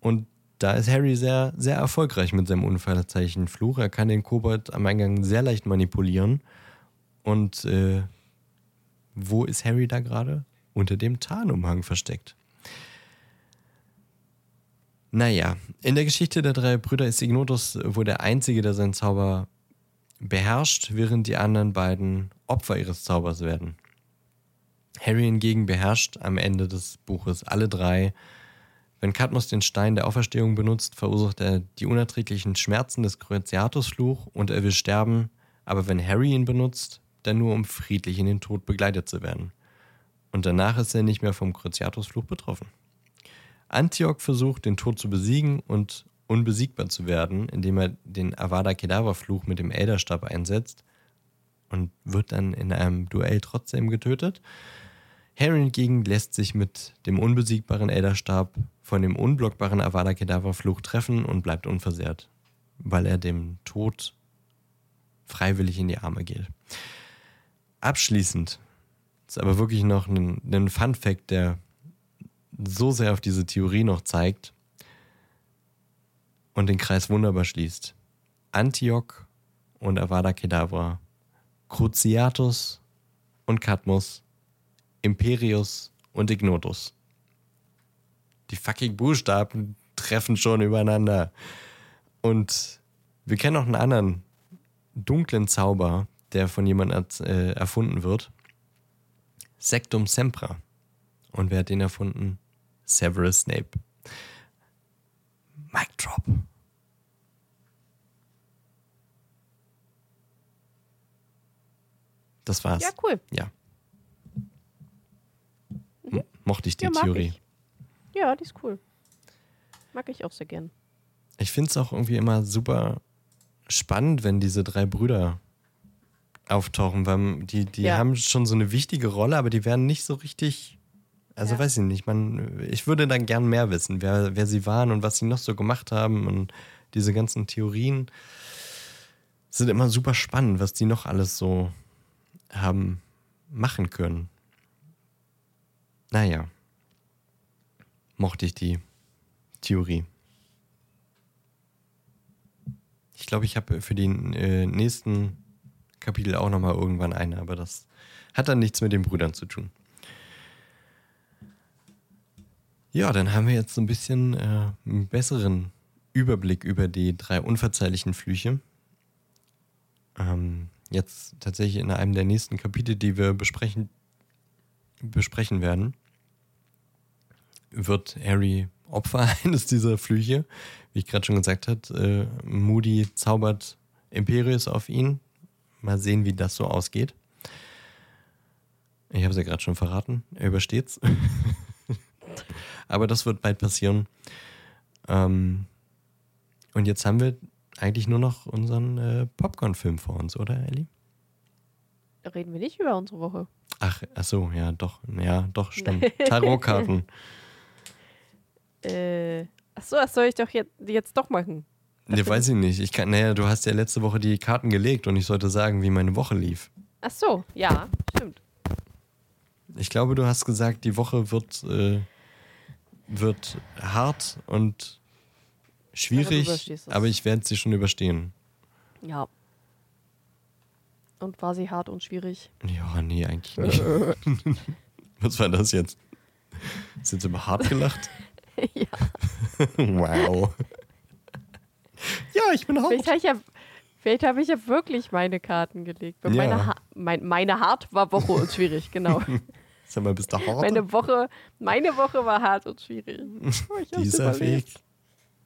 Und da ist Harry sehr, sehr erfolgreich mit seinem Unfallzeichen Fluch. Er kann den Kobold am Eingang sehr leicht manipulieren. Und äh, wo ist Harry da gerade? Unter dem Tarnumhang versteckt. Naja, in der Geschichte der drei Brüder ist Ignotus wohl der Einzige, der seinen Zauber beherrscht, während die anderen beiden Opfer ihres Zaubers werden. Harry hingegen beherrscht am Ende des Buches alle drei. Wenn Cadmus den Stein der Auferstehung benutzt, verursacht er die unerträglichen Schmerzen des Cruciatus-Fluch und er will sterben, aber wenn Harry ihn benutzt, dann nur um friedlich in den Tod begleitet zu werden. Und danach ist er nicht mehr vom Cruciatus-Fluch betroffen. Antioch versucht, den Tod zu besiegen und unbesiegbar zu werden, indem er den Avada Kedavra-Fluch mit dem Elderstab einsetzt und wird dann in einem Duell trotzdem getötet. Harry hingegen lässt sich mit dem unbesiegbaren Elderstab von dem unblockbaren Avada Kedavra-Fluch treffen und bleibt unversehrt, weil er dem Tod freiwillig in die Arme geht. Abschließend ist aber wirklich noch ein, ein Fun Fact, der so sehr auf diese Theorie noch zeigt und den Kreis wunderbar schließt. Antioch und Avada Kedavra, Cruciatus und Cadmus, Imperius und Ignotus. Die fucking Buchstaben treffen schon übereinander. Und wir kennen noch einen anderen dunklen Zauber, der von jemandem äh, erfunden wird. Sectum Sempra. Und wer hat den erfunden? Severus Snape. Mic drop. Das war's. Ja, cool. Ja. Mochte ich die Ja, Theorie. ich. Ja, die ist cool. Mag ich auch sehr gern. Ich finde es auch irgendwie immer super spannend, wenn diese drei Brüder auftauchen, weil die, die Ja. haben schon so eine wichtige Rolle, aber die werden nicht so richtig. Also Ja. weiß ich nicht, man, ich würde dann gern mehr wissen, wer, wer sie waren und was sie noch so gemacht haben und diese ganzen Theorien sind immer super spannend, was die noch alles so haben machen können. Naja, mochte ich die Theorie. Ich glaube, ich habe für die äh, nächsten Kapitel auch nochmal irgendwann eine, aber das hat dann nichts mit den Brüdern zu tun. Ja, dann haben wir jetzt so ein bisschen äh, einen besseren Überblick über die drei unverzeihlichen Flüche. Ähm, jetzt tatsächlich in einem der nächsten Kapitel, die wir besprechen, besprechen werden, wird Harry Opfer eines dieser Flüche. Wie ich gerade schon gesagt habe, äh, Moody zaubert Imperius auf ihn. Mal sehen, wie das so ausgeht. Ich habe es ja gerade schon verraten. Er übersteht's. Aber das wird bald passieren. Ähm, und jetzt haben wir eigentlich nur noch unseren äh, Popcorn-Film vor uns, oder, Ellie? Da reden wir nicht über unsere Woche. Ach, ach so, ja, doch. Ja, doch, stimmt. Tarotkarten. Äh, ach so, das soll ich doch jetzt, jetzt doch machen. Ne, weiß ich nicht. Ich kann, naja, du hast ja letzte Woche die Karten gelegt und ich sollte sagen, wie meine Woche lief. Ach so, ja, stimmt. Ich glaube, du hast gesagt, die Woche wird, äh, wird hart und schwierig, aber ich werde sie schon überstehen. Ja. Und war sie hart und schwierig? Ja, nee, eigentlich nicht. Was war das jetzt? Ist jetzt über hart gelacht? ja. wow. Ja, ich bin Vielleicht hart. habe ich, ja, vielleicht hab ich ja wirklich meine Karten gelegt. Ja. meine, ha mein, meine hart war Woche und schwierig, genau. Sag mal, bist du hart? meine, Woche, meine Woche war hart und schwierig. Oh, Dieser. Weg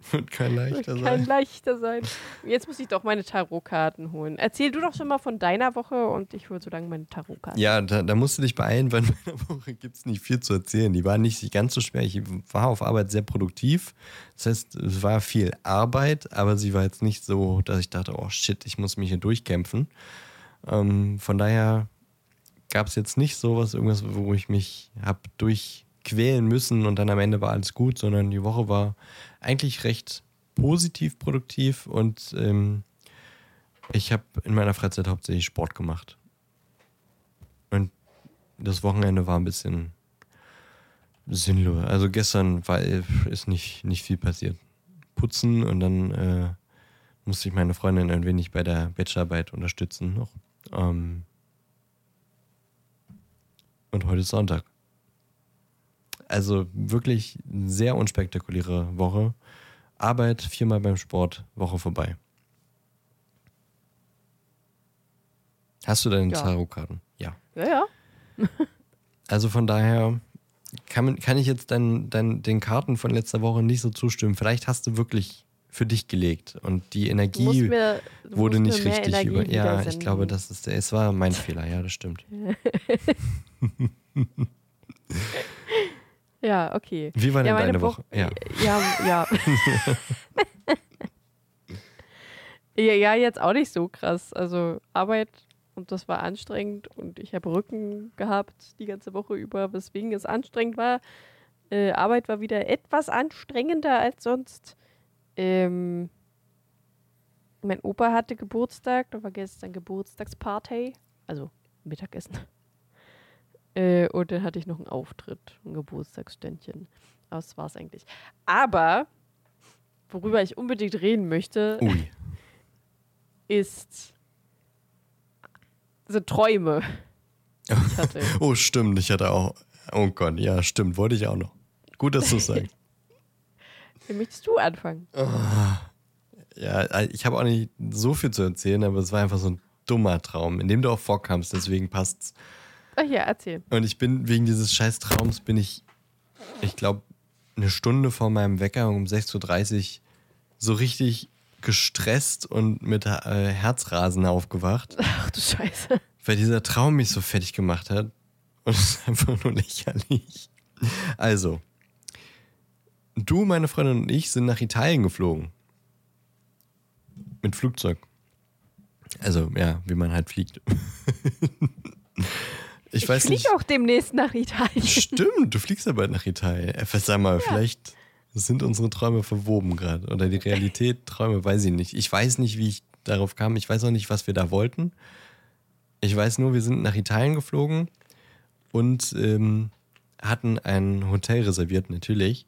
wird kein leichter Wird sein. Kein leichter sein. Jetzt muss ich doch meine Tarotkarten holen. Erzähl du doch schon mal von deiner Woche und ich hole so lange meine Tarotkarten. Ja, da, da musst du dich beeilen, weil in meiner Woche gibt es nicht viel zu erzählen. Die war nicht ganz so schwer. Ich war auf Arbeit sehr produktiv. Das heißt, es war viel Arbeit, aber sie war jetzt nicht so, dass ich dachte, oh shit, ich muss mich hier durchkämpfen. Ähm, von daher gab es jetzt nicht sowas, irgendwas, wo ich mich habe durchquälen müssen und dann am Ende war alles gut, sondern die Woche war eigentlich recht positiv produktiv und ähm, ich habe in meiner Freizeit hauptsächlich Sport gemacht. Und das Wochenende war ein bisschen sinnlos. Also gestern war, ist nicht, nicht viel passiert. Putzen und dann äh, musste ich meine Freundin ein wenig bei der Bachelorarbeit unterstützen noch. Ähm und heute ist Sonntag. Also wirklich sehr unspektakuläre Woche. Arbeit, viermal beim Sport, Woche vorbei. Hast du deine Ja. Tarotkarten? Ja. Ja, ja. Also von daher kann, kann ich jetzt dein, dein, den Karten von letzter Woche nicht so zustimmen. Vielleicht hast du wirklich für dich gelegt und die Energie mir, wurde nicht richtig Energie über. Ja, ich glaube, das ist der, es war mein Fehler, ja, das stimmt. Ja, okay. Wie war denn ja, deine Woche? Ja. Ja, ja. ja, ja, jetzt auch nicht so krass. Also Arbeit und das war anstrengend und ich habe Rücken gehabt die ganze Woche über, weswegen es anstrengend war. Äh, Arbeit war wieder etwas anstrengender als sonst. Ähm, mein Opa hatte Geburtstag, da war gestern Geburtstagsparty, also Mittagessen. Äh, und dann hatte ich noch einen Auftritt, ein Geburtstagsständchen. Aber Das war es eigentlich. Aber, worüber ich unbedingt reden möchte, Ui. ist so Träume. Oh, stimmt, ich hatte auch. Oh Gott, ja, stimmt, wollte ich auch noch. Gut, dass du es sagst. Wie möchtest du anfangen? Ja, ich habe auch nicht so viel zu erzählen, aber es war einfach so ein dummer Traum, in dem du auch vorkamst, deswegen passt's. Ach ja, erzähl. Und ich bin wegen dieses scheiß Traums bin ich, ich glaube, eine Stunde vor meinem Wecker um 6.30 Uhr so richtig gestresst und mit äh, Herzrasen aufgewacht, Ach du Scheiße. weil dieser Traum mich so fertig gemacht hat. Und es ist einfach nur lächerlich. Also, du, meine Freundin und ich sind nach Italien geflogen. Mit Flugzeug. Also, ja, wie man halt fliegt. ich, weiß flieg nicht. auch demnächst nach Italien. Stimmt, du fliegst ja bald nach Italien. Äh, Sag mal, vielleicht sind unsere Träume verwoben gerade. Oder die Realität, Träume, weiß ich nicht. Ich weiß nicht, wie ich darauf kam. Ich weiß auch nicht, was wir da wollten. Ich weiß nur, wir sind nach Italien geflogen und ähm, hatten ein Hotel reserviert, natürlich.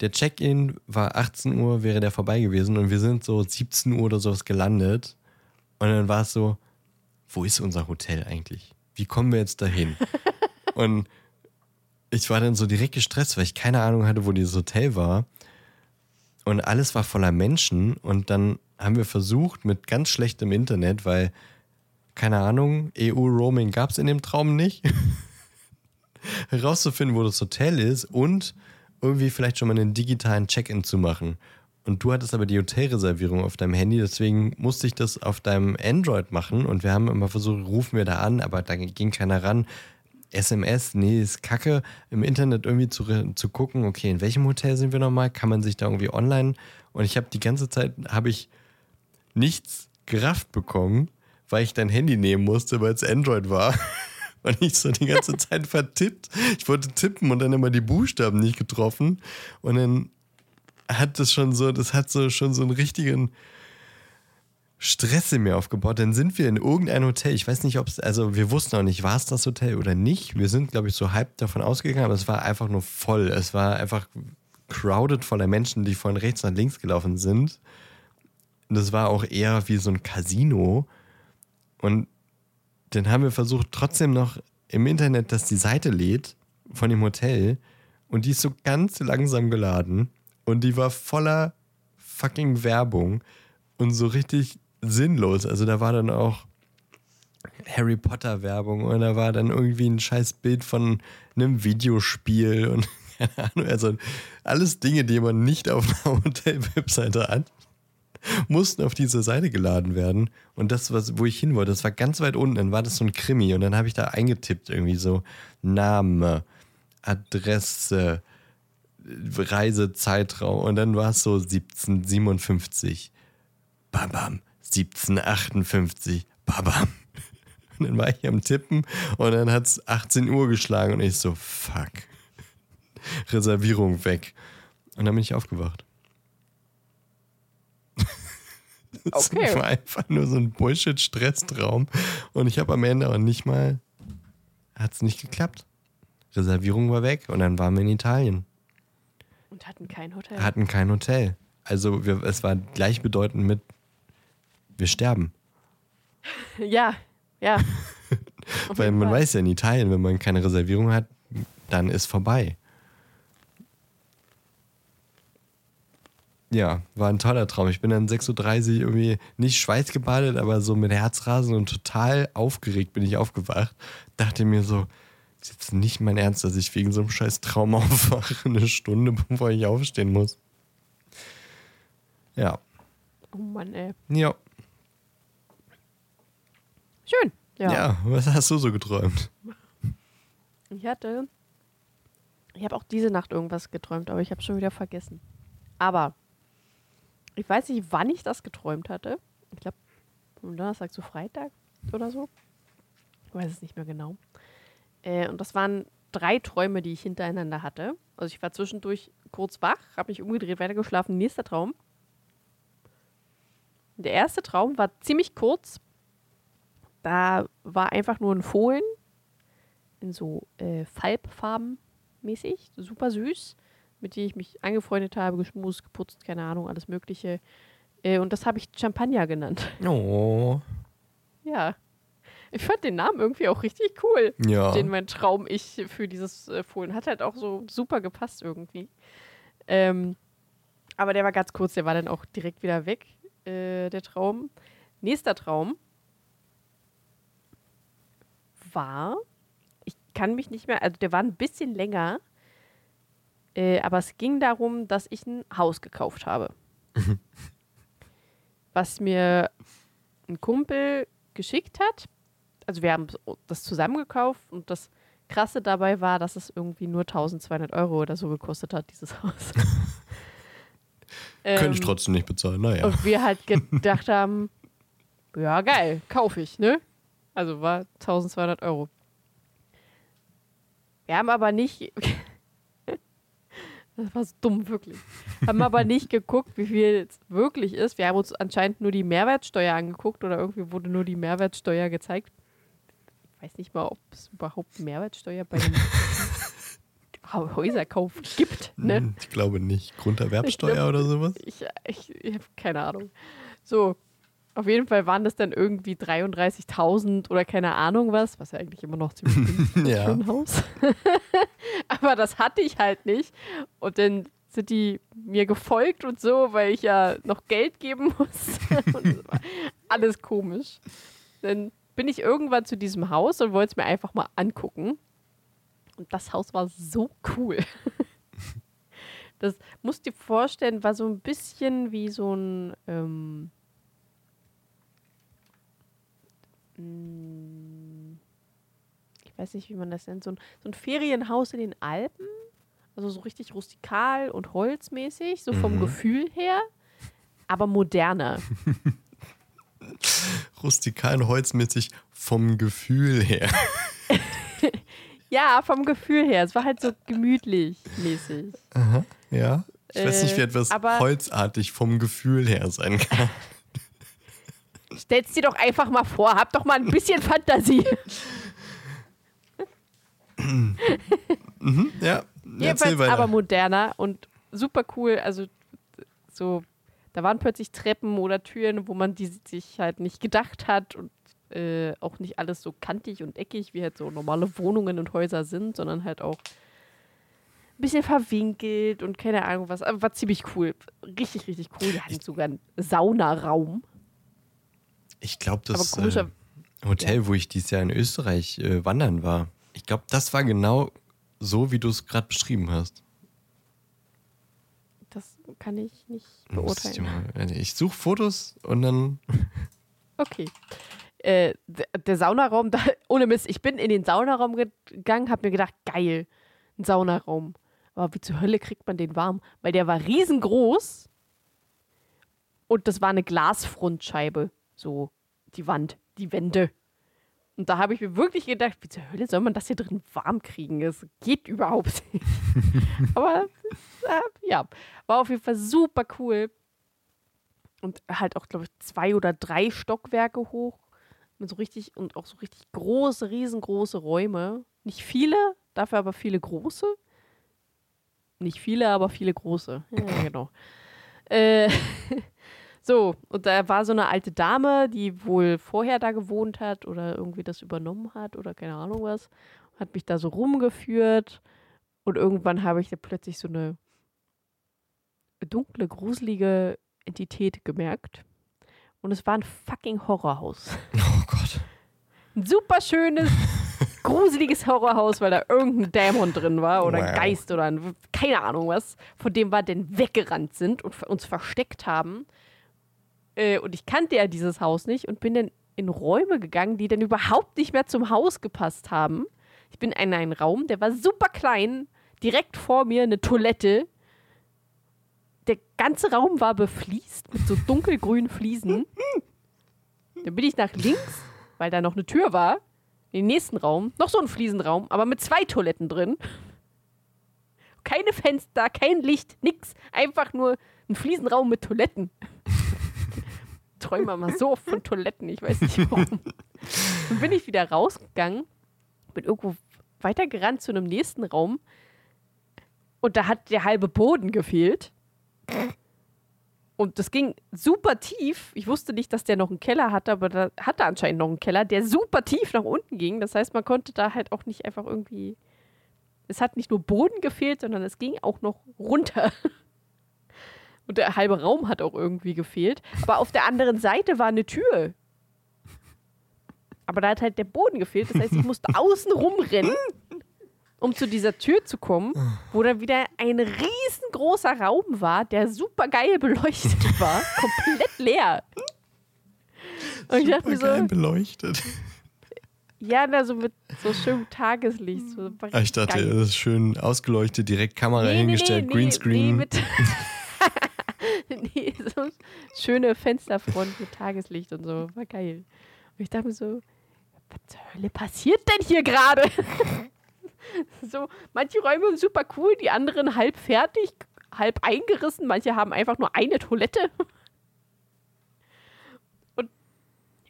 Der Check-in war 18 Uhr, wäre der vorbei gewesen und wir sind so 17 Uhr oder sowas gelandet. Und dann war es so, wo ist unser Hotel eigentlich? Wie kommen wir jetzt dahin? und ich war dann so direkt gestresst, weil ich keine Ahnung hatte, wo dieses Hotel war. Und alles war voller Menschen. Und dann haben wir versucht mit ganz schlechtem Internet, weil, keine Ahnung, EU-Roaming gab es in dem Traum nicht, herauszufinden, wo das Hotel ist und irgendwie vielleicht schon mal einen digitalen Check-in zu machen. Und du hattest aber die Hotelreservierung auf deinem Handy, deswegen musste ich das auf deinem Android machen. Und wir haben immer versucht, rufen wir da an, aber da ging keiner ran. SMS, nee, ist kacke, im Internet irgendwie zu, zu gucken, okay, in welchem Hotel sind wir nochmal? Kann man sich da irgendwie online? Und ich habe die ganze Zeit, habe ich nichts gerafft bekommen, weil ich dein Handy nehmen musste, weil es Android war. Und ich so die ganze Zeit vertippt. Ich wollte tippen und dann immer die Buchstaben nicht getroffen. Und dann hat das schon so, das hat so schon so einen richtigen Stress in mir aufgebaut. Dann sind wir in irgendein Hotel. Ich weiß nicht, ob es, also wir wussten auch nicht, war es das Hotel oder nicht. Wir sind, glaube ich, so halb davon ausgegangen, aber es war einfach nur voll. Es war einfach crowded voller Menschen, die von rechts nach links gelaufen sind. Das war auch eher wie so ein Casino. Und dann haben wir versucht, trotzdem noch im Internet, dass die Seite lädt von dem Hotel. Und die ist so ganz langsam geladen. Und die war voller fucking Werbung und so richtig sinnlos. Also da war dann auch Harry Potter Werbung und da war dann irgendwie ein scheiß Bild von einem Videospiel und keine Ahnung. Also alles Dinge, die man nicht auf einer Hotel-Webseite hat mussten auf diese Seite geladen werden. Und das, was, wo ich hin wollte, das war ganz weit unten. Dann war das so ein Krimi. Und dann habe ich da eingetippt, irgendwie so Name, Adresse, Reisezeitraum. Und dann war es so 1757. Bam, bam. 1758. Bam, bam. Und dann war ich am Tippen und dann hat es 18 Uhr geschlagen und ich so, fuck. Reservierung weg. Und dann bin ich aufgewacht. Das Okay. war einfach nur so ein Bullshit-Stresstraum. Und ich habe am Ende auch nicht mal, hat es nicht geklappt. Reservierung war weg und dann waren wir in Italien. Und hatten kein Hotel. Hatten kein Hotel. Also wir, es war gleichbedeutend mit, wir sterben. ja, ja. Weil man weiß ja in Italien, wenn man keine Reservierung hat, dann ist vorbei. Ja, war ein toller Traum. Ich bin dann 6.30 Uhr irgendwie nicht schweißgebadet, aber so mit Herzrasen und total aufgeregt bin ich aufgewacht. Dachte mir so, ist jetzt nicht mein Ernst, dass ich wegen so einem scheiß Traum aufwache, eine Stunde bevor ich aufstehen muss. Ja. Oh Mann, ey. Ja. Schön. Ja. Ja, was hast du so geträumt? Ich hatte. Ich habe auch diese Nacht irgendwas geträumt, aber ich habe schon wieder vergessen. Aber ich weiß nicht, wann ich das geträumt hatte. Ich glaube, am Donnerstag zu Freitag oder so. Ich weiß es nicht mehr genau. Äh, und das waren drei Träume, die ich hintereinander hatte. Also ich war zwischendurch kurz wach, habe mich umgedreht, weitergeschlafen. Nächster Traum. Der erste Traum war ziemlich kurz. Da war einfach nur ein Fohlen in so äh, Falbfarben mäßig, super süß, mit dem ich mich angefreundet habe, geschmust, geputzt, keine Ahnung, alles Mögliche. Äh, und das habe ich Champagner genannt. Oh. Ja. Ich fand den Namen irgendwie auch richtig cool, Ja. den mein Traum ich für dieses äh, Fohlen hat halt auch so super gepasst irgendwie. Ähm, aber der war ganz kurz, der war dann auch direkt wieder weg, äh, der Traum. Nächster Traum war, ich kann mich nicht mehr, also der war ein bisschen länger, äh, aber es ging darum, dass ich ein Haus gekauft habe. was mir ein Kumpel geschickt hat. Also wir haben das zusammen gekauft und das Krasse dabei war, dass es irgendwie nur 1200 Euro oder so gekostet hat, dieses Haus. Könnte ich Ähm, trotzdem nicht bezahlen, naja. und wir halt gedacht haben, ja geil, kaufe ich, ne? Also war 1200 Euro. Wir haben aber nicht, das war so dumm, wirklich. Haben aber nicht geguckt, wie viel es wirklich ist. Wir haben uns anscheinend nur die Mehrwertsteuer angeguckt oder irgendwie wurde nur die Mehrwertsteuer gezeigt. Ich weiß nicht mal, ob es überhaupt Mehrwertsteuer bei einem Häuserkauf gibt, ne? Hm, Ich glaube nicht. Grunderwerbsteuer oder sowas? Ich, ich, ich habe keine Ahnung. So, auf jeden Fall waren das dann irgendwie 33.000 oder keine Ahnung was, was ja eigentlich immer noch ziemlich günstig ist Ja. für ein Haus. Aber das hatte ich halt nicht. Und dann sind die mir gefolgt und so, weil ich ja noch Geld geben war alles komisch. Dann bin ich irgendwann zu diesem Haus und wollte es mir einfach mal angucken. Und das Haus war so cool. Das musst du dir vorstellen, war so ein bisschen wie so ein. Ähm, ich weiß nicht, wie man das nennt. So ein, so ein Ferienhaus in den Alpen. Also so richtig rustikal und holzmäßig, so vom Mhm. Gefühl her. Aber moderner. Rustikal und holzmäßig vom Gefühl her. Ja, vom Gefühl her. Es war halt so gemütlich mäßig. Ja. Ich weiß nicht, wie Äh, etwas holzartig vom Gefühl her sein kann. Stell's dir doch einfach mal vor, hab doch mal ein bisschen Fantasie. Ja, Jedenfalls aber moderner und super cool. Also so, da waren plötzlich Treppen oder Türen, wo man die sich halt nicht gedacht hat und äh, auch nicht alles so kantig und eckig, wie halt so normale Wohnungen und Häuser sind, sondern halt auch ein bisschen verwinkelt und keine Ahnung was. Aber war ziemlich cool. Richtig, richtig cool. Die hatten sogar einen Saunaraum. ich glaube, das äh, Hotel, wo ich dieses Jahr in Österreich äh, wandern war, ich glaube, das war genau so, wie du es gerade beschrieben hast. Kann ich nicht Muss ich beurteilen. mal- Ich suche Fotos und dann. Okay. Äh, der Saunaraum, da, ohne Mist, ich bin in den Saunaraum gegangen, habe mir gedacht, geil, ein Saunaraum. Aber wie zur Hölle kriegt man den warm? Weil der war riesengroß und das war eine Glasfrontscheibe. So, die Wand, die Wände. Und da habe ich mir wirklich gedacht, wie zur Hölle soll man das hier drin warm kriegen? Das geht überhaupt nicht. Aber äh, ja, war auf jeden Fall super cool. Und halt auch, glaube ich, zwei oder drei Stockwerke hoch. Mit so richtig und auch so richtig große, riesengroße Räume. Nicht viele, dafür aber viele große. Nicht viele, aber viele große. Ja, genau. Äh, so, und da war so eine alte Dame, die wohl vorher da gewohnt hat oder irgendwie das übernommen hat oder keine Ahnung was. Hat mich da so rumgeführt. Und irgendwann habe ich da plötzlich so eine dunkle, gruselige Entität gemerkt. Und es war ein fucking Horrorhaus. Oh Gott. Ein super schönes, gruseliges Horrorhaus, weil da irgendein Dämon drin war oder ein Wow. Geist oder ein, keine Ahnung was, von dem wir denn weggerannt sind und uns versteckt haben. Äh, und ich kannte ja dieses Haus nicht und bin dann in Räume gegangen, die dann überhaupt nicht mehr zum Haus gepasst haben. Ich bin in einen Raum, der war super klein, direkt vor mir eine Toilette. Der ganze Raum war befliest mit so dunkelgrünen Fliesen. Dann bin ich nach links, weil da noch eine Tür war, in den nächsten Raum, noch so ein Fliesenraum, aber mit zwei Toiletten drin. Keine Fenster, kein Licht, nix. Einfach nur ein Fliesenraum mit Toiletten. Träume mal so oft von Toiletten, ich weiß nicht warum. Dann bin ich wieder rausgegangen, bin irgendwo weitergerannt zu einem nächsten Raum und da hat der halbe Boden gefehlt. Und das ging super tief. Ich wusste nicht, dass der noch einen Keller hatte, aber da hatte anscheinend noch einen Keller, der super tief nach unten ging. Das heißt, man konnte da halt auch nicht einfach irgendwie. Es hat nicht nur Boden gefehlt, sondern es ging auch noch runter. Und der halbe Raum hat auch irgendwie gefehlt. Aber auf der anderen Seite war eine Tür. Aber da hat halt der Boden gefehlt. Das heißt, ich musste außen rumrennen, um zu dieser Tür zu kommen, wo dann wieder ein riesengroßer Raum war, der super geil beleuchtet war. komplett leer. Und ich dachte mir Supergeil so, beleuchtet. ja, da so mit so schönem Tageslicht. So Ah, Ich dachte, geil. das ist schön ausgeleuchtet, direkt Kamera Nee, nee, hingestellt, nee, Greenscreen. Nee, mit nee, so schöne Fensterfront mit Tageslicht und so. War geil. Und ich dachte mir so, was zur Hölle passiert denn hier gerade? so, manche Räume sind super cool, die anderen halb fertig, halb eingerissen. Manche haben einfach nur eine Toilette. Und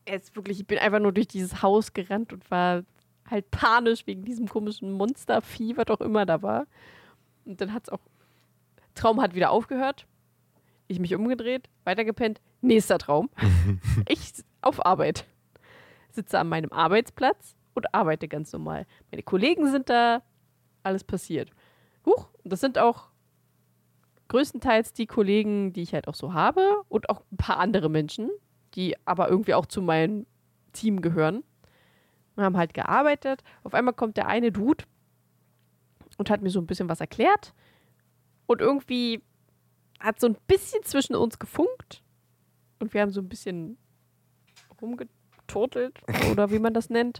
es wirklich, ich bin einfach nur durch dieses Haus gerannt und war halt panisch wegen diesem komischen Monstervieh, was auch immer da war. Und dann hat es auch. Traum hat wieder aufgehört. Ich mich umgedreht, weitergepennt. Nächster Traum. ich auf Arbeit. Sitze an meinem Arbeitsplatz und arbeite ganz normal. Meine Kollegen sind da, alles passiert. Huch, das sind auch größtenteils die Kollegen, die ich halt auch so habe und auch ein paar andere Menschen, die aber irgendwie auch zu meinem Team gehören. Wir haben halt gearbeitet. Auf einmal kommt der eine Dude und hat mir so ein bisschen was erklärt. Und irgendwie hat so ein bisschen zwischen uns gefunkt. Und wir haben so ein bisschen rumgeturtelt oder wie man das nennt.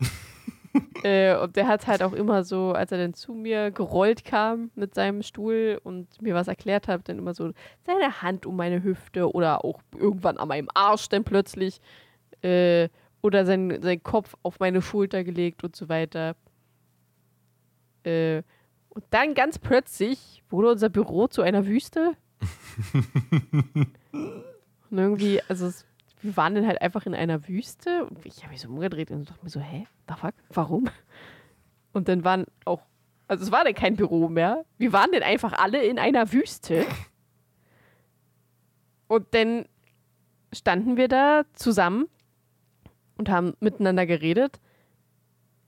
äh, und der hat halt auch immer so, als er dann zu mir gerollt kam mit seinem Stuhl und mir was erklärt hat, dann immer so seine Hand um meine Hüfte oder auch irgendwann an meinem Arsch dann plötzlich. Äh, oder sein, sein Kopf auf meine Schulter gelegt und so weiter. Äh, und dann ganz plötzlich wurde unser Büro zu einer Wüste. Und irgendwie, also es, wir waren dann halt einfach in einer Wüste und ich habe mich so umgedreht und dachte mir so, hä, the fuck, warum? Und dann waren auch, also es war dann kein Büro mehr. Wir waren dann einfach alle in einer Wüste. Und dann standen wir da zusammen und haben miteinander geredet.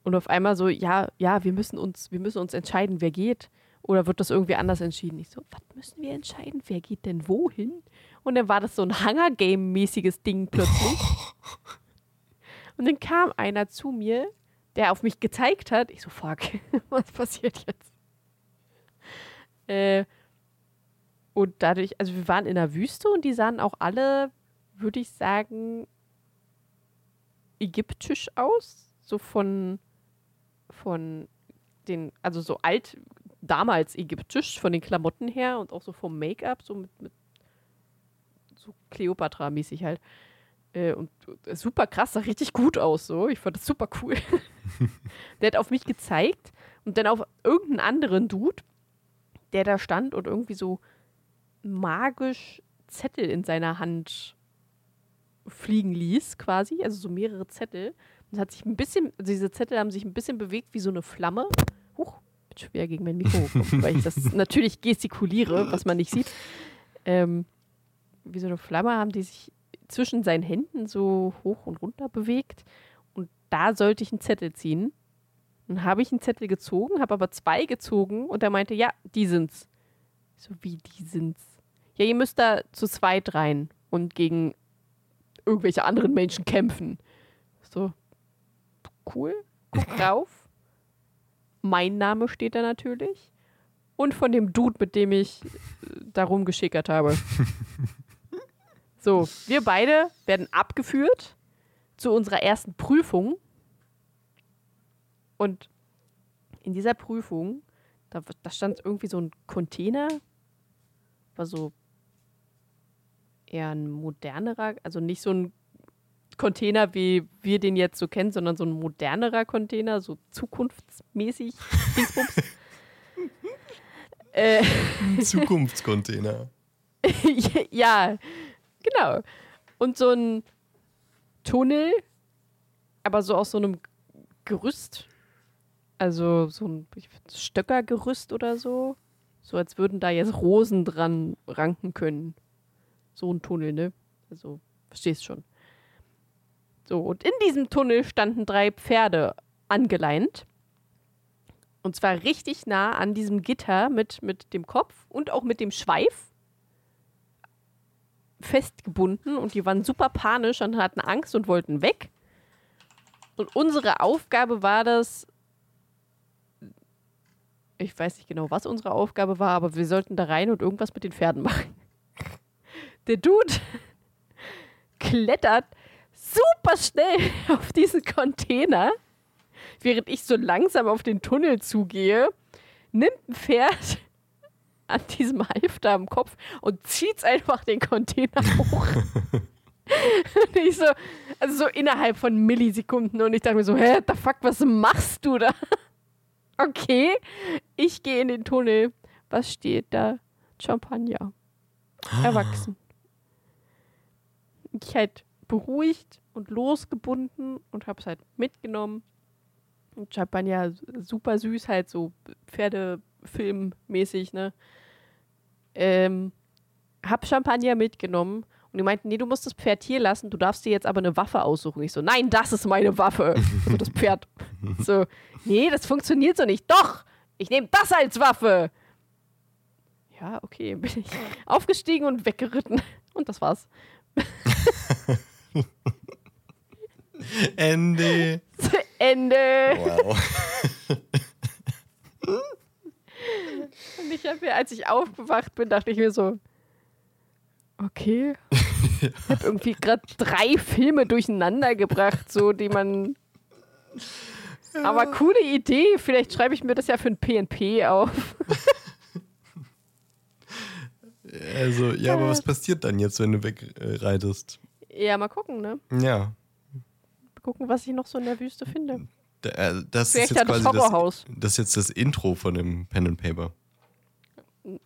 Und auf einmal so, ja, ja, wir müssen uns, wir müssen uns entscheiden, wer geht. Oder wird das irgendwie anders entschieden? Ich so, was müssen wir entscheiden? Wer geht denn wohin? Und dann war das so ein Hunger-Game-mäßiges Ding plötzlich. Und dann kam einer zu mir, der auf mich gezeigt hat. Ich so, fuck, was passiert jetzt? Äh, und dadurch, also wir waren in der Wüste und die sahen auch alle, würde ich sagen, ägyptisch aus. So von, von den, also so alt, damals ägyptisch, von den Klamotten her und auch so vom Make-up, so mit, mit so Cleopatra-mäßig halt. Äh, und äh, super krass, sah richtig gut aus so. Ich fand das super cool. der hat auf mich gezeigt und dann auf irgendeinen anderen Dude, der da stand und irgendwie so magisch Zettel in seiner Hand fliegen ließ, quasi, also so mehrere Zettel. Und hat sich ein bisschen, also diese Zettel haben sich ein bisschen bewegt wie so eine Flamme. Huch, bin schwer gegen mein Mikro gekommen, weil ich das natürlich gestikuliere, was man nicht sieht. Ähm, wie so eine Flamme haben die sich zwischen seinen Händen so hoch und runter bewegt. Und da sollte ich einen Zettel ziehen. Dann habe ich einen Zettel gezogen, habe aber zwei gezogen und er meinte, ja, die sind's. Ich So, wie die sind's? ja, ihr müsst da zu zweit rein und gegen irgendwelche anderen Menschen kämpfen. So, cool, guck drauf. Mein Name steht da natürlich. Und von dem Dude, mit dem ich äh, da rumgeschickert habe. so, wir beide werden abgeführt zu unserer ersten Prüfung. Und in dieser Prüfung, da, da stand irgendwie so ein Container, war so eher ein modernerer, also nicht so ein Container, wie wir den jetzt so kennen, sondern so ein modernerer Container, so zukunftsmäßig. Äh, Zukunftscontainer. ja, genau. Und so ein Tunnel, aber so aus so einem Gerüst. Also so ein Stöckergerüst oder so. So als würden da jetzt Rosen dran ranken können. So ein Tunnel, ne? Also, verstehst schon. So, und in diesem Tunnel standen drei Pferde angeleint. Und zwar richtig nah an diesem Gitter mit, mit dem Kopf und auch mit dem Schweif festgebunden. Und die waren super panisch und hatten Angst und wollten weg. Und unsere Aufgabe war das, ich weiß nicht genau, was unsere Aufgabe war, aber wir sollten da rein und irgendwas mit den Pferden machen. Der Dude klettert super schnell auf diesen Container, während ich so langsam auf den Tunnel zugehe, nimmt ein Pferd an diesem Halfter am Kopf und zieht einfach den Container hoch. und ich so, also so innerhalb von Millisekunden und ich dachte mir so, hä, the fuck, was machst du da? okay, ich gehe in den Tunnel. Was steht da? Champagner. Erwachsen. Ich halt beruhigt und losgebunden und habe es halt mitgenommen. Und Champagner super süß, halt so Pferdefilmmäßig, ne? Ähm, hab Champagner mitgenommen und die meinten, nee, du musst das Pferd hier lassen, du darfst dir jetzt aber eine Waffe aussuchen. Ich so, nein, das ist meine Waffe. Also das Pferd. So, nee, das funktioniert so nicht. Doch, ich nehme das als Waffe. Ja, okay, bin ich aufgestiegen und weggeritten. Und das war's. Ende. Ende. Wow. Und ich habe mir, als ich aufgewacht bin, dachte ich mir so, okay. Ich habe irgendwie gerade drei Filme durcheinander gebracht, so die man. Aber coole Idee. Vielleicht schreibe ich mir das ja für ein PNP auf. Also, ja, aber was passiert dann jetzt, wenn du wegreitest? Ja, mal gucken, ne? Ja. Mal gucken, was ich noch so in der Wüste finde. Da- äh, Das ist Vielleicht jetzt ja das quasi das, das ist jetzt das Intro von dem Pen and Paper.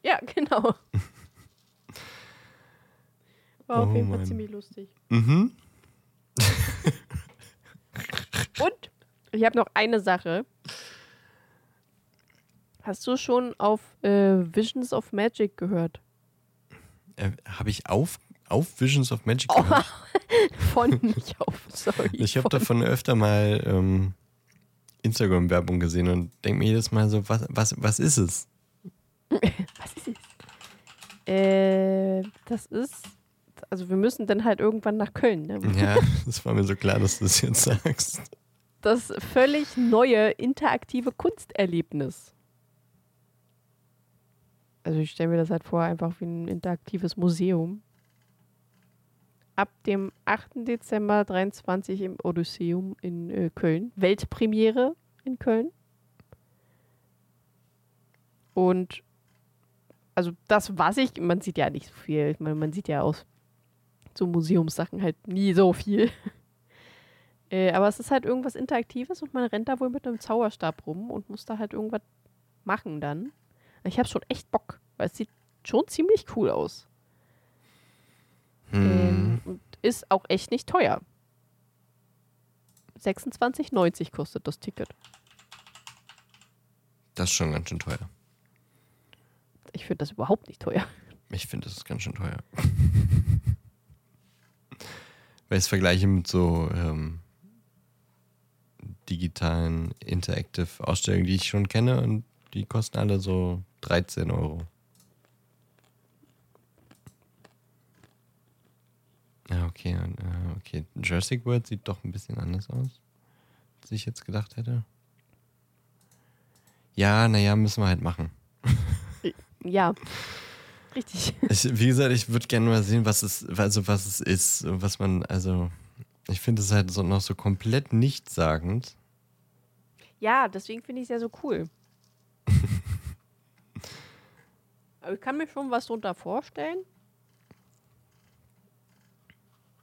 Ja, genau. War auf Oh jeden Fall ziemlich lustig. Mhm. Und ich habe noch eine Sache. Hast du schon auf äh, Visions of Magic gehört? Äh, Habe ich auf, auf Visions of Magic Oh, gehört? Von nicht auf, sorry. Ich habe von- davon öfter mal ähm, Instagram-Werbung gesehen und denke mir jedes Mal so, was, was, was ist es? Was ist es? Äh, das ist. Also, wir müssen dann halt irgendwann nach Köln. Ne? Ja, das war mir so klar, dass du das jetzt sagst. Das völlig neue interaktive Kunsterlebnis. Also, ich stelle mir das halt vor, einfach wie ein interaktives Museum. Ab dem 8. Dezember 23 im Odysseum in äh, Köln. Weltpremiere in Köln. Und also das, was ich, man sieht ja nicht so viel. Ich man sieht ja aus so Museumssachen halt nie so viel. Äh, aber es ist halt irgendwas Interaktives und man rennt da wohl mit einem Zauberstab rum und muss da halt irgendwas machen dann. Ich habe schon echt Bock, weil es sieht schon ziemlich cool aus. Hm. Ähm, und ist auch echt nicht teuer. 26,90 kostet das Ticket. Das ist schon ganz schön teuer. Ich finde das überhaupt nicht teuer. Ich finde, das ist ganz schön teuer. Weil ich es vergleiche mit so ähm, digitalen Interactive Ausstellungen, die ich schon kenne und die kosten alle so 13 Euro. Okay, äh, okay. Jurassic World sieht doch ein bisschen anders aus, als ich jetzt gedacht hätte. Ja, naja, müssen wir halt machen. Ja. Richtig. Ich, wie gesagt, ich würde gerne mal sehen, was es, also was es ist, was man, also ich finde es halt so noch so komplett nichtssagend. Ja, deswegen finde ich es ja so cool. Aber ich kann mir schon was drunter vorstellen.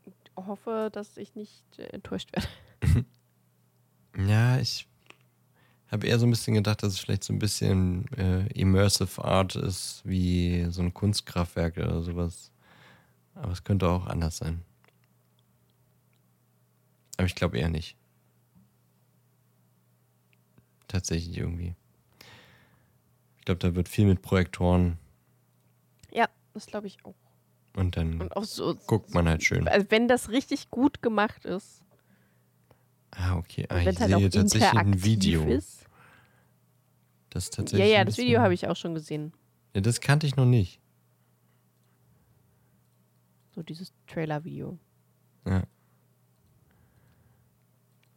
Ich hoffe, dass ich nicht äh, enttäuscht werde. Ja, ich habe eher so ein bisschen gedacht, dass es vielleicht so ein bisschen äh, Immersive Art ist, wie so ein Kunstkraftwerk oder sowas. Aber es könnte auch anders sein. Aber ich glaube eher nicht. Tatsächlich irgendwie. Ich glaube, da wird viel mit Projektoren Ja, das glaube ich auch. Und dann Und auch so. guckt man halt schön. Also wenn das richtig gut gemacht ist. Ah, okay. Ah, ich halt sehe tatsächlich ein Video. ist. Das Ja, tatsächlich ja, ein das Video habe ich auch schon gesehen. Ja, das kannte ich noch nicht. So dieses Trailer-Video. Ja.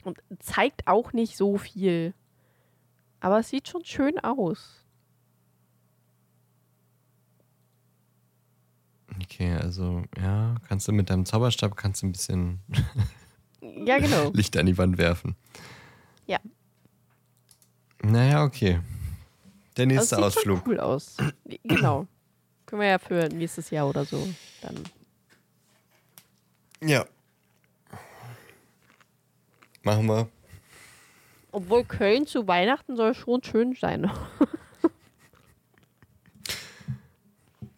Und zeigt auch nicht so viel. Aber es sieht schon schön aus. Okay, also ja, kannst du mit deinem Zauberstab kannst du ein bisschen Ja, genau. Licht an die Wand werfen. Ja. Naja, okay. Der Also nächste sieht Ausflug. Schon cool aus. genau. Können wir ja für nächstes Jahr oder so dann. Ja. Machen wir. Obwohl Köln zu Weihnachten soll schon schön sein,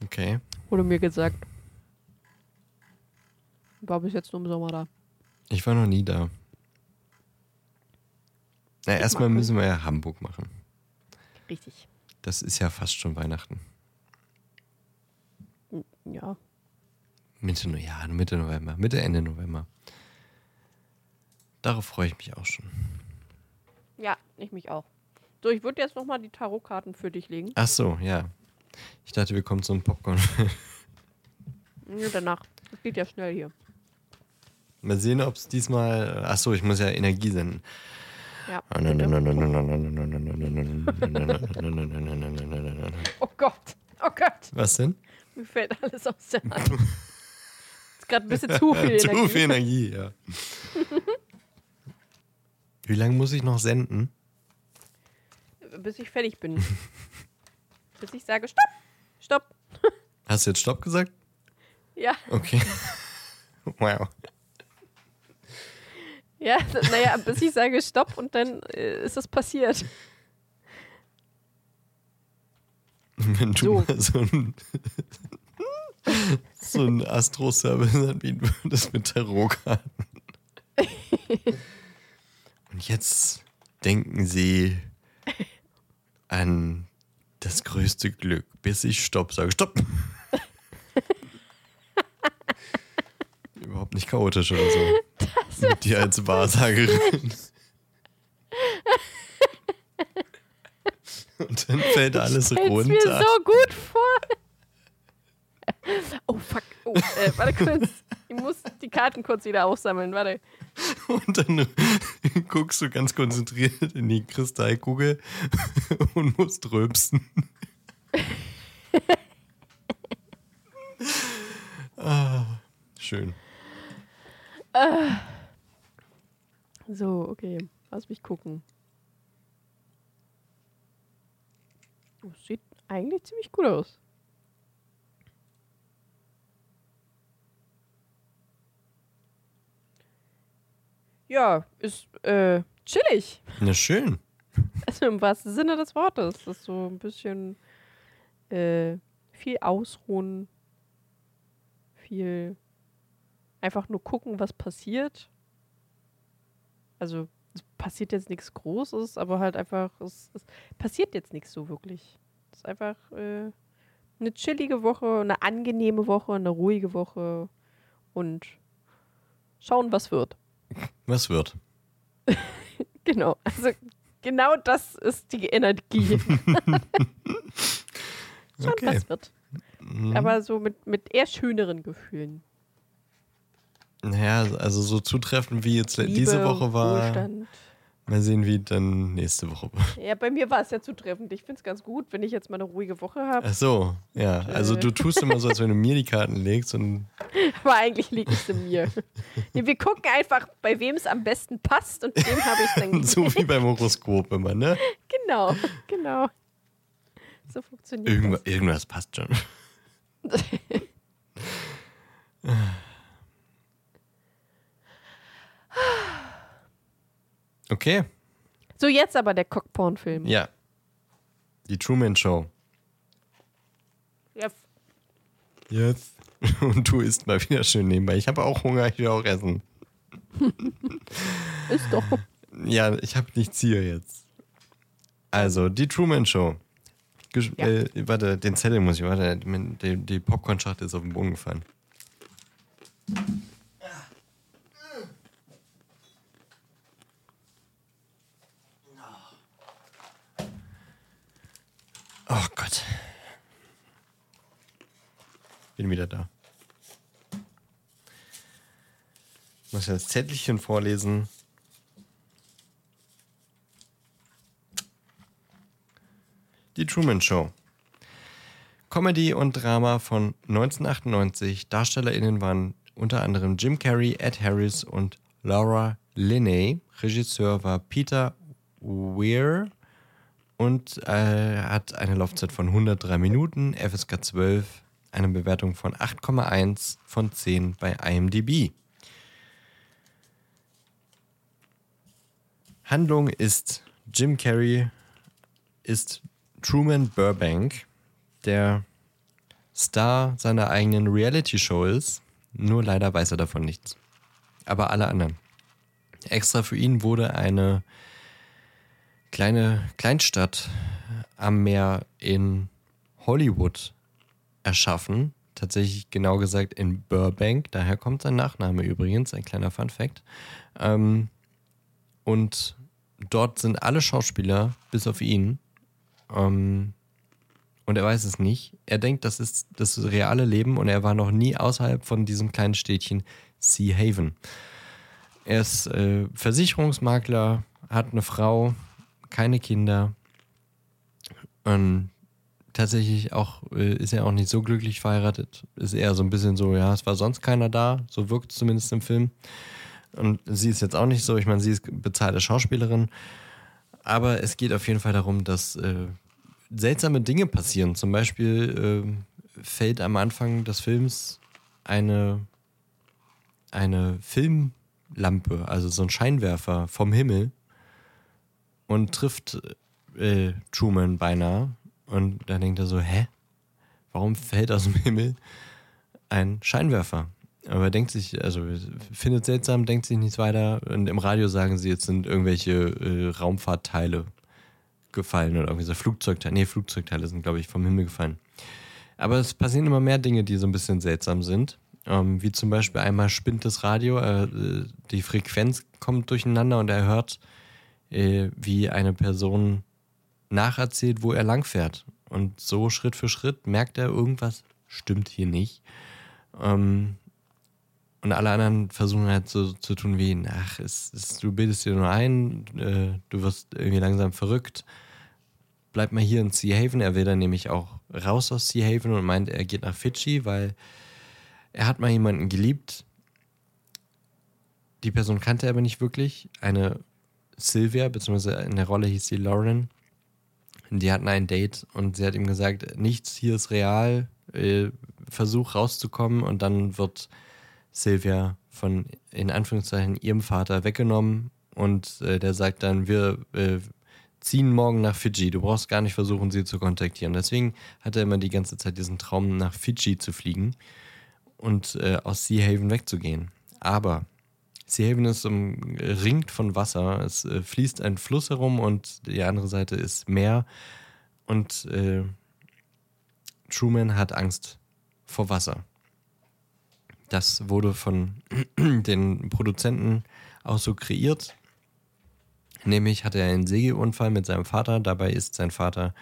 Okay. Wurde mir gesagt. War bis jetzt nur im Sommer da. Ich war noch nie da. Na, erstmal mal müssen wir ja Hamburg machen. Richtig. Das ist ja fast schon Weihnachten. Ja. Mitte, ja, Mitte November, Mitte, Ende November. Darauf freue ich mich auch schon. Ja, ich mich auch. So, ich würde jetzt nochmal die Tarotkarten für dich legen. Ach so, ja. Ich dachte, wir kommen zum Popcorn. Ja, danach. Das geht ja schnell hier. Mal sehen, ob es diesmal. Ach so, ich muss ja Energie senden. Ja. Ah, Oh Gott. Oh Gott. Was denn? Mir fällt alles aus der Hand. ist gerade ein bisschen zu viel Energie. Zu viel Energie, ja. Wie lange muss ich noch senden? Bis ich fertig bin. Bis ich sage, stopp. Stopp. Hast du jetzt Stopp gesagt? Ja, Okay. Wow. ja, naja, bis ich sage, stopp und dann äh, ist es passiert. Wenn du So. mal so ein, so ein Astro-Service anbieten würdest mit Tarotkarten. Und jetzt denken Sie an das größte Glück, bis ich Stopp sage. Stopp! Überhaupt nicht chaotisch oder so. Mit dir als Wahrsagerin. Und dann fällt alles runter. mir so gut vor. Oh, fuck. Oh, äh, warte kurz. Ich muss die Karten kurz wieder aufsammeln. Warte. Und dann guckst du ganz konzentriert in die Kristallkugel und musst rülpsen. ah, schön. So, okay. Lass mich gucken. Oh, sieht eigentlich ziemlich gut aus. Ja, ist äh, chillig. Na schön. Also im wahrsten Sinne des Wortes. Das ist so ein bisschen äh, viel ausruhen, viel einfach nur gucken, was passiert. Also es passiert jetzt nichts Großes, aber halt einfach, es, es passiert jetzt nichts so wirklich. Es ist einfach äh, eine chillige Woche, eine angenehme Woche, eine ruhige Woche und schauen, was wird. Was wird? Genau, also genau das ist die Energie. Schauen, Okay. was wird. Mhm. Aber so mit, mit eher schöneren Gefühlen. Naja, also so zutreffend wie jetzt Liebe, diese Woche war. Wohlstand. Mal sehen, wie dann nächste Woche. Ja, bei mir war es ja zutreffend. Ich finde es ganz gut, wenn ich jetzt mal eine ruhige Woche habe. Ach so, ja. Also du tust immer so, als wenn du mir die Karten legst und Aber eigentlich liegt es in mir. Nee, wir gucken einfach, bei wem es am besten passt und dem habe ich dann so wie beim Horoskop immer, ne? Genau, genau. So funktioniert Irgendwas, irgendwas passt schon. Okay, So, jetzt aber der Cockporn-Film. ja. Die Truman Show. Ja, Jetzt. Und du isst mal wieder schön nebenbei. Ich habe auch Hunger, ich will auch essen. ist doch. Ja, ich habe nichts hier jetzt. Also, die Truman Show. Gesch Ja. äh, warte, den Zettel muss ich, warte, die, die Popcorn-Schachtel ist auf den Boden gefallen. Oh Gott. Bin wieder da. Muss ja das Zettelchen vorlesen. Die Truman Show. Comedy und Drama von 1998. DarstellerInnen waren unter anderem Jim Carrey, Ed Harris und Laura Linney. Regisseur war Peter Weir und äh, hat eine Laufzeit von 103 Minuten, FSK 12, eine Bewertung von 8,1 von 10 bei IMDb. Handlung ist Jim Carrey ist Truman Burbank, der Star seiner eigenen Reality-Show ist. Nur leider weiß er davon nichts. Aber alle anderen. Extra für ihn wurde eine kleine Kleinstadt am Meer in Hollywood erschaffen. Tatsächlich genau gesagt in Burbank. Daher kommt sein Nachname übrigens. Ein kleiner Fun-Fact. Ähm, und dort sind alle Schauspieler, bis auf ihn. Ähm, und er weiß es nicht. Er denkt, das ist das reale Leben und er war noch nie außerhalb von diesem kleinen Städtchen Sea Haven. Er ist äh, Versicherungsmakler, hat eine Frau, keine Kinder. Und tatsächlich auch äh, ist er auch nicht so glücklich verheiratet. Ist eher so ein bisschen so, ja, es war sonst keiner da. So wirkt es zumindest im Film. Und sie ist jetzt auch nicht so. Ich meine, sie ist bezahlte Schauspielerin. Aber es geht auf jeden Fall darum, dass äh, seltsame Dinge passieren. Zum Beispiel äh, fällt am Anfang des Films eine, eine Filmlampe, also so ein Scheinwerfer vom Himmel und trifft äh, Truman beinahe. Und dann denkt er so, hä? Warum fällt aus dem Himmel ein Scheinwerfer? Aber er denkt sich, also findet seltsam, denkt sich nichts weiter. Und im Radio sagen sie, jetzt sind irgendwelche äh, Raumfahrtteile gefallen oder irgendwie so Flugzeugteile. Nee, Flugzeugteile sind, glaube ich, vom Himmel gefallen. Aber es passieren immer mehr Dinge, die so ein bisschen seltsam sind. Ähm, wie zum Beispiel einmal spinnt das Radio, äh, die Frequenz kommt durcheinander und er hört, äh, wie eine Person nacherzählt, wo er langfährt. Und so Schritt für Schritt merkt er, irgendwas stimmt hier nicht. Ähm, und alle anderen versuchen halt so zu tun wie, ach, es, es, du bildest dir nur ein, äh, du wirst irgendwie langsam verrückt. Bleib mal hier in Sea Haven. Er will dann nämlich auch raus aus Sea Haven und meint, er geht nach Fidschi, weil er hat mal jemanden geliebt. Die Person kannte er aber nicht wirklich. Eine Sylvia, beziehungsweise in der Rolle hieß sie Lauren. Die hatten ein Date und sie hat ihm gesagt, nichts hier ist real, äh, versuch rauszukommen und dann wird Sylvia von in Anführungszeichen ihrem Vater weggenommen und äh, der sagt dann, wir äh, ziehen morgen nach Fidschi, du brauchst gar nicht versuchen, sie zu kontaktieren. Deswegen hat er immer die ganze Zeit diesen Traum, nach Fidschi zu fliegen und äh, aus Sea Haven wegzugehen. Aber Sea Haven ist umringt von Wasser. Es äh, fließt ein Fluss herum und die andere Seite ist Meer. Und äh, Truman hat Angst vor Wasser. Das wurde von den Produzenten auch so kreiert. Nämlich hatte er einen Segelunfall mit seinem Vater. Dabei ist sein Vater,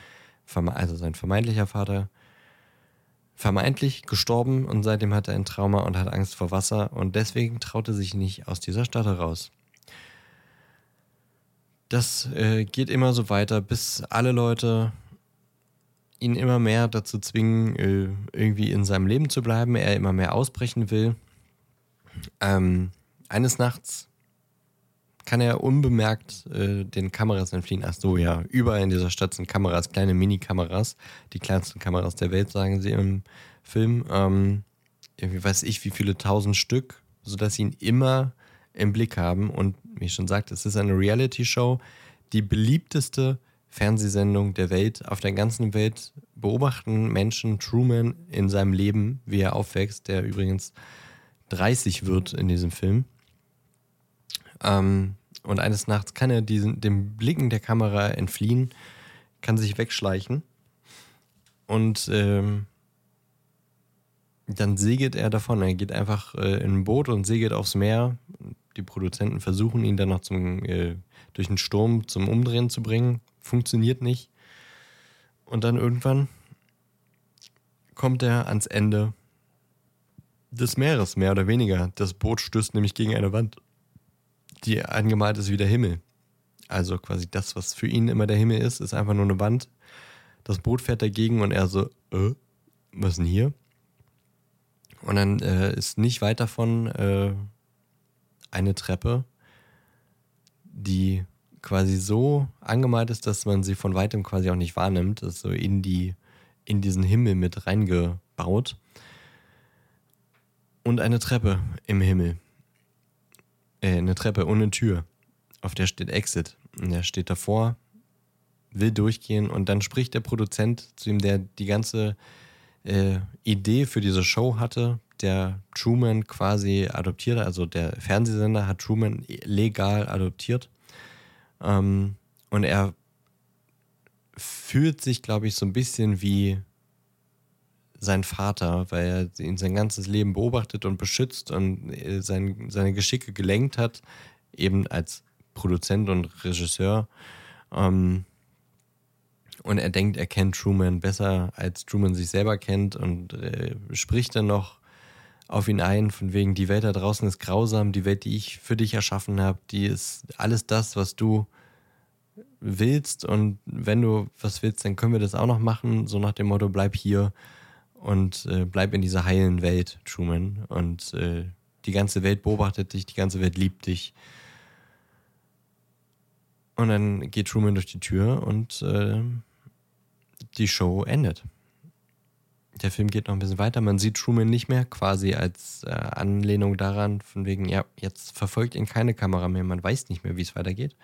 also sein vermeintlicher Vater, vermeintlich gestorben und seitdem hat er ein Trauma und hat Angst vor Wasser und deswegen traut er sich nicht aus dieser Stadt heraus. Das äh, geht immer so weiter, bis alle Leute ihn immer mehr dazu zwingen, äh, irgendwie in seinem Leben zu bleiben, er immer mehr ausbrechen will. Ähm, eines Nachts kann er unbemerkt äh, den Kameras entfliehen. Ach so, ja, überall in dieser Stadt sind Kameras, kleine Mini-Kameras, die kleinsten Kameras der Welt, sagen sie im Film. Ähm, irgendwie weiß ich, wie viele tausend Stück, sodass sie ihn immer im Blick haben. Und wie ich schon sagte, es ist eine Reality-Show, die beliebteste Fernsehsendung der Welt. Auf der ganzen Welt beobachten Menschen Truman in seinem Leben, wie er aufwächst, der übrigens 30 wird in diesem Film. Ähm, und eines Nachts kann er diesen, dem Blicken der Kamera entfliehen, kann sich wegschleichen und ähm, dann segelt er davon. Er geht einfach äh, in ein Boot und segelt aufs Meer. Die Produzenten versuchen ihn dann noch zum, äh, durch den Sturm zum Umdrehen zu bringen. Funktioniert nicht. Und dann irgendwann kommt er ans Ende des Meeres, mehr oder weniger. Das Boot stößt nämlich gegen eine Wand, die angemalt ist wie der Himmel. Also quasi das, was für ihn immer der Himmel ist, ist einfach nur eine Wand. Das Boot fährt dagegen und er so, äh, was denn hier? Und dann äh, ist nicht weit davon äh, eine Treppe, die quasi so angemalt ist, dass man sie von weitem quasi auch nicht wahrnimmt. Das ist so in, die, in diesen Himmel mit reingebaut. Und eine Treppe im Himmel. Äh, eine Treppe ohne Tür. Auf der steht Exit. Und er steht davor, will durchgehen und dann spricht der Produzent zu ihm, der die ganze äh, Idee für diese Show hatte, der Truman quasi adoptiert, also der Fernsehsender hat Truman legal adoptiert. Ähm, und er fühlt sich, glaube ich, so ein bisschen wie sein Vater, weil er ihn sein ganzes Leben beobachtet und beschützt und äh, sein, seine Geschicke gelenkt hat, eben als Produzent und Regisseur. Ähm, und er denkt, er kennt Truman besser, als Truman sich selber kennt und äh, spricht dann noch auf ihn ein, von wegen, die Welt da draußen ist grausam, die Welt, die ich für dich erschaffen habe, die ist alles das, was du willst und wenn du was willst, dann können wir das auch noch machen, so nach dem Motto, bleib hier und äh, bleib in dieser heilen Welt, Truman und äh, die ganze Welt beobachtet dich, die ganze Welt liebt dich. Und dann geht Truman durch die Tür und äh, die Show endet. Der Film geht noch ein bisschen weiter. Man sieht Truman nicht mehr, quasi als äh, Anlehnung daran, von wegen, ja, jetzt verfolgt ihn keine Kamera mehr. Man weiß nicht mehr, wie es weitergeht.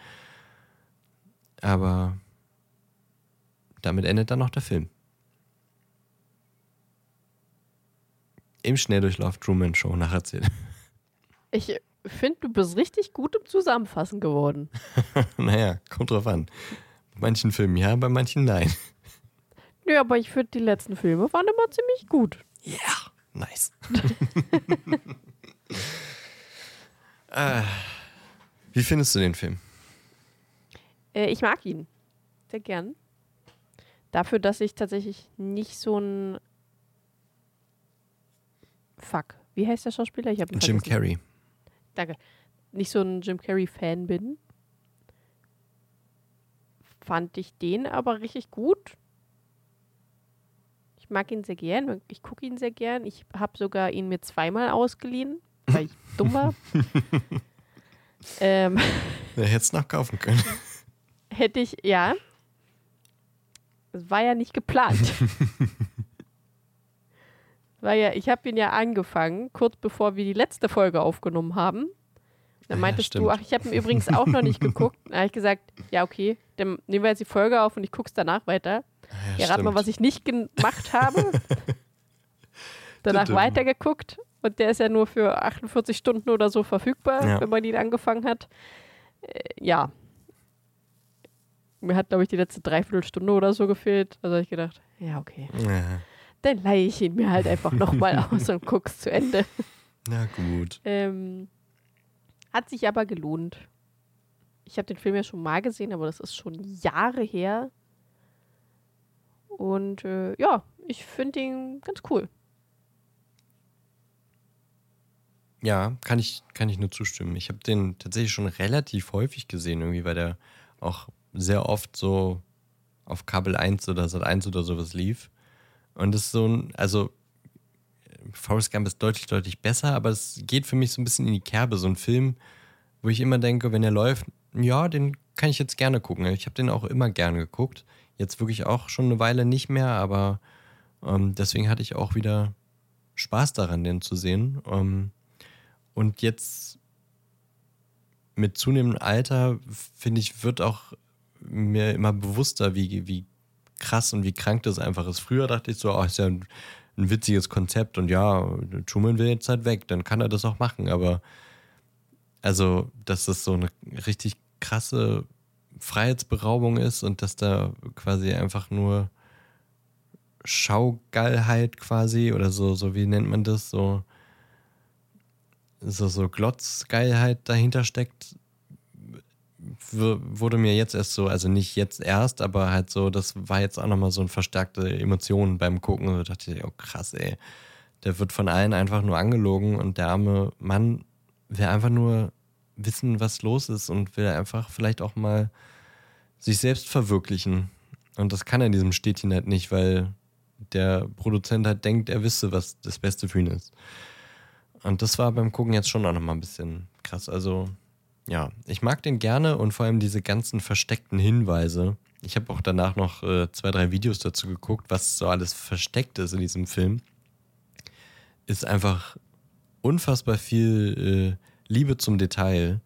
Aber damit endet dann noch der Film. Im Schnelldurchlauf Truman Show nacherzählt. Ich finde, du bist richtig gut im Zusammenfassen geworden. naja, kommt drauf an. Bei manchen Filmen ja, bei manchen nein. Nö, aber ich finde, die letzten Filme waren immer ziemlich gut. Ja, yeah, nice. äh, wie findest du den Film? Äh, ich mag ihn. Sehr gern. Dafür, dass ich tatsächlich nicht so ein Fuck. Wie heißt der Schauspieler? Ich Jim vergessen. Carrey. Danke. Nicht so ein Jim Carrey-Fan bin. Fand ich den aber richtig gut. Ich mag ihn sehr gern. Ich gucke ihn sehr gern. Ich habe sogar ihn mir zweimal ausgeliehen, weil ich dumm war. ähm, ja, hättest noch kaufen können. Hätte ich, ja. Das war ja nicht geplant. war ja, ich habe ihn ja angefangen, kurz bevor wir die letzte Folge aufgenommen haben. Dann meintest ja, du, ach, ich habe ihn übrigens auch noch nicht geguckt. Dann habe ich gesagt, ja, okay, dann nehmen wir jetzt die Folge auf und ich gucke es danach weiter. Ja, ja rat mal, was ich nicht gemacht habe. Danach weitergeguckt und der ist ja nur für 48 Stunden oder so verfügbar, ja. wenn man ihn angefangen hat. Äh, ja. Mir hat, glaube ich, die letzte Dreiviertelstunde oder so gefehlt. Also habe ich gedacht, ja, okay. Ja. Dann leihe ich ihn mir halt einfach nochmal aus und guck's zu Ende. Na gut. Ähm, hat sich aber gelohnt. Ich habe den Film ja schon mal gesehen, aber das ist schon Jahre her. Und äh, ja, ich finde ihn ganz cool. Ja, kann ich, kann ich nur zustimmen. Ich habe den tatsächlich schon relativ häufig gesehen, irgendwie, weil der auch sehr oft so auf Kabel 1 oder Sat 1 oder sowas lief. Und das ist so ein, also Forrest Gump ist deutlich, deutlich besser, aber es geht für mich so ein bisschen in die Kerbe. So ein Film, wo ich immer denke, wenn er läuft, ja, den kann ich jetzt gerne gucken. Ich habe den auch immer gerne geguckt. Jetzt wirklich auch schon eine Weile nicht mehr, aber ähm, deswegen hatte ich auch wieder Spaß daran, den zu sehen. Ähm, und jetzt mit zunehmendem Alter, finde ich, wird auch mir immer bewusster, wie, wie krass und wie krank das einfach ist. Früher dachte ich so, oh, ist ja ein, ein witziges Konzept und ja, Truman will jetzt halt weg, dann kann er das auch machen. Aber also, dass das so eine richtig krasse Freiheitsberaubung ist und dass da quasi einfach nur Schaugeilheit quasi oder so, so wie nennt man das, so, so, so Glotzgeilheit dahinter steckt, wurde mir jetzt erst so, also nicht jetzt erst, aber halt so, das war jetzt auch nochmal so eine verstärkte Emotion beim Gucken. Da dachte ich, oh krass, ey. Der wird von allen einfach nur angelogen und der arme Mann will einfach nur wissen, was los ist und will einfach vielleicht auch mal sich selbst verwirklichen. Und das kann er in diesem Städtchen halt nicht, weil der Produzent halt denkt, er wisse, was das Beste für ihn ist. Und das war beim Gucken jetzt schon auch nochmal ein bisschen krass. Also, ja, ich mag den gerne und vor allem diese ganzen versteckten Hinweise. Ich habe auch danach noch äh, zwei, drei Videos dazu geguckt, was so alles versteckt ist in diesem Film. Ist einfach unfassbar viel äh, Liebe zum Detail.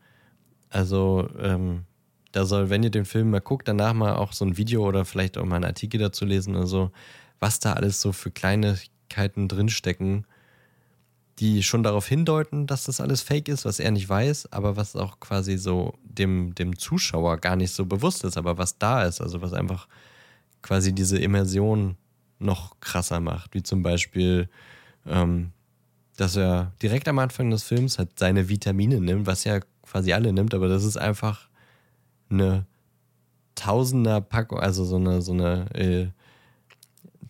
Also, ähm, da soll, wenn ihr den Film mal guckt, danach mal auch so ein Video oder vielleicht auch mal einen Artikel dazu lesen oder so, was da alles so für Kleinigkeiten drinstecken, die schon darauf hindeuten, dass das alles fake ist, was er nicht weiß, aber was auch quasi so dem, dem Zuschauer gar nicht so bewusst ist, aber was da ist, also was einfach quasi diese Immersion noch krasser macht, wie zum Beispiel, ähm, dass er direkt am Anfang des Films halt seine Vitamine nimmt, was ja quasi alle nimmt, aber das ist einfach eine Tausender Packung, also so eine, so eine äh,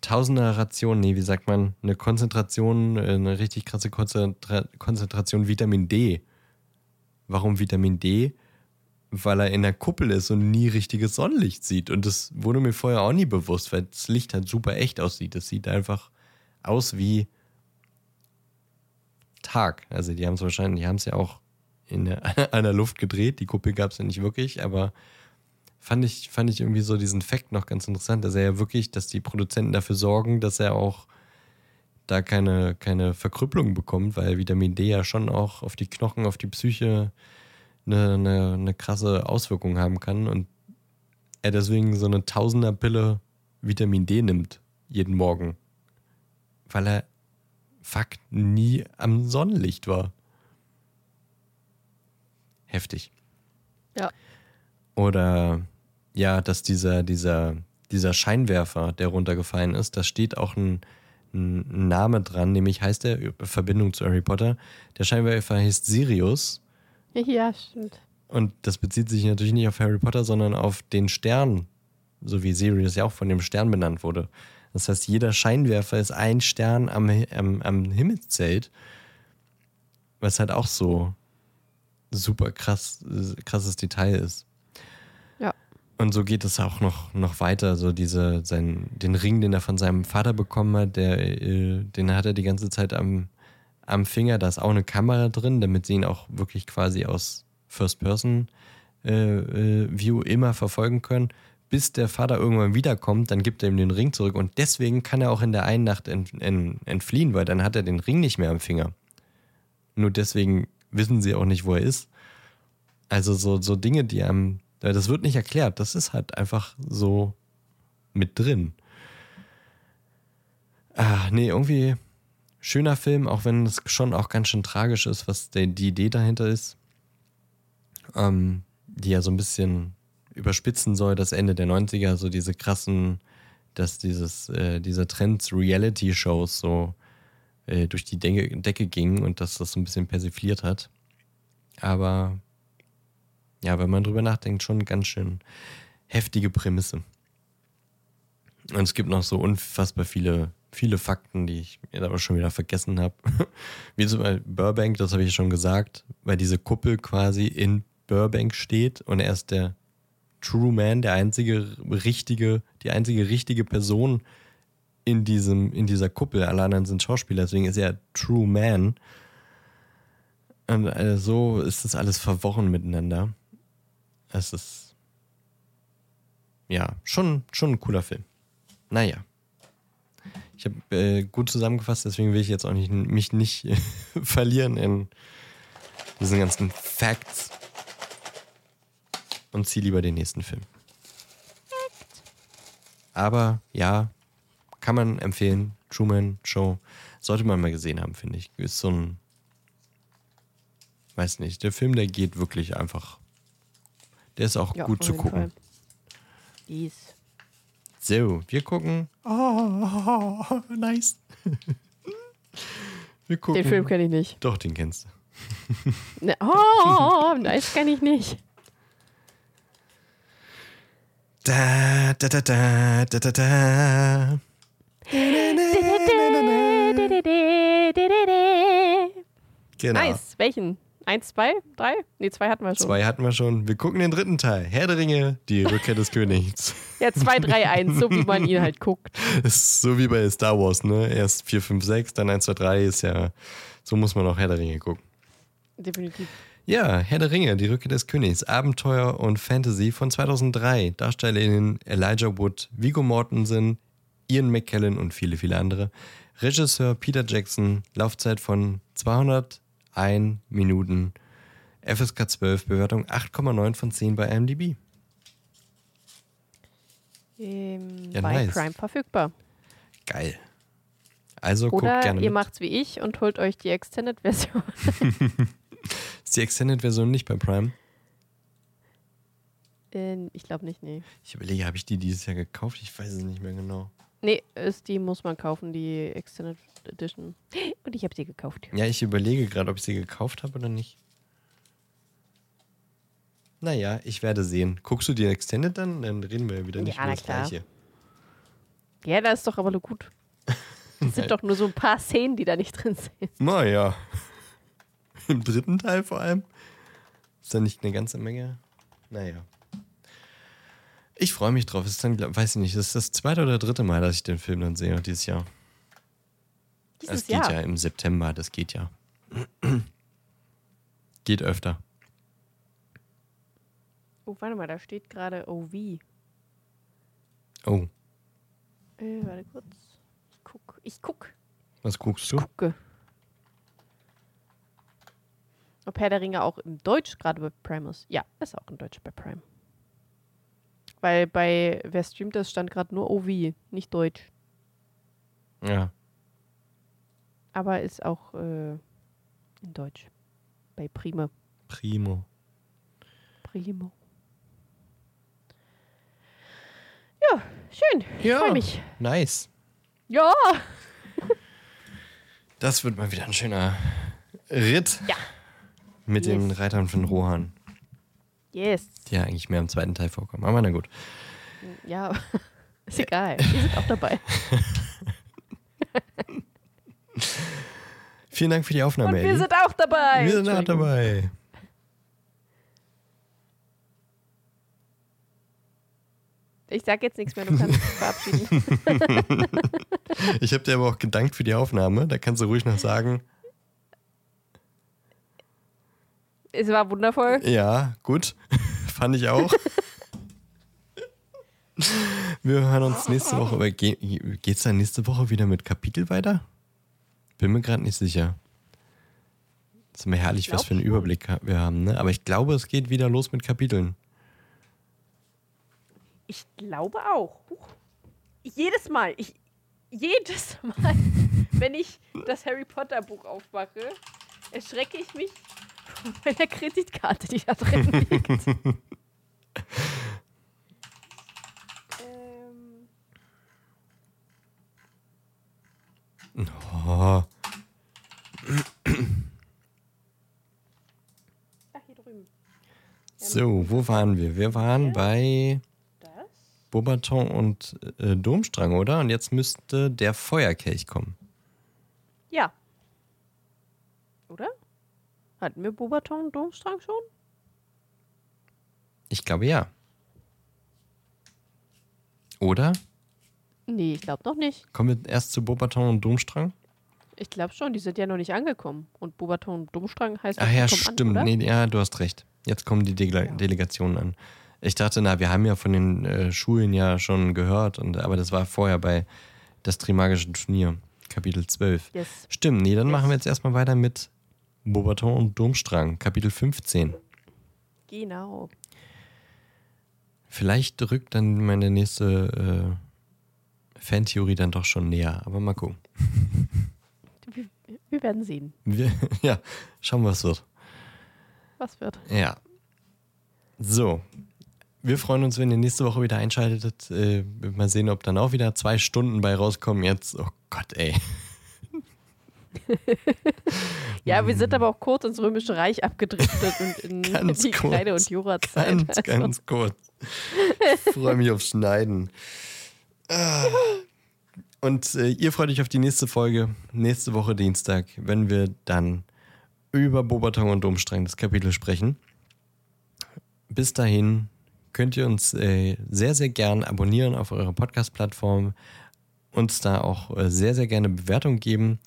Tausender Ration, nee, wie sagt man, eine Konzentration, äh, eine richtig krasse Konzentra Konzentration Vitamin D. Warum Vitamin D? Weil er in der Kuppel ist und nie richtiges Sonnenlicht sieht. Und das wurde mir vorher auch nie bewusst, weil das Licht halt super echt aussieht. Das sieht einfach aus wie Tag. Also die haben es wahrscheinlich, die haben es ja auch in der, einer Luft gedreht. Die Kuppel gab es ja nicht wirklich, aber fand ich, fand ich irgendwie so diesen Fakt noch ganz interessant, dass er ja wirklich, dass die Produzenten dafür sorgen, dass er auch da keine, keine Verkrüppelung bekommt, weil Vitamin D ja schon auch auf die Knochen, auf die Psyche eine, eine, eine krasse Auswirkung haben kann und er deswegen so eine Tausender-Pille Vitamin D nimmt, jeden Morgen. Weil er fuck nie am Sonnenlicht war heftig. Ja. Oder ja, dass dieser, dieser, dieser Scheinwerfer, der runtergefallen ist, da steht auch ein, ein Name dran, nämlich heißt der, Verbindung zu Harry Potter, der Scheinwerfer heißt Sirius. Ja, stimmt. Und das bezieht sich natürlich nicht auf Harry Potter, sondern auf den Stern, so wie Sirius ja auch von dem Stern benannt wurde. Das heißt, jeder Scheinwerfer ist ein Stern am, am, am Himmelszelt, was halt auch so super krass, krasses Detail ist. Und so geht es auch noch, noch weiter. So diese, sein, den Ring, den er von seinem Vater bekommen hat, der, äh, den hat er die ganze Zeit am, am Finger. Da ist auch eine Kamera drin, damit sie ihn auch wirklich quasi aus First Person äh, äh, View immer verfolgen können. Bis der Vater irgendwann wiederkommt, dann gibt er ihm den Ring zurück. Und deswegen kann er auch in der einen Nacht ent, ent, entfliehen, weil dann hat er den Ring nicht mehr am Finger. Nur deswegen wissen sie auch nicht, wo er ist. Also so, so Dinge, die einem, das wird nicht erklärt, das ist halt einfach so mit drin. Ah, nee, irgendwie schöner Film, auch wenn es schon auch ganz schön tragisch ist, was der, die Idee dahinter ist. Ähm, die ja so ein bisschen überspitzen soll, das Ende der 90er, so diese krassen, dass dieses, äh, dieser Trend Reality-Shows so äh, durch die Decke, Decke ging und dass das so ein bisschen persifliert hat. Aber ja, wenn man drüber nachdenkt, schon ganz schön heftige Prämisse. Und es gibt noch so unfassbar viele, viele Fakten, die ich mir aber schon wieder vergessen habe. Wie zum Beispiel Burbank, das habe ich schon gesagt, weil diese Kuppel quasi in Burbank steht und er ist der True Man, der einzige richtige, die einzige richtige Person in diesem, in dieser Kuppel. Alle anderen sind Schauspieler, deswegen ist er True Man. Und äh, so ist das alles verworren miteinander. Es ist ja schon, schon ein cooler Film. Naja. Ich habe äh, gut zusammengefasst, deswegen will ich jetzt auch nicht, mich nicht verlieren in diesen ganzen Facts und ziehe lieber den nächsten Film. Aber ja, kann man empfehlen. Truman Show sollte man mal gesehen haben, finde ich. Ist so ein, weiß nicht, der Film, der geht wirklich einfach. Der ist auch Ja, gut zu gucken. Fall. Yes. So, wir gucken. Oh, nice. wir gucken. Den Film kenne ich nicht. Doch, den kennst du. Ne, oh, nice kann ich nicht. Da, da, da, da, da, da, da. Genau. Nice. Welchen? Eins, zwei, drei? Nee, zwei hatten wir schon. Zwei hatten wir schon. Wir gucken den dritten Teil. Herr der Ringe, die Rückkehr des Königs. Ja, zwei, drei, eins, so wie man ihn halt guckt. Ist so wie bei Star Wars, ne? Erst 4, 5, 6, dann 1, 2, 3 ist ja. So muss man auch Herr der Ringe gucken. Definitiv. Ja, Herr der Ringe, die Rückkehr des Königs, Abenteuer und Fantasy von 2003. DarstellerInnen Elijah Wood, Vigo Mortensen, Ian McKellen und viele, viele andere. Regisseur Peter Jackson, Laufzeit von 201 Minuten, FSK 12, Bewertung 8,9 von 10 bei IMDb. Ähm, Ja, bei nice. Prime verfügbar. Geil. Also guckt Oder gerne ihr mit. macht's wie ich und holt euch die Extended-Version. Ist die Extended-Version nicht bei Prime? Äh, ich glaube nicht, nee. Ich überlege, habe ich die dieses Jahr gekauft? Ich weiß es nicht mehr genau. Nee, ist, die muss man kaufen, die Extended Edition. Und ich habe sie gekauft. Ja, ich überlege gerade, ob ich sie gekauft habe oder nicht. Naja, ich werde sehen. Guckst du die Extended dann? Dann reden wir ja wieder nicht Ja, über das klar. Gleiche. Ja, das ist doch aber nur gut. Es sind doch nur so ein paar Szenen, die da nicht drin sind. Naja. Im dritten Teil vor allem. Ist da nicht eine ganze Menge? Naja. Ich freue mich drauf. Es ist dann, weiß ich nicht, das ist das zweite oder dritte Mal, dass ich den Film dann sehe dieses Jahr. Dieses Es geht Jahr. ja im September, das geht ja. geht öfter. Oh, warte mal, da steht gerade OV. Oh, Äh, warte kurz. Ich guck. Ich guck. was guckst du? Gucke. Ob Herr der Ringe auch im Deutsch gerade bei Prime ist. Ja, ist auch in Deutsch bei Prime. Weil bei wer streamt das stand gerade nur OV, nicht Deutsch. Ja. Aber ist auch äh, in Deutsch. Bei Prime. Primo. Primo. Ja, schön. Ja. Freue mich. Nice. Ja. Das wird mal wieder ein schöner Ritt Ja. mit den Yes. Reitern von Rohan, Yes. die ja eigentlich mehr im zweiten Teil vorkommen. Aber na gut. Ja. Ist egal. Wir sind auch dabei. Vielen Dank für die Aufnahme, Und wir sind auch dabei. Wir sind auch dabei. Ich sag jetzt nichts mehr, du kannst dich verabschieden. Ich habe dir aber auch gedankt für die Aufnahme. Da kannst du ruhig noch sagen, Es war wundervoll. ja, gut. Fand ich auch. Wir hören uns nächste Woche. Aber ge geht's dann nächste Woche wieder mit Kapitel weiter? Bin mir gerade nicht sicher. ist immer herrlich, was für einen. Überblick wir haben, ne? Aber ich glaube, es geht wieder los mit Kapiteln. Ich glaube auch. Huch. Jedes Mal, ich, jedes Mal, wenn ich das Harry Potter Buch aufmache, erschrecke ich mich von meiner Kreditkarte, die da drin liegt. ähm, Oh, ach, hier drüben. so, wo waren wir? Wir waren bei Das? Bobaton und äh, Domstrang, oder? Und jetzt müsste der Feuerkelch kommen. Ja. Hatten wir Bobaton und Domstrang schon? Ich glaube ja. Oder? Nee, ich glaube noch nicht. Kommen wir erst zu Bobaton und Domstrang? Ich glaube schon, die sind ja noch nicht angekommen. Und Bobaton und Domstrang heißt Ach ja, stimmt. An, nee, ja, du hast recht. Jetzt kommen die Dele Ja. Delegationen an. Ich dachte, na, wir haben ja von den äh, Schulen ja schon gehört, und, aber das war vorher bei das Trimagische Turnier, Kapitel 12. Yes. Stimmt, nee, dann Yes. machen wir jetzt erstmal weiter mit Bobaton und Domstrang, Kapitel 15. Genau. Vielleicht rückt dann meine nächste äh, Fantheorie dann doch schon näher, aber mal gucken. Wir, wir werden sehen, Wir, ja, schauen wir, was wird. was wird. Ja. So. Wir freuen uns, wenn ihr nächste Woche wieder einschaltet. Äh, mal sehen, ob dann auch wieder zwei Stunden bei rauskommen. Jetzt, oh Gott, ey. Ja, wir sind aber auch kurz ins Römische Reich abgedriftet und in Ganz die kurz. Kreide- und Jurazeit. Ganz, Also, ganz kurz. Ich freue mich aufs Schneiden. Ah. Und äh, ihr freut euch auf die nächste Folge, nächste Woche Dienstag, wenn wir dann über Bobaton und Domstrang das Kapitel sprechen. Bis dahin könnt ihr uns äh, sehr, sehr gern abonnieren auf eurer Podcast-Plattform, uns da auch äh, sehr, sehr gerne Bewertung geben.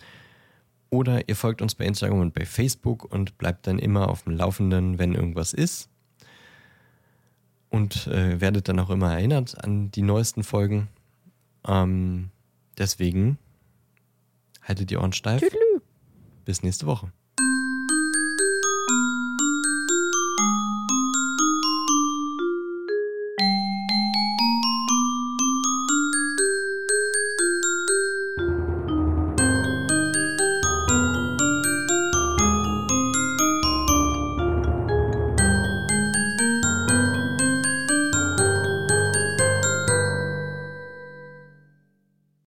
Oder ihr folgt uns bei Instagram und bei Facebook und bleibt dann immer auf dem Laufenden, wenn irgendwas ist. Und äh, werdet dann auch immer erinnert an die neuesten Folgen. Ähm, deswegen haltet die Ohren steif. Tüdelü. Bis nächste Woche.